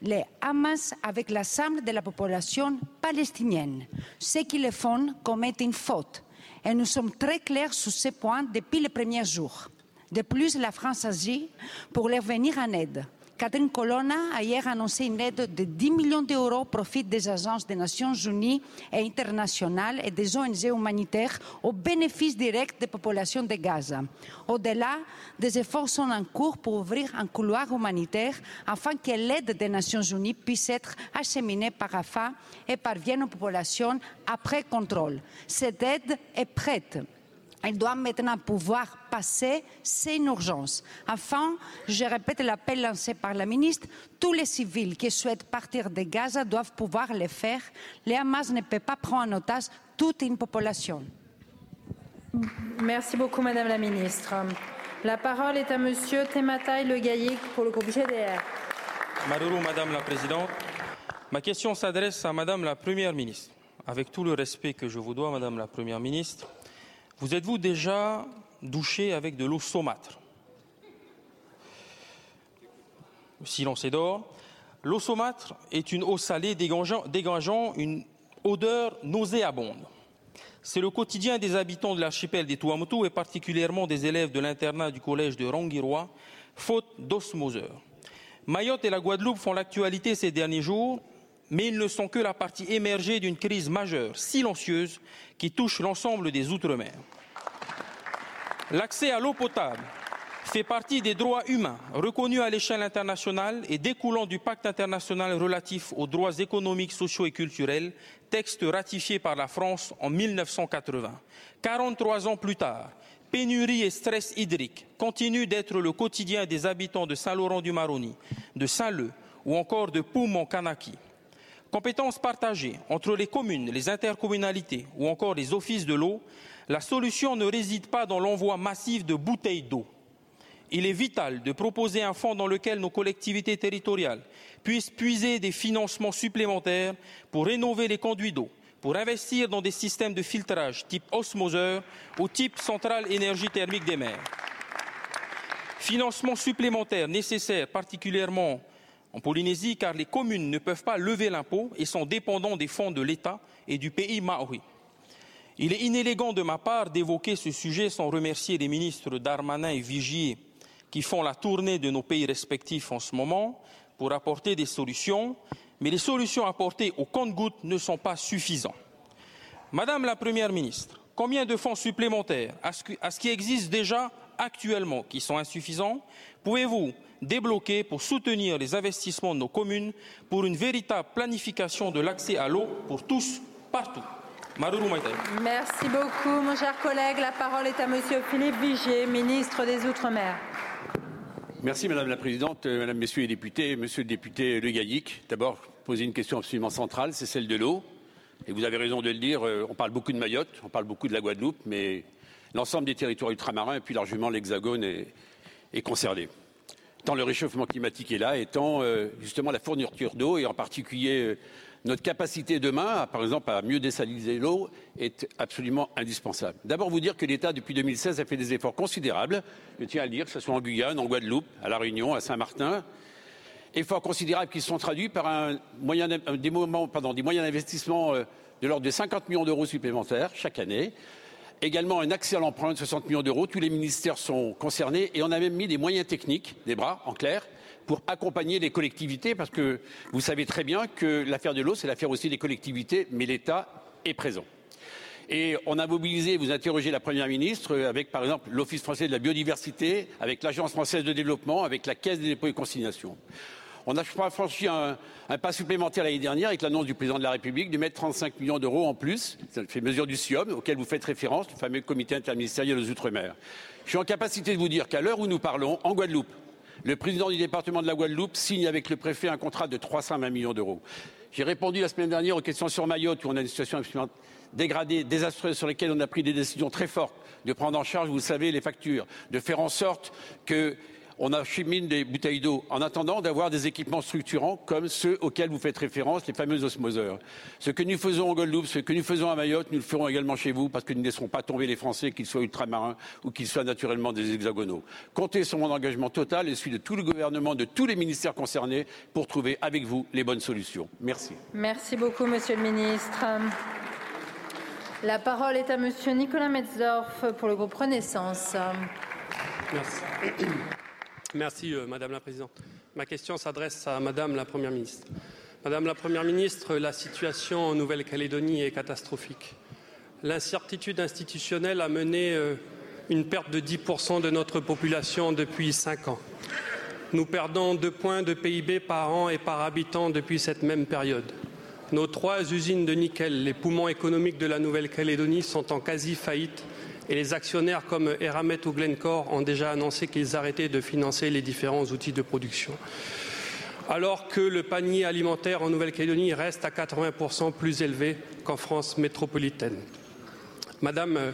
[SPEAKER 16] les Hamas avec l'ensemble de la population palestinienne. Ce qu'ils le font commettent une faute et nous sommes très clairs sur ce point depuis les premiers jours. De plus, la France agit pour leur venir en aide. Catherine Colonna a hier annoncé une aide de 10 millions d'euros au profit des agences des Nations Unies et internationales et des ONG humanitaires au bénéfice direct des populations de Gaza. Au-delà, des efforts sont en cours pour ouvrir un couloir humanitaire afin que l'aide des Nations Unies puisse être acheminée par Rafah et parvienne aux populations après contrôle. Cette aide est prête Elle doit maintenant pouvoir passer, c'est une urgence. Enfin, je répète l'appel lancé par la ministre, tous les civils qui souhaitent partir de Gaza doivent pouvoir le faire. Le Hamas ne peut pas prendre en otage toute une population.
[SPEAKER 2] Merci beaucoup, Madame la Ministre. La parole est à Monsieur Temataï Le Gaillic pour le groupe GDR.
[SPEAKER 30] Maruru, Madame la Présidente. Ma question s'adresse à Madame la Première ministre. Avec tout le respect que je vous dois, Madame la Première ministre, vous êtes-vous déjà douché avec de l'eau saumâtre? Le silence est d'or. L'eau saumâtre est une eau salée dégageant, une odeur nauséabonde. C'est le quotidien des habitants de l'archipel des Tuamotu et particulièrement des élèves de l'internat du collège de Rangiroa, faute d'osmoseur. Mayotte et la Guadeloupe font l'actualité ces derniers jours, mais ils ne sont que la partie émergée d'une crise majeure, silencieuse, qui touche l'ensemble des Outre-mer. L'accès à l'eau potable fait partie des droits humains reconnus à l'échelle internationale et découlant du pacte international relatif aux droits économiques, sociaux et culturels, texte ratifié par la France en 1980. 43 ans plus tard, pénurie et stress hydrique continuent d'être le quotidien des habitants de Saint-Laurent-du-Maroni, de Saint-Leu ou encore de Poum en Kanaki. Compétences partagées entre les communes, les intercommunalités ou encore les offices de l'eau, la solution ne réside pas dans l'envoi massif de bouteilles d'eau il est vital de proposer un fonds dans lequel nos collectivités territoriales puissent puiser des financements supplémentaires pour rénover les conduits d'eau, pour investir dans des systèmes de filtrage type osmoseur ou type centrale énergie thermique des mers. Financements supplémentaires nécessaires particulièrement en Polynésie car les communes ne peuvent pas lever l'impôt et sont dépendants des fonds de l'État et du pays maori. Il est inélégant de ma part d'évoquer ce sujet sans remercier les ministres Darmanin et Vigier qui font la tournée de nos pays respectifs en ce moment pour apporter des solutions, mais les solutions apportées au compte-gouttes ne sont pas suffisantes. Madame la Première ministre, combien de fonds supplémentaires à ce qui existe déjà actuellement qui sont insuffisants pouvez-vous débloquer pour soutenir les investissements de nos communes pour une véritable planification de l'accès à l'eau pour tous partout?
[SPEAKER 2] Merci beaucoup, mon cher collègue. La parole est à Monsieur Philippe Vigier, ministre des Outre-mer.
[SPEAKER 24] Merci Madame la Présidente, euh, Mesdames, Messieurs les députés, Monsieur le député Le Gaillic. D'abord, poser une question absolument centrale, c'est celle de l'eau. Et vous avez raison de le dire, euh, on parle beaucoup de Mayotte, on parle beaucoup de la Guadeloupe, mais l'ensemble des territoires ultramarins et puis largement l'Hexagone est, concerné. Tant le réchauffement climatique est là, et tant euh, justement la fourniture d'eau, et en particulier notre capacité demain, par exemple, à mieux désaliniser l'eau est absolument indispensable. D'abord, vous dire que l'État, depuis 2016, a fait des efforts considérables. Je tiens à le dire, que ce soit en Guyane, en Guadeloupe, à La Réunion, à Saint-Martin. Efforts considérables qui sont traduits par un des moyens d'investissement euh, de l'ordre de 50 millions d'euros supplémentaires chaque année. Également un accès à l'emprunt de 60 millions d'euros. Tous les ministères sont concernés et on a même mis des moyens techniques, des bras en clair, pour accompagner les collectivités, parce que vous savez très bien que l'affaire de l'eau, c'est l'affaire aussi des collectivités, mais l'État est présent. Et on a mobilisé, vous interrogez la Première ministre, avec par exemple l'Office français de la biodiversité, avec l'Agence française de développement, avec la Caisse des dépôts et consignations. On a franchi un, pas supplémentaire l'année dernière avec l'annonce du président de la République de mettre 35 millions d'euros en plus. Ça fait mesure du SIOM, auquel vous faites référence, le fameux comité interministériel aux Outre-mer. Je suis en capacité de vous dire qu'à l'heure où nous parlons, en Guadeloupe, le président du département de la Guadeloupe signe avec le préfet un contrat de 320 millions d'euros. J'ai répondu la semaine dernière aux questions sur Mayotte, où on a une situation absolument dégradée, désastreuse, sur lesquelles on a pris des décisions très fortes de prendre en charge, vous le savez, les factures, de faire en sorte que on achemine des bouteilles d'eau en attendant d'avoir des équipements structurants comme ceux auxquels vous faites référence, les fameux osmoseurs. Ce que nous faisons en Guadeloupe, ce que nous faisons à Mayotte, nous le ferons également chez vous parce que nous ne laisserons pas tomber les Français, qu'ils soient ultramarins ou qu'ils soient naturellement des hexagonaux. Comptez sur mon engagement total et celui de tout le gouvernement, de tous les ministères concernés pour trouver avec vous les bonnes solutions. Merci.
[SPEAKER 2] Merci beaucoup, Monsieur le Ministre. La parole est à Monsieur Nicolas Metzdorf pour le groupe Renaissance.
[SPEAKER 31] Merci. Merci, euh, Madame la Présidente. Ma question s'adresse à Madame la Première ministre. Madame la Première ministre, la situation en Nouvelle-Calédonie est catastrophique. L'incertitude institutionnelle a mené euh, une perte de 10% de notre population depuis cinq ans. Nous perdons deux points de PIB par an et par habitant depuis cette même période. Nos trois usines de nickel, les poumons économiques de la Nouvelle-Calédonie, sont en quasi faillite Et les actionnaires comme Eramet ou Glencore ont déjà annoncé qu'ils arrêtaient de financer les différents outils de production. Alors que le panier alimentaire en Nouvelle-Calédonie reste à 80% plus élevé qu'en France métropolitaine. Madame euh,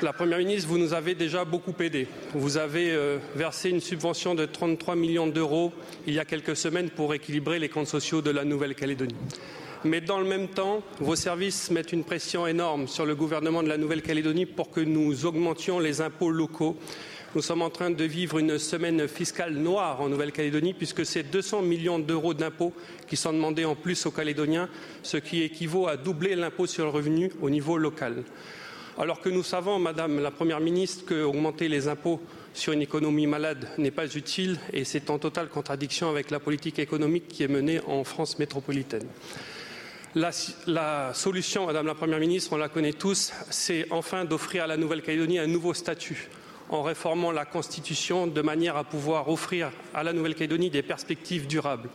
[SPEAKER 31] la Première ministre, vous nous avez déjà beaucoup aidé. Vous avez euh, versé une subvention de 33 millions d'euros il y a quelques semaines pour équilibrer les comptes sociaux de la Nouvelle-Calédonie. Mais dans le même temps, vos services mettent une pression énorme sur le gouvernement de la Nouvelle-Calédonie pour que nous augmentions les impôts locaux. Nous sommes en train de vivre une semaine fiscale noire en Nouvelle-Calédonie puisque c'est 200 millions d'euros d'impôts qui sont demandés en plus aux Calédoniens, ce qui équivaut à doubler l'impôt sur le revenu au niveau local. Alors que nous savons, Madame la Première ministre, qu'augmenter les impôts sur une économie malade n'est pas utile et c'est en totale contradiction avec la politique économique qui est menée en France métropolitaine. La, solution, Madame la Première ministre, on la connaît tous, c'est enfin d'offrir à la Nouvelle-Calédonie un nouveau statut en réformant la Constitution de manière à pouvoir offrir à la Nouvelle-Calédonie des perspectives durables.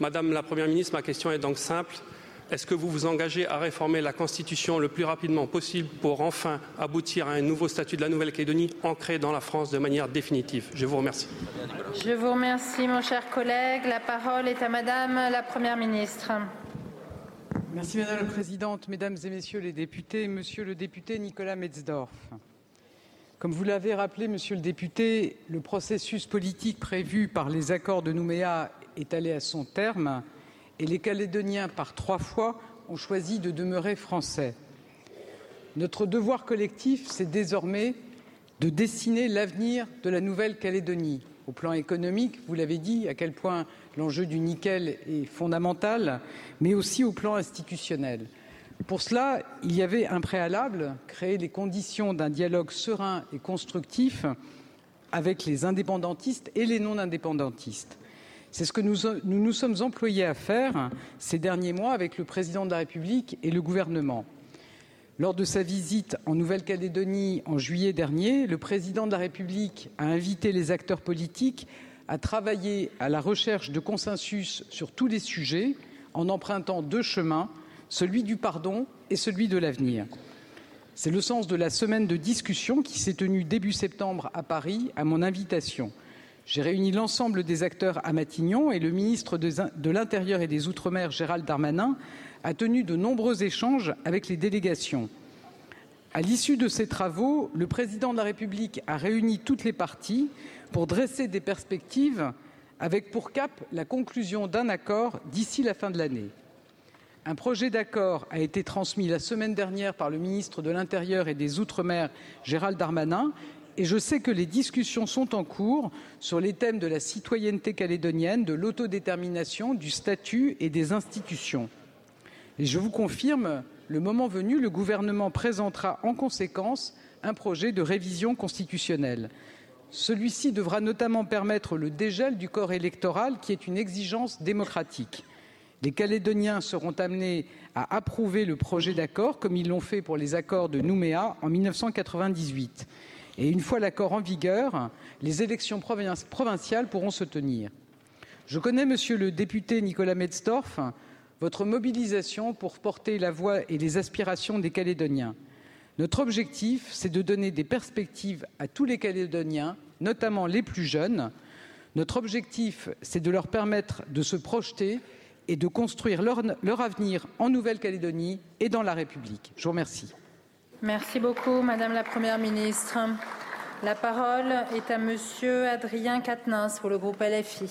[SPEAKER 31] Madame la Première ministre, ma question est donc simple. Est-ce que vous vous engagez à réformer la Constitution le plus rapidement possible pour enfin aboutir à un nouveau statut de la Nouvelle-Calédonie ancré dans la France de manière définitive? Je vous remercie.
[SPEAKER 2] Je vous remercie, mon cher collègue. La parole est à Madame la Première ministre.
[SPEAKER 3] Merci Madame la Présidente, Mesdames et Messieurs les députés, Monsieur le député Nicolas Metzdorf. Comme vous l'avez rappelé, Monsieur le député, le processus politique prévu par les accords de Nouméa est allé à son terme et les Calédoniens, par trois fois, ont choisi de demeurer français. Notre devoir collectif, c'est désormais de dessiner l'avenir de la Nouvelle-Calédonie. Au plan économique, vous l'avez dit, à quel point l'enjeu du nickel est fondamental, mais aussi au plan institutionnel. Pour cela, il y avait un préalable, créer les conditions d'un dialogue serein et constructif avec les indépendantistes et les non-indépendantistes. C'est ce que nous, nous, nous sommes employés à faire ces derniers mois avec le président de la République et le gouvernement. Lors de sa visite en Nouvelle-Calédonie en juillet dernier, le président de la République a invité les acteurs politiques à travailler à la recherche de consensus sur tous les sujets en empruntant deux chemins, celui du pardon et celui de l'avenir. C'est le sens de la semaine de discussion qui s'est tenue début septembre à Paris à mon invitation. J'ai réuni l'ensemble des acteurs à Matignon et le ministre de l'Intérieur et des Outre-mer, Gérald Darmanin, a tenu de nombreux échanges avec les délégations. À l'issue de ces travaux, le président de la République a réuni toutes les parties pour dresser des perspectives avec pour cap la conclusion d'un accord d'ici la fin de l'année. Un projet d'accord a été transmis la semaine dernière par le ministre de l'Intérieur et des Outre-mer, Gérald Darmanin, et je sais que les discussions sont en cours sur les thèmes de la citoyenneté calédonienne, de l'autodétermination, du statut et des institutions. Et je vous confirme, le moment venu, le gouvernement présentera en conséquence un projet de révision constitutionnelle. Celui-ci devra notamment permettre le dégel du corps électoral, qui est une exigence démocratique. Les Calédoniens seront amenés à approuver le projet d'accord, comme ils l'ont fait pour les accords de Nouméa en 1998. Et une fois l'accord en vigueur, les élections provinciales pourront se tenir. Je connais, monsieur le député Nicolas Metzdorf, votre mobilisation pour porter la voix et les aspirations des Calédoniens. Notre objectif, c'est de donner des perspectives à tous les Calédoniens, notamment les plus jeunes. Notre objectif, c'est de leur permettre de se projeter et de construire leur, avenir en Nouvelle-Calédonie et dans la République. Je vous remercie.
[SPEAKER 2] Merci beaucoup, Madame la Première ministre. La parole est à Monsieur Adrien Quatennens pour le groupe LFI.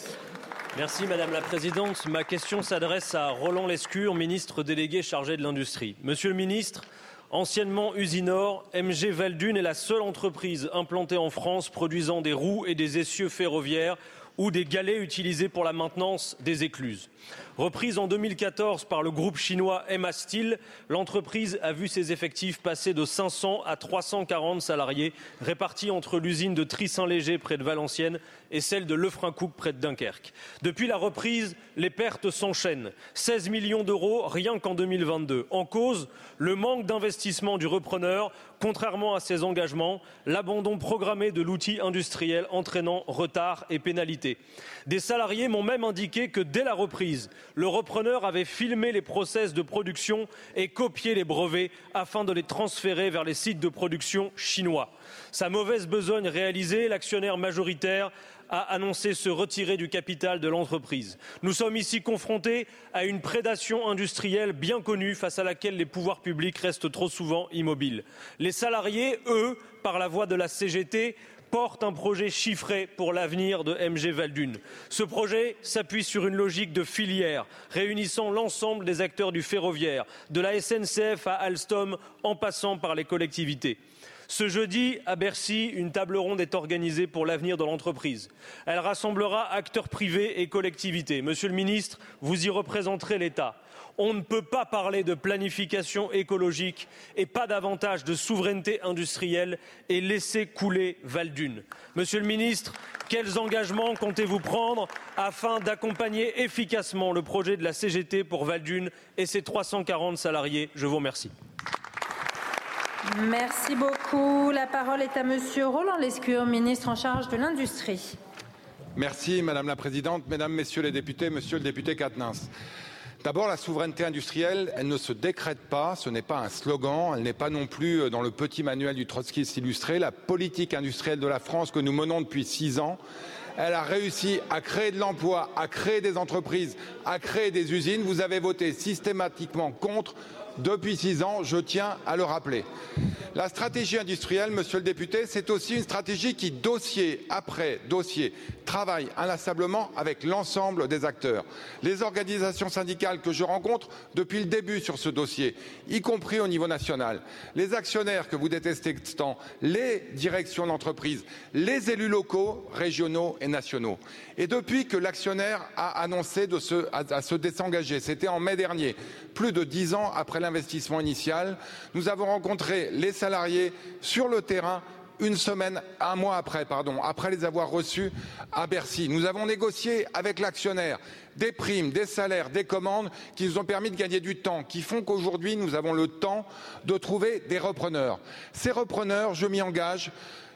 [SPEAKER 32] Merci Madame la Présidente. Ma question s'adresse à Roland Lescure, ministre délégué chargé de l'Industrie. Monsieur le ministre, anciennement Usinor, MG Valdune est la seule entreprise implantée en France produisant des roues et des essieux ferroviaires ou des galets utilisés pour la maintenance des écluses. Reprise en 2014 par le groupe chinois MA Steel, l'entreprise a vu ses effectifs passer de 500 à 340 salariés répartis entre l'usine de Trissin-Léger près de Valenciennes et celle de Lefrancouc près de Dunkerque. Depuis la reprise, les pertes s'enchaînent. 16 millions d'euros rien qu'en 2022. En cause, le manque d'investissement du repreneur, contrairement à ses engagements, l'abandon programmé de l'outil industriel entraînant retard et pénalités. Des salariés m'ont même indiqué que dès la reprise, le repreneur avait filmé les process de production et copié les brevets afin de les transférer vers les sites de production chinois. Sa mauvaise besogne réalisée, l'actionnaire majoritaire a annoncé se retirer du capital de l'entreprise. Nous sommes ici confrontés à une prédation industrielle bien connue face à laquelle les pouvoirs publics restent trop souvent immobiles. Les salariés, eux, par la voie de la CGT, portent un projet chiffré pour l'avenir de MG Valdune. Ce projet s'appuie sur une logique de filière réunissant l'ensemble des acteurs du ferroviaire, de la SNCF à Alstom en passant par les collectivités. Ce jeudi, à Bercy, une table ronde est organisée pour l'avenir de l'entreprise. Elle rassemblera acteurs privés et collectivités. Monsieur le ministre, vous y représenterez l'État. On ne peut pas parler de planification écologique et pas davantage de souveraineté industrielle et laisser couler Valdune. Monsieur le ministre, quels engagements comptez-vous prendre afin d'accompagner efficacement le projet de la CGT pour Valdune et ses 340 salariés? Je vous remercie.
[SPEAKER 2] Merci beaucoup. La parole est à Monsieur Roland Lescure, ministre en charge de l'Industrie.
[SPEAKER 33] Merci Madame la Présidente, Mesdames, Messieurs les députés, Monsieur le député Quatennens. D'abord, la souveraineté industrielle, elle ne se décrète pas, ce n'est pas un slogan, elle n'est pas non plus dans le petit manuel du trotskiste illustré. La politique industrielle de la France que nous menons depuis six ans, elle a réussi à créer de l'emploi, à créer des entreprises, à créer des usines. Vous avez voté systématiquement contre depuis six ans, je tiens à le rappeler. La stratégie industrielle, monsieur le député, c'est aussi une stratégie qui, dossier après dossier, travaille inlassablement avec l'ensemble des acteurs. Les organisations syndicales que je rencontre depuis le début sur ce dossier, y compris au niveau national, les actionnaires que vous détestez tant, les directions d'entreprise, les élus locaux, régionaux et nationaux. Et depuis que l'actionnaire a annoncé à, à se désengager, c'était en mai dernier, plus de dix ans après l'investissement initial, nous avons rencontré les salariés sur le terrain une semaine, un mois après, pardon, après les avoir reçus à Bercy. Nous avons négocié avec l'actionnaire des primes, des salaires, des commandes qui nous ont permis de gagner du temps, qui font qu'aujourd'hui nous avons le temps de trouver des repreneurs. Ces repreneurs, je m'y engage,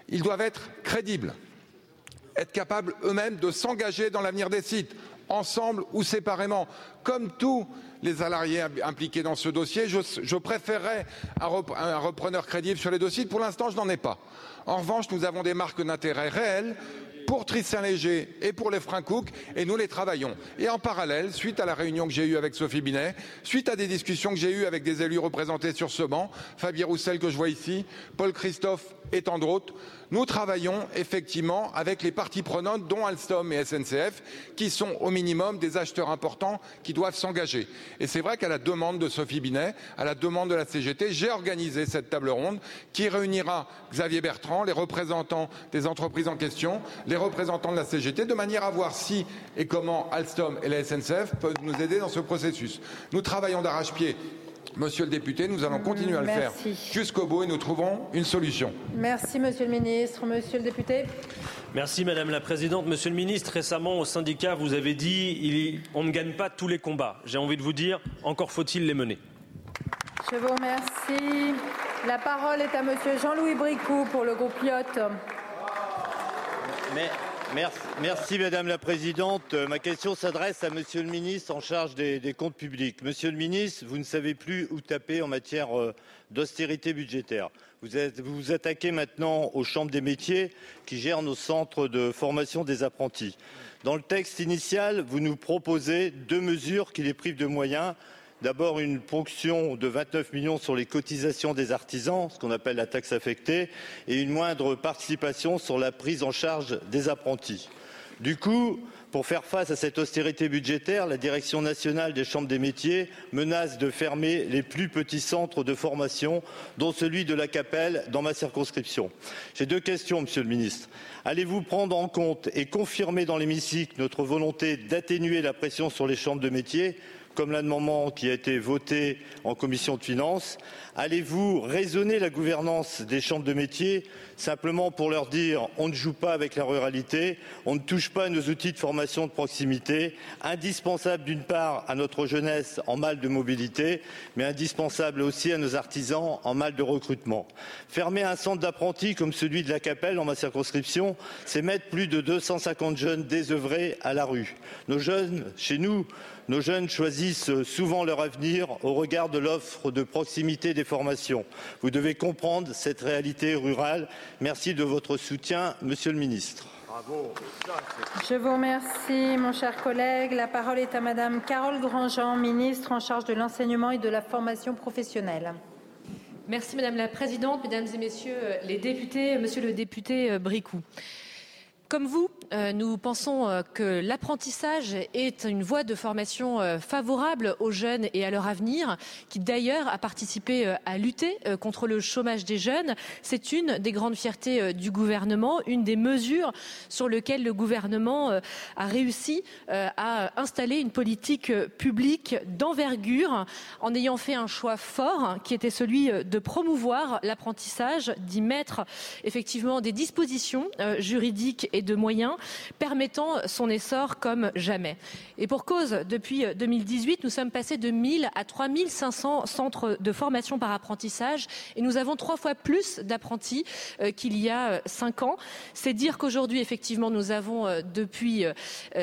[SPEAKER 33] ils doivent être crédibles, être capables eux-mêmes de s'engager dans l'avenir des sites, ensemble ou séparément, comme tous les salariés impliqués dans ce dossier. Je, préférerais un, rep, un, repreneur crédible sur les dossiers. Pour l'instant, je n'en ai pas. En revanche, nous avons des marques d'intérêt réelles pour Tristan-Léger et pour les Cook et nous les travaillons. Et en parallèle, suite à la réunion que j'ai eue avec Sophie Binet, suite à des discussions que j'ai eues avec des élus représentés sur ce banc, Fabien Roussel que je vois ici, Paul Christophe et tant d'autres, nous travaillons effectivement avec les parties prenantes, dont Alstom et SNCF, qui sont au minimum des acheteurs importants qui doivent s'engager. Et c'est vrai qu'à la demande de Sophie Binet, à la demande de la CGT, j'ai organisé cette table ronde qui réunira Xavier Bertrand, les représentants des entreprises en question, les représentants de la CGT, de manière à voir si et comment Alstom et la SNCF peuvent nous aider dans ce processus. Nous travaillons d'arrache-pied Monsieur le député, nous allons continuer à le
[SPEAKER 2] Merci.
[SPEAKER 33] faire jusqu'au bout et nous trouverons une solution.
[SPEAKER 2] Merci, monsieur le ministre. Monsieur le député.
[SPEAKER 32] Merci Madame la Présidente. Monsieur le ministre, récemment au syndicat, vous avez dit il, on ne gagne pas tous les combats. J'ai envie de vous dire, encore faut-il les mener.
[SPEAKER 2] Je vous remercie. La parole est à monsieur Jean-Louis Bricou pour le groupe Lyotte.
[SPEAKER 25] Mais... Merci, Madame la Présidente. Ma question s'adresse à Monsieur le Ministre en charge des, comptes publics. Monsieur le Ministre, vous ne savez plus où taper en matière d'austérité budgétaire. Vous vous attaquez maintenant aux chambres des métiers qui gèrent nos centres de formation des apprentis. Dans le texte initial, vous nous proposez deux mesures qui les privent de moyens D'abord, une ponction de 29 millions sur les cotisations des artisans, ce qu'on appelle la taxe affectée, et une moindre participation sur la prise en charge des apprentis. Du coup, pour faire face à cette austérité budgétaire, la Direction nationale des chambres des métiers menace de fermer les plus petits centres de formation, dont celui de la Capelle dans ma circonscription. J'ai deux questions, Monsieur le Ministre. Allez-vous prendre en compte et confirmer dans l'hémicycle notre volonté d'atténuer la pression sur les chambres de métiers comme l'amendement qui a été voté en commission de finances, allez-vous raisonner la gouvernance des chambres de métiers simplement pour leur dire on ne joue pas avec la ruralité, on ne touche pas nos outils de formation de proximité, indispensable d'une part à notre jeunesse en mal de mobilité, mais indispensable aussi à nos artisans en mal de recrutement. Fermer un centre d'apprentis comme celui de la Capelle dans ma circonscription, c'est mettre plus de 250 jeunes désœuvrés à la rue. Nos jeunes, chez nous, Nos jeunes choisissent souvent leur avenir au regard de l'offre de proximité des formations. Vous devez comprendre cette réalité rurale. Merci de votre soutien, Monsieur le ministre.
[SPEAKER 2] Je vous remercie, mon cher collègue. La parole est à Madame Carole Grandjean, ministre en charge de l'enseignement et de la formation professionnelle.
[SPEAKER 27] Merci Madame la Présidente, Mesdames et Messieurs les députés, Monsieur le député Bricou. Comme vous, euh, nous pensons euh, que l'apprentissage est une voie de formation euh, favorable aux jeunes et à leur avenir, qui d'ailleurs a participé à lutter contre le chômage des jeunes. C'est une des grandes fiertés du gouvernement, une des mesures sur lesquelles le gouvernement a réussi à installer une politique publique d'envergure en ayant fait un choix fort qui était celui de promouvoir l'apprentissage, d'y mettre effectivement des dispositions juridiques et de moyens permettant son essor comme jamais. Et pour cause, depuis 2018, nous sommes passés de 1000 à 3500 centres de formation par apprentissage et nous avons trois fois plus d'apprentis euh, qu'il y a euh, cinq ans. C'est dire qu'aujourd'hui, effectivement, nous avons euh, depuis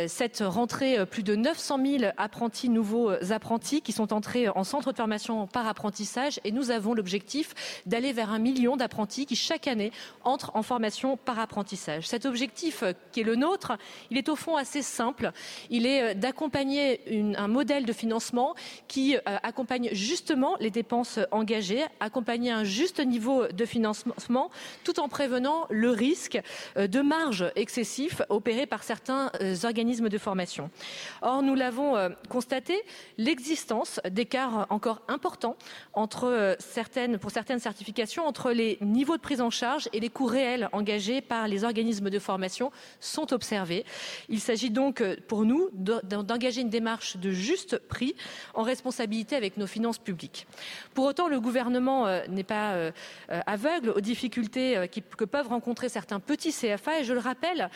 [SPEAKER 27] cette rentrée plus de 900 000 apprentis, nouveaux apprentis qui sont entrés en centre de formation par apprentissage et nous avons l'objectif d'aller vers un million d'apprentis qui chaque année entrent en formation par apprentissage. Cet objectif qui est le nôtre, il est au fond assez simple. Il est euh, d'accompagner un modèle de financement qui euh, accompagne justement les dépenses engagées, accompagner un juste niveau de financement tout en prévenant le risque euh, de marge excessif opéré par certains organismes de formation. Or, nous l'avons constaté, l'existence d'écarts encore importants entre certaines, pour certaines certifications entre les niveaux de prise en charge et les coûts réels engagés par les organismes de formation sont observées. Il s'agit donc euh, pour nous d'engager une démarche de juste prix en responsabilité avec nos finances publiques. Pour autant, le gouvernement euh, n'est pas euh, aveugle aux difficultés que peuvent rencontrer certains petits CFA et je le rappelle,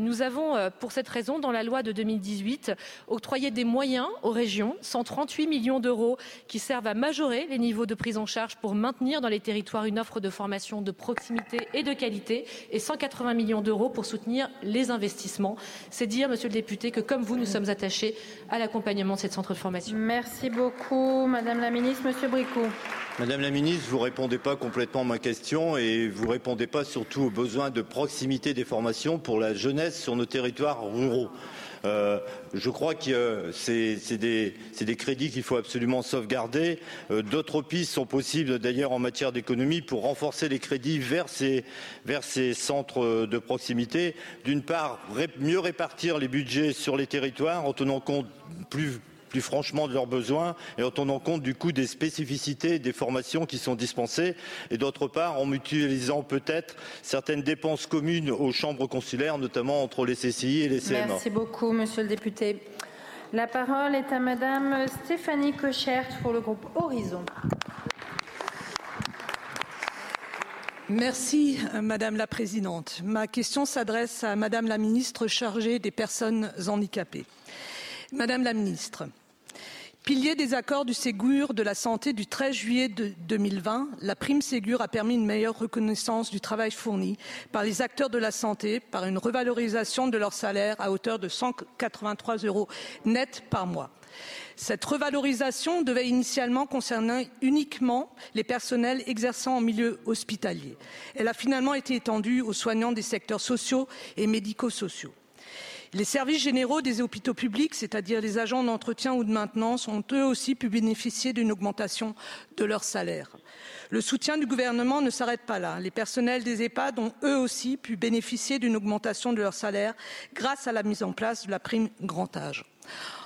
[SPEAKER 27] nous avons pour cette raison dans la loi de 2018 octroyé des moyens aux régions, 138 millions d'euros qui servent à majorer les niveaux de prise en charge pour maintenir dans les territoires une offre de formation de proximité et de qualité et 180 millions d'euros pour soutenir les investissements. C'est dire, monsieur le député, que comme vous, nous sommes attachés à l'accompagnement de cette centre de formation.
[SPEAKER 2] Merci beaucoup, madame la ministre. Monsieur Bricot.
[SPEAKER 25] Madame la ministre, vous ne répondez pas complètement à ma question et vous ne répondez pas surtout aux besoins de proximité des formations pour la jeunesse sur nos territoires ruraux. Euh, je crois que c'est des, crédits qu'il faut absolument sauvegarder. Euh, d'autres pistes sont possibles d'ailleurs en matière d'économie pour renforcer les crédits vers ces centres de proximité. D'une part, mieux répartir les budgets sur les territoires en tenant compte plus plus franchement de leurs besoins et en tenant compte du coût des spécificités des formations qui sont dispensées et d'autre part en mutualisant peut-être certaines dépenses communes aux chambres consulaires, notamment entre les CCI et les CMA.
[SPEAKER 2] Merci beaucoup, monsieur le député. La parole est à madame Stéphanie Cochert pour le groupe Horizon.
[SPEAKER 34] Merci, Madame la Présidente. Ma question s'adresse à Madame la Ministre chargée des personnes handicapées. Madame la Ministre, Pilier des accords du Ségur de la santé du 13 juillet 2020, la prime Ségur a permis une meilleure reconnaissance du travail fourni par les acteurs de la santé par une revalorisation de leur salaire à hauteur de 183 euros net par mois. Cette revalorisation devait initialement concerner uniquement les personnels exerçant en milieu hospitalier. Elle a finalement été étendue aux soignants des secteurs sociaux et médico-sociaux. Les services généraux des hôpitaux publics, c'est-à-dire les agents d'entretien ou de maintenance, ont eux aussi pu bénéficier d'une augmentation de leur salaire. Le soutien du gouvernement ne s'arrête pas là. Les personnels des EHPAD ont eux aussi pu bénéficier d'une augmentation de leur salaire grâce à la mise en place de la prime grand âge.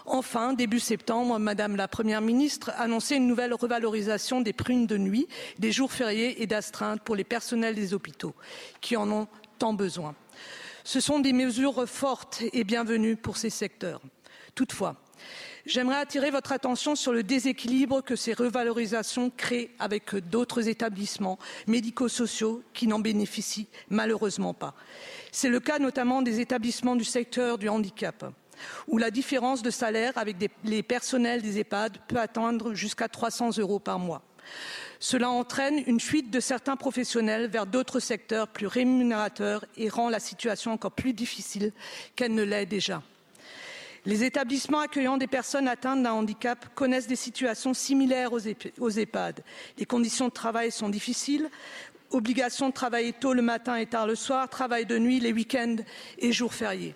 [SPEAKER 34] Enfin, début septembre, Madame la Première ministre annonçait une nouvelle revalorisation des primes de nuit, des jours fériés et d'astreinte pour les personnels des hôpitaux, qui en ont tant besoin. Ce sont des mesures fortes et bienvenues pour ces secteurs. Toutefois, j'aimerais attirer votre attention sur le déséquilibre que ces revalorisations créent avec d'autres établissements médico-sociaux qui n'en bénéficient malheureusement pas. C'est le cas notamment des établissements du secteur du handicap où la différence de salaire avec les personnels des EHPAD peut atteindre jusqu'à 300 euros par mois. Cela entraîne une fuite de certains professionnels vers d'autres secteurs plus rémunérateurs et rend la situation encore plus difficile qu'elle ne l'est déjà. Les établissements accueillant des personnes atteintes d'un handicap connaissent des situations similaires aux EHPAD. Les conditions de travail sont difficiles, obligation de travailler tôt le matin et tard le soir, travail de nuit les week-ends et jours fériés.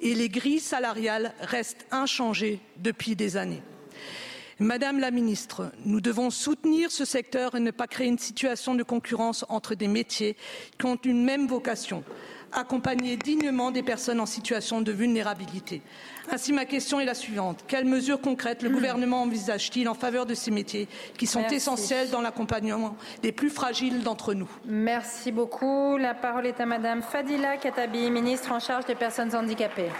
[SPEAKER 34] Et les grilles salariales restent inchangées depuis des années. Madame la ministre, nous devons soutenir ce secteur et ne pas créer une situation de concurrence entre des métiers qui ont une même vocation accompagner dignement des personnes en situation de vulnérabilité. Ainsi, ma question est la suivante. Quelles mesures concrètes le gouvernement envisage-t-il en faveur de ces métiers qui sont
[SPEAKER 2] Merci.
[SPEAKER 34] essentiels dans l'accompagnement des plus fragiles d'entre nous?
[SPEAKER 2] Merci beaucoup. La parole est à Madame Fadila Katabi, ministre en charge des personnes handicapées.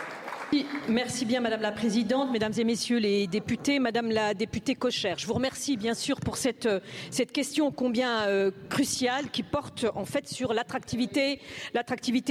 [SPEAKER 32] Merci bien Madame la Présidente, Mesdames et Messieurs les députés, Madame la députée Cocher. Je vous remercie bien sûr pour cette, cette question combien euh, cruciale qui porte en fait sur l'attractivité,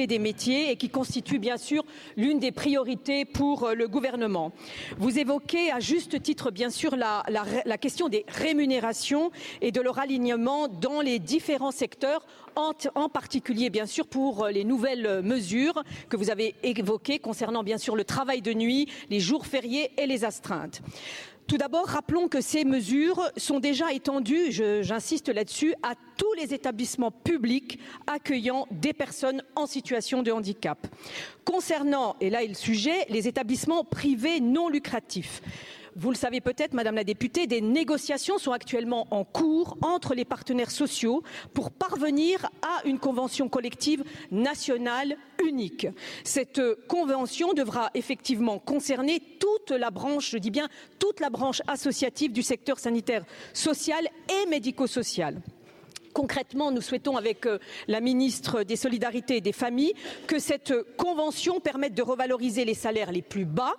[SPEAKER 32] des métiers et qui constitue bien sûr l'une des priorités pour euh, le gouvernement. Vous évoquez à juste titre bien sûr la question des rémunérations et de leur alignement dans les différents secteurs en, particulier bien sûr pour les nouvelles mesures que vous avez évoquées concernant bien sûr le travail de nuit, les jours fériés et les astreintes. Tout d'abord, rappelons que ces mesures sont déjà étendues, j'insiste là-dessus, à tous les établissements publics accueillant des personnes en situation de handicap. Concernant, et là est le sujet, les établissements privés non lucratifs. Vous le savez peut-être, Madame la députée, des négociations sont actuellement en cours entre les partenaires sociaux pour parvenir à une convention collective nationale unique. Cette convention devra effectivement concerner toute la branche, je dis bien toute la branche associative du secteur sanitaire, social et médico-social. Concrètement, nous souhaitons avec la ministre des Solidarités et des Familles que cette convention permette de revaloriser les salaires les plus bas,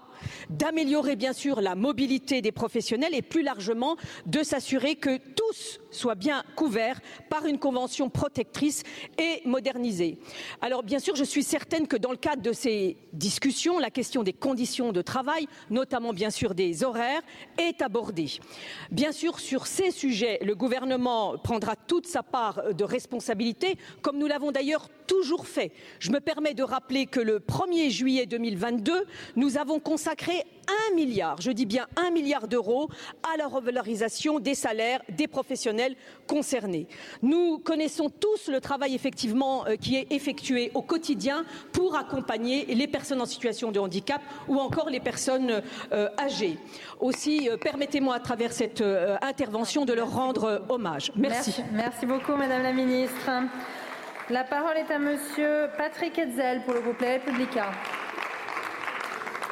[SPEAKER 32] d'améliorer bien sûr la mobilité des professionnels et plus largement de s'assurer que tous soient bien couverts par une convention protectrice et modernisée. Alors bien sûr, je suis certaine que dans le cadre de ces discussions, la question des conditions de travail, notamment bien sûr des horaires, est abordée. Bien sûr, sur ces sujets, le gouvernement prendra toute sa part de responsabilité, comme nous l'avons d'ailleurs toujours fait. Je me permets de rappeler que le 1er juillet 2022, nous avons consacré un milliard, je dis bien un milliard d'euros à la revalorisation des salaires des professionnels concernés. Nous connaissons tous le travail effectivement qui est effectué au quotidien pour accompagner les personnes en situation de handicap ou encore les personnes euh, âgées. Aussi, euh, permettez-moi à travers cette euh, intervention de leur rendre hommage. Merci.
[SPEAKER 2] Madame la Ministre. La parole est à Monsieur Patrick Hetzel pour le groupe Les Républicains.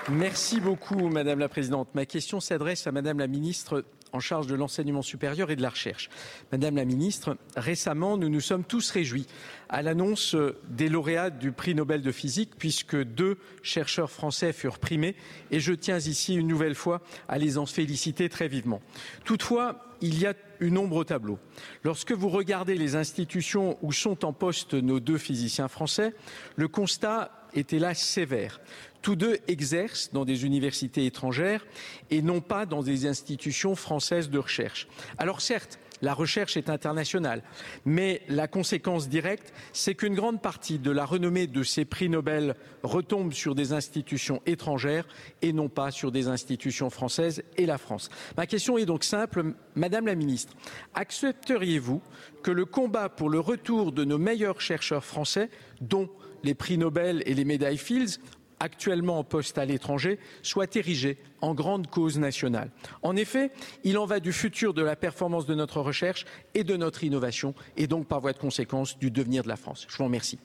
[SPEAKER 35] Merci beaucoup, Madame la Présidente. Ma question s'adresse à Madame la Ministre en charge de l'enseignement supérieur et de la recherche. Madame la Ministre, récemment, nous nous sommes tous réjouis à l'annonce des lauréats du prix Nobel de physique, puisque deux chercheurs français furent primés, et je tiens ici une nouvelle fois à les en féliciter très vivement. Toutefois, il y a une ombre au tableau. Lorsque vous regardez les institutions où sont en poste nos deux physiciens français, le constat est hélas sévère. Tous deux exercent dans des universités étrangères et non pas dans des institutions françaises de recherche. Alors certes, la recherche est internationale, mais la conséquence directe, c'est qu'une grande partie de la renommée de ces prix Nobel retombe sur des institutions étrangères et non pas sur des institutions françaises et la France. Ma question est donc simple, Madame la Ministre, accepteriez-vous que le combat pour le retour de nos meilleurs chercheurs français, dont les prix Nobel et les médailles Fields, actuellement en poste à l'étranger soit érigé en grande cause nationale. En effet, il en va du futur de la performance de notre recherche et de notre innovation et donc par voie de conséquence du devenir de la France. Je vous remercie.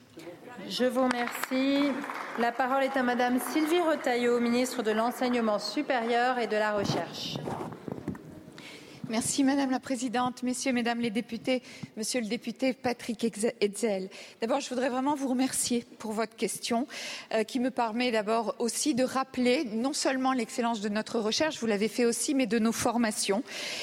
[SPEAKER 2] Je vous remercie. La parole est à Madame Sylvie Retailleau, ministre de l'Enseignement supérieur et de la Recherche.
[SPEAKER 36] Merci Madame la Présidente, Messieurs, Mesdames les députés, Monsieur le député Patrick Hetzel. D'abord, je voudrais vraiment vous remercier pour votre question euh, qui me permet d'abord aussi de rappeler non seulement l'excellence de notre recherche, vous l'avez fait aussi, mais de nos formations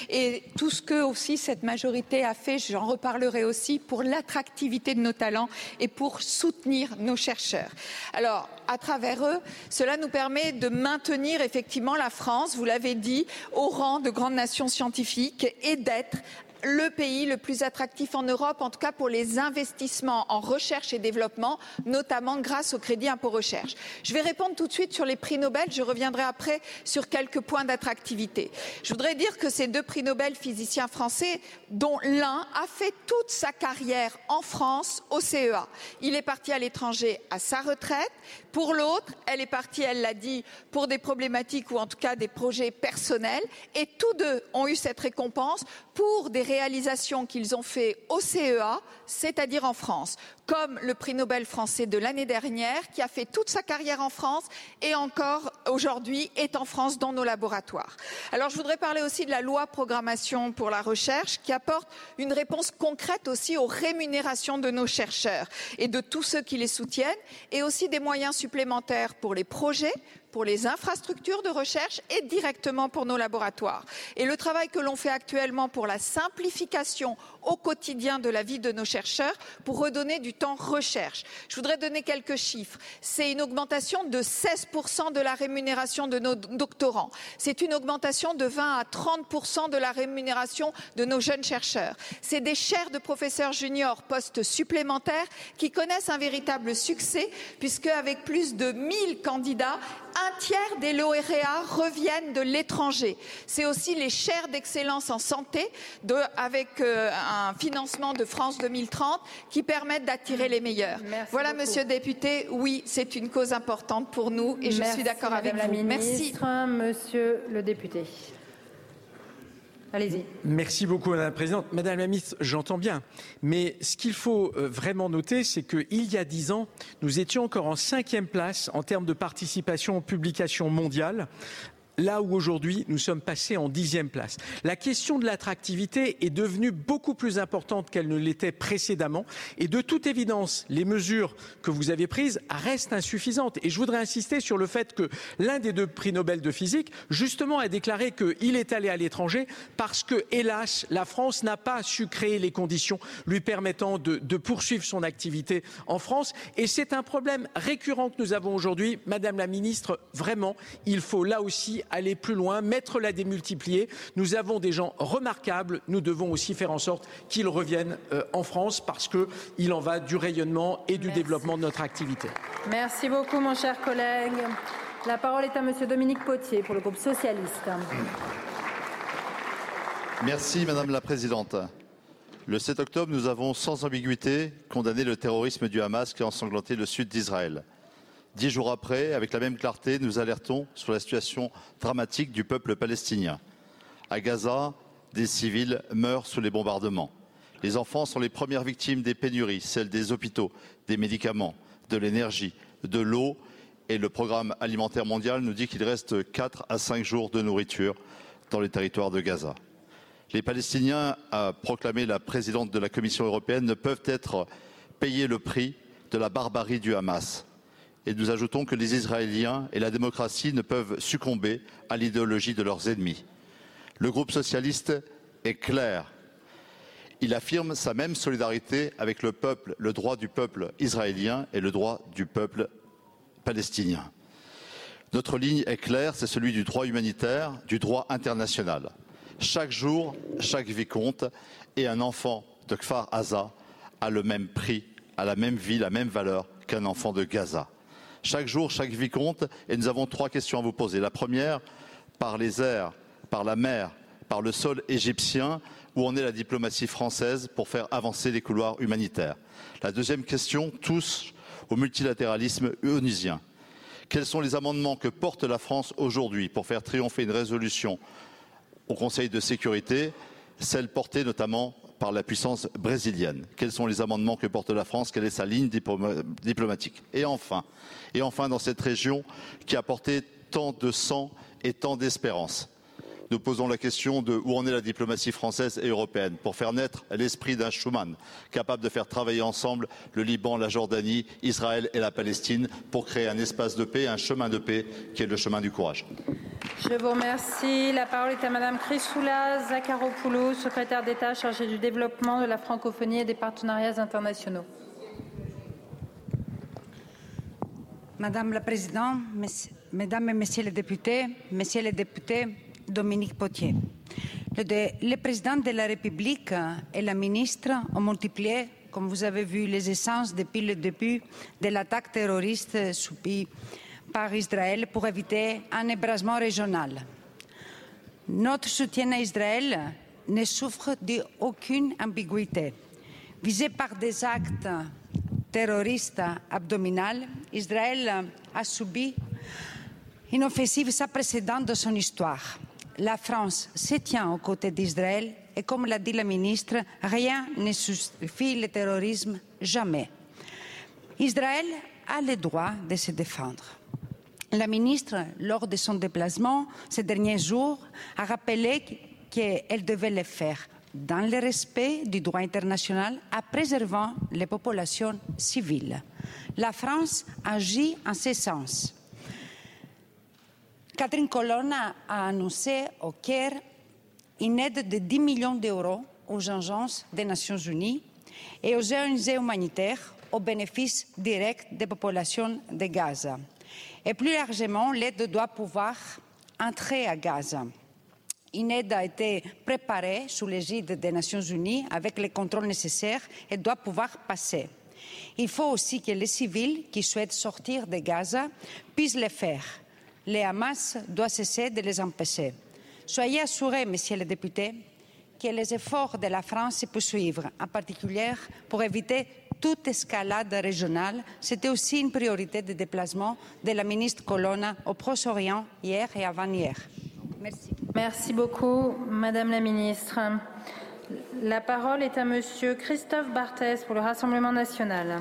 [SPEAKER 36] et tout ce que aussi cette majorité a fait, j'en reparlerai aussi, pour l'attractivité de nos talents et pour soutenir nos chercheurs. Alors, à travers eux, cela nous permet de maintenir effectivement la France, vous l'avez dit, au rang de grande nation scientifique et d'être le pays le plus attractif en Europe, en tout cas pour les investissements en recherche et développement, notamment grâce au crédit impôt recherche. Je vais répondre tout de suite sur les prix Nobel. Je reviendrai après sur quelques points d'attractivité. Je voudrais dire que ces deux prix Nobel physiciens français, dont l'un a fait toute sa carrière en France au CEA. Il est parti à l'étranger à sa retraite. Pour l'autre, elle est partie, elle l'a dit, pour des problématiques ou en tout cas des projets personnels. Et tous deux ont eu cette récompense pour des réalisations qu'ils ont fait au CEA, c'est-à-dire en France, comme le prix Nobel français de l'année dernière, qui a fait toute sa carrière en France et encore aujourd'hui est en France dans nos laboratoires. Alors je voudrais parler aussi de la loi programmation pour la recherche, qui apporte une réponse concrète aussi aux rémunérations de nos chercheurs et de tous ceux qui les soutiennent, et aussi des moyens supplémentaires pour les projets, pour les infrastructures de recherche et directement pour nos laboratoires. Et le travail que l'on fait actuellement pour la simplification au quotidien de la vie de nos chercheurs pour redonner du temps recherche. Je voudrais donner quelques chiffres. C'est une augmentation de 16% de la rémunération de nos doctorants. C'est une augmentation de 20 à 30% de la rémunération de nos jeunes chercheurs. C'est des chaires de professeurs juniors postes supplémentaires qui connaissent un véritable succès puisque avec plus de 1000 candidats, un tiers des lauréats reviennent de l'étranger. C'est aussi les chaires d'excellence en santé de, avec euh, un financement de France 2030 qui permettent d'attirer les meilleurs.
[SPEAKER 2] Merci
[SPEAKER 36] voilà,
[SPEAKER 2] beaucoup.
[SPEAKER 36] monsieur le député, oui, c'est une cause importante pour nous et je suis d'accord avec
[SPEAKER 2] Madame
[SPEAKER 36] vous.
[SPEAKER 2] la
[SPEAKER 36] Merci.
[SPEAKER 2] ministre. Monsieur le député.
[SPEAKER 35] Merci beaucoup, Madame la Présidente. Madame la Ministre, j'entends bien. Mais ce qu'il faut euh, vraiment noter, c'est qu'il y a dix ans, nous étions encore en cinquième place en termes de participation aux publications mondiales. Là où aujourd'hui nous sommes passés en dixième place. La question de l'attractivité est devenue beaucoup plus importante qu'elle ne l'était précédemment. Et de toute évidence, les mesures que vous avez prises restent insuffisantes. Et je voudrais insister sur le fait que l'un des deux prix Nobel de physique, justement, a déclaré qu'il est allé à l'étranger parce que, hélas, la France n'a pas su créer les conditions lui permettant de, de poursuivre son activité en France. Et c'est un problème récurrent que nous avons aujourd'hui. Madame la ministre, vraiment, il faut là aussi aller plus loin, mettre la démultiplier. Nous avons des gens remarquables. Nous devons aussi faire en sorte qu'ils reviennent euh, en France parce qu'il en va du rayonnement et du développement de notre activité.
[SPEAKER 2] Merci beaucoup, mon cher collègue. La parole est à Monsieur Dominique Potier pour le groupe socialiste.
[SPEAKER 37] Merci Madame la Présidente. Le 7 octobre, nous avons sans ambiguïté condamné le terrorisme du Hamas qui a ensanglanté le sud d'Israël. Dix jours après, avec la même clarté, nous alertons sur la situation dramatique du peuple palestinien. À Gaza, des civils meurent sous les bombardements. Les enfants sont les premières victimes des pénuries, celles des hôpitaux, des médicaments, de l'énergie, de l'eau. Et le programme alimentaire mondial nous dit qu'il reste 4 à 5 jours de nourriture dans les territoires de Gaza. Les Palestiniens, a proclamé la présidente de la Commission européenne, ne peuvent être payés le prix de la barbarie du Hamas. Et nous ajoutons que les Israéliens et la démocratie ne peuvent succomber à l'idéologie de leurs ennemis. Le groupe socialiste est clair. Il affirme sa même solidarité avec le peuple, le droit du peuple israélien et le droit du peuple palestinien. Notre ligne est claire, c'est celui du droit humanitaire, du droit international. Chaque jour, chaque vie compte et un enfant de Kfar Aza a le même prix, a la même vie, la même valeur qu'un enfant de Gaza. Chaque jour, chaque vie compte et nous avons trois questions à vous poser. La première, par les airs, par la mer, par le sol égyptien, où en est la diplomatie française pour faire avancer les couloirs humanitaires? La deuxième question touche au multilatéralisme onusien. Quels sont les amendements que porte la France aujourd'hui pour faire triompher une résolution au Conseil de sécurité, celle portée notamment par la puissance brésilienne. Quels sont les amendements que porte la France? Quelle est sa ligne diploma- diplomatique? Et enfin, et enfin, dans cette région qui a porté tant de sang et tant d'espérance, nous posons la question de où en est la diplomatie française et européenne pour faire naître l'esprit d'un Schuman capable de faire travailler ensemble le Liban, la Jordanie, Israël et la Palestine pour créer un espace de paix, un chemin de paix qui est le chemin du courage.
[SPEAKER 2] Je vous remercie. La parole est à Madame Chrysoula Zakharopoulou, secrétaire d'État chargée du développement de la francophonie et des partenariats internationaux.
[SPEAKER 16] Madame la Présidente, Mesdames et Messieurs les députés, Monsieur le député Dominique Potier, Le, président de la République et la ministre ont multiplié, comme vous avez vu, les essences depuis le début de l'attaque terroriste subie par Israël pour éviter un ébrasement régional. Notre soutien à Israël ne souffre d'aucune ambiguïté. Visé par des actes terroristes abdominaux, Israël a subi une offensive sans précédent de son histoire la France se tient aux côtés d'Israël et comme l'a dit la ministre, rien ne suffit le terrorisme, jamais. Israël a le droit de se défendre. La ministre, lors de son déplacement ces derniers jours, a rappelé qu'elle devait le faire dans le respect du droit international en préservant les populations civiles. La France agit en ce sens. Catherine Colonna a annoncé au Caire une aide de 10 millions d'euros aux agences des Nations Unies et aux ONG humanitaires au bénéfice direct des populations de Gaza. Et plus largement, l'aide doit pouvoir entrer à Gaza. Une aide a été préparée sous l'égide des Nations Unies avec les contrôles nécessaires et doit pouvoir passer. Il faut aussi que les civils qui souhaitent sortir de Gaza puissent le faire le Hamas doit cesser de les empêcher. Soyez assurés, messieurs les députés, que les efforts de la France se poursuivent, en particulier pour éviter toute escalade régionale. C'était aussi une priorité de déplacement de la ministre Colonna au Proche-Orient hier et avant-hier.
[SPEAKER 2] Merci. Merci beaucoup, Madame la ministre. La parole est à Monsieur Christophe Barthès pour le Rassemblement national.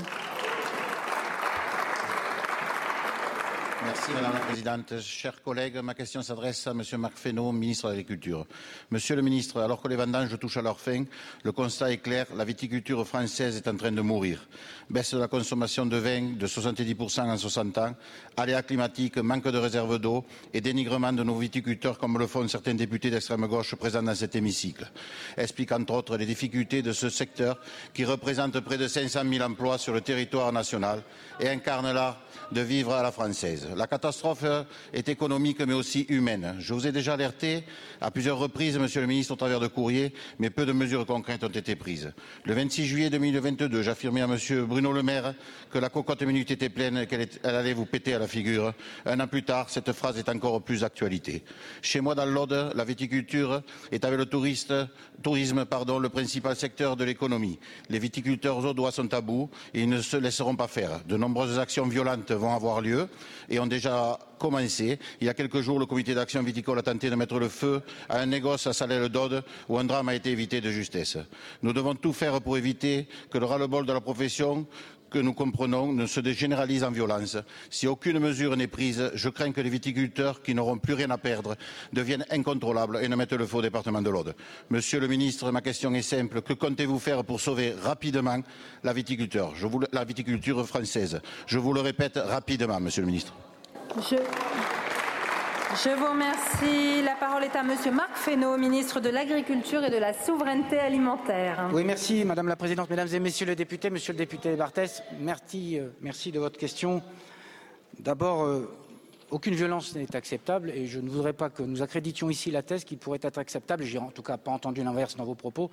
[SPEAKER 38] Merci Madame la Présidente. Chers collègues, ma question s'adresse à Monsieur Marc Fesneau, ministre de l'Agriculture. Monsieur le ministre, alors que les vendanges touchent à leur fin, le constat est clair, la viticulture française est en train de mourir. Baisse de la consommation de vin de 70% en 60 ans, aléas climatiques, manque de réserves d'eau et dénigrement de nos viticulteurs comme le font certains députés d'extrême gauche présents dans cet hémicycle. Explique entre autres les difficultés de ce secteur qui représente près de 500 000 emplois sur le territoire national et incarne l'art de vivre à la française. La catastrophe est économique mais aussi humaine. Je vous ai déjà alerté à plusieurs reprises, Monsieur le ministre, au travers de courriers, mais peu de mesures concrètes ont été prises. Le 26 juillet 2022, j'affirmais à Monsieur Bruno Le Maire que la cocotte minute était pleine qu'elle allait vous péter à la figure. Un an plus tard, cette phrase est encore plus d'actualité. Chez moi, dans l'Aude, la viticulture est avec le tourisme le principal secteur de l'économie. Les viticulteurs audois sont à bout et ils ne se laisseront pas faire. De nombreuses actions violentes vont avoir lieu déjà commencé. Il y a quelques jours, le comité d'action viticole a tenté de mettre le feu à un négoce à Salel-d'Aude où un drame a été évité de justesse. Nous devons tout faire pour éviter que le ras-le-bol de la profession que nous comprenons ne se dégénéralise en violence. Si aucune mesure n'est prise, je crains que les viticulteurs, qui n'auront plus rien à perdre, deviennent incontrôlables et ne mettent le feu au département de l'Aude. Monsieur le ministre, ma question est simple. Que comptez-vous faire pour sauver rapidement la la viticulture française Je vous le répète rapidement, monsieur le ministre.
[SPEAKER 2] Je vous remercie. La parole est à Monsieur Marc Fesneau, ministre de l'Agriculture et de la Souveraineté alimentaire.
[SPEAKER 39] Oui, merci Madame la Présidente, Mesdames et Messieurs les députés, Monsieur le député Barthès, merci, euh, de votre question. D'abord, euh, aucune violence n'est acceptable et je ne voudrais pas que nous accréditions ici la thèse qui pourrait être acceptable, j'ai en tout cas pas entendu l'inverse dans vos propos,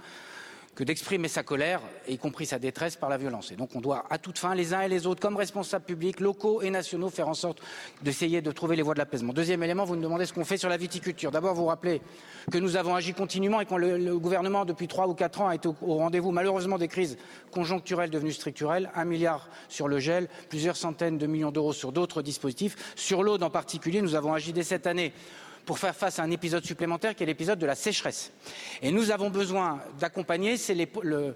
[SPEAKER 39] que d'exprimer sa colère, y compris sa détresse, par la violence. Et donc on doit à toute fin, les uns et les autres, comme responsables publics, locaux et nationaux, faire en sorte d'essayer de trouver les voies de l'apaisement. Deuxième élément, vous me demandez ce qu'on fait sur la viticulture. D'abord, vous rappelez que nous avons agi continuellement et que le, gouvernement, depuis trois ou quatre ans, a été au, au rendez-vous, malheureusement, des crises conjoncturelles devenues structurelles. Un milliard sur le gel, plusieurs centaines de millions d'euros sur d'autres dispositifs. Sur l'eau, en particulier, nous avons agi dès cette année pour faire face à un épisode supplémentaire qui est l'épisode de la sécheresse. Et nous avons besoin d'accompagner, c'est le,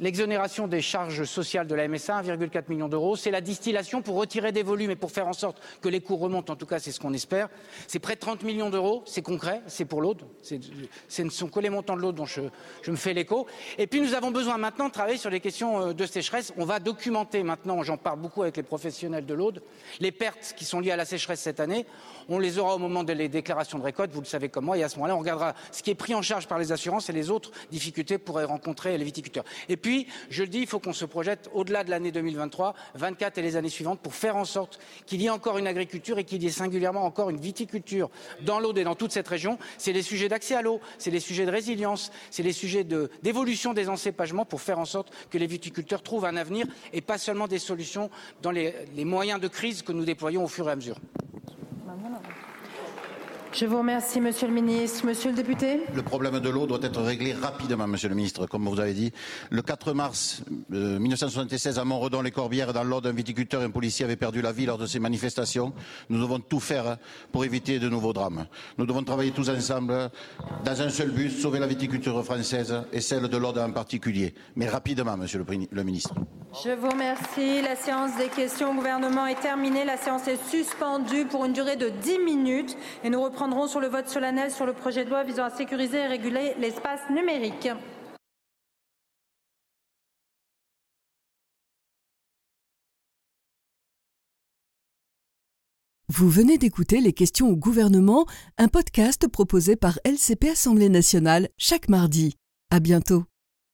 [SPEAKER 39] l'exonération des charges sociales de la MSA, 1,4 million d'euros. C'est la distillation pour retirer des volumes et pour faire en sorte que les cours remontent. En tout cas, c'est ce qu'on espère. C'est près de 30 millions d'euros. C'est concret. C'est pour l'Aude. Ce ne sont que les montants de l'Aude dont je, je, me fais l'écho. Et puis, nous avons besoin maintenant de travailler sur les questions euh, de sécheresse. On va documenter maintenant, j'en parle beaucoup avec les professionnels de l'Aude, les pertes qui sont liées à la sécheresse cette année. On les aura au moment des déclarations de récolte, vous le savez comme moi. Et à ce moment-là, on regardera ce qui est pris en charge par les assurances et les autres difficultés pourraient rencontrer les viticulteurs. Et puis, je le dis, il faut qu'on se projette au-delà de l'année 2023, 24 et les années suivantes pour faire en sorte qu'il y ait encore une agriculture et qu'il y ait singulièrement encore une viticulture dans l'Aude et dans toute cette région. C'est les sujets d'accès à l'eau, c'est les sujets de résilience, c'est les sujets d'évolution des encépagements pour faire en sorte que les viticulteurs trouvent un avenir et pas seulement des solutions dans les moyens de crise que nous déployons au fur et à mesure. Bangun.
[SPEAKER 2] Je vous remercie, Monsieur le Ministre. Monsieur le député
[SPEAKER 38] Le problème de l'eau doit être réglé rapidement, Monsieur le Ministre, comme vous avez dit. Le 4 mars euh, 1976, à Montredon-les-Corbières, dans l'Aude, un viticulteur et un policier avaient perdu la vie lors de ces manifestations. Nous devons tout faire pour éviter de nouveaux drames. Nous devons travailler tous ensemble dans un seul but, sauver la viticulture française et celle de l'Aude en particulier. Mais rapidement, Monsieur le, le Ministre.
[SPEAKER 2] Je vous remercie. La séance des questions au gouvernement est terminée. La séance est suspendue pour une durée de 10 minutes et nous reprendrons sur le vote solennel sur le projet de loi visant à sécuriser et réguler l'espace numérique.
[SPEAKER 40] Vous venez d'écouter les questions au gouvernement, un podcast proposé par LCP Assemblée nationale chaque mardi. À bientôt.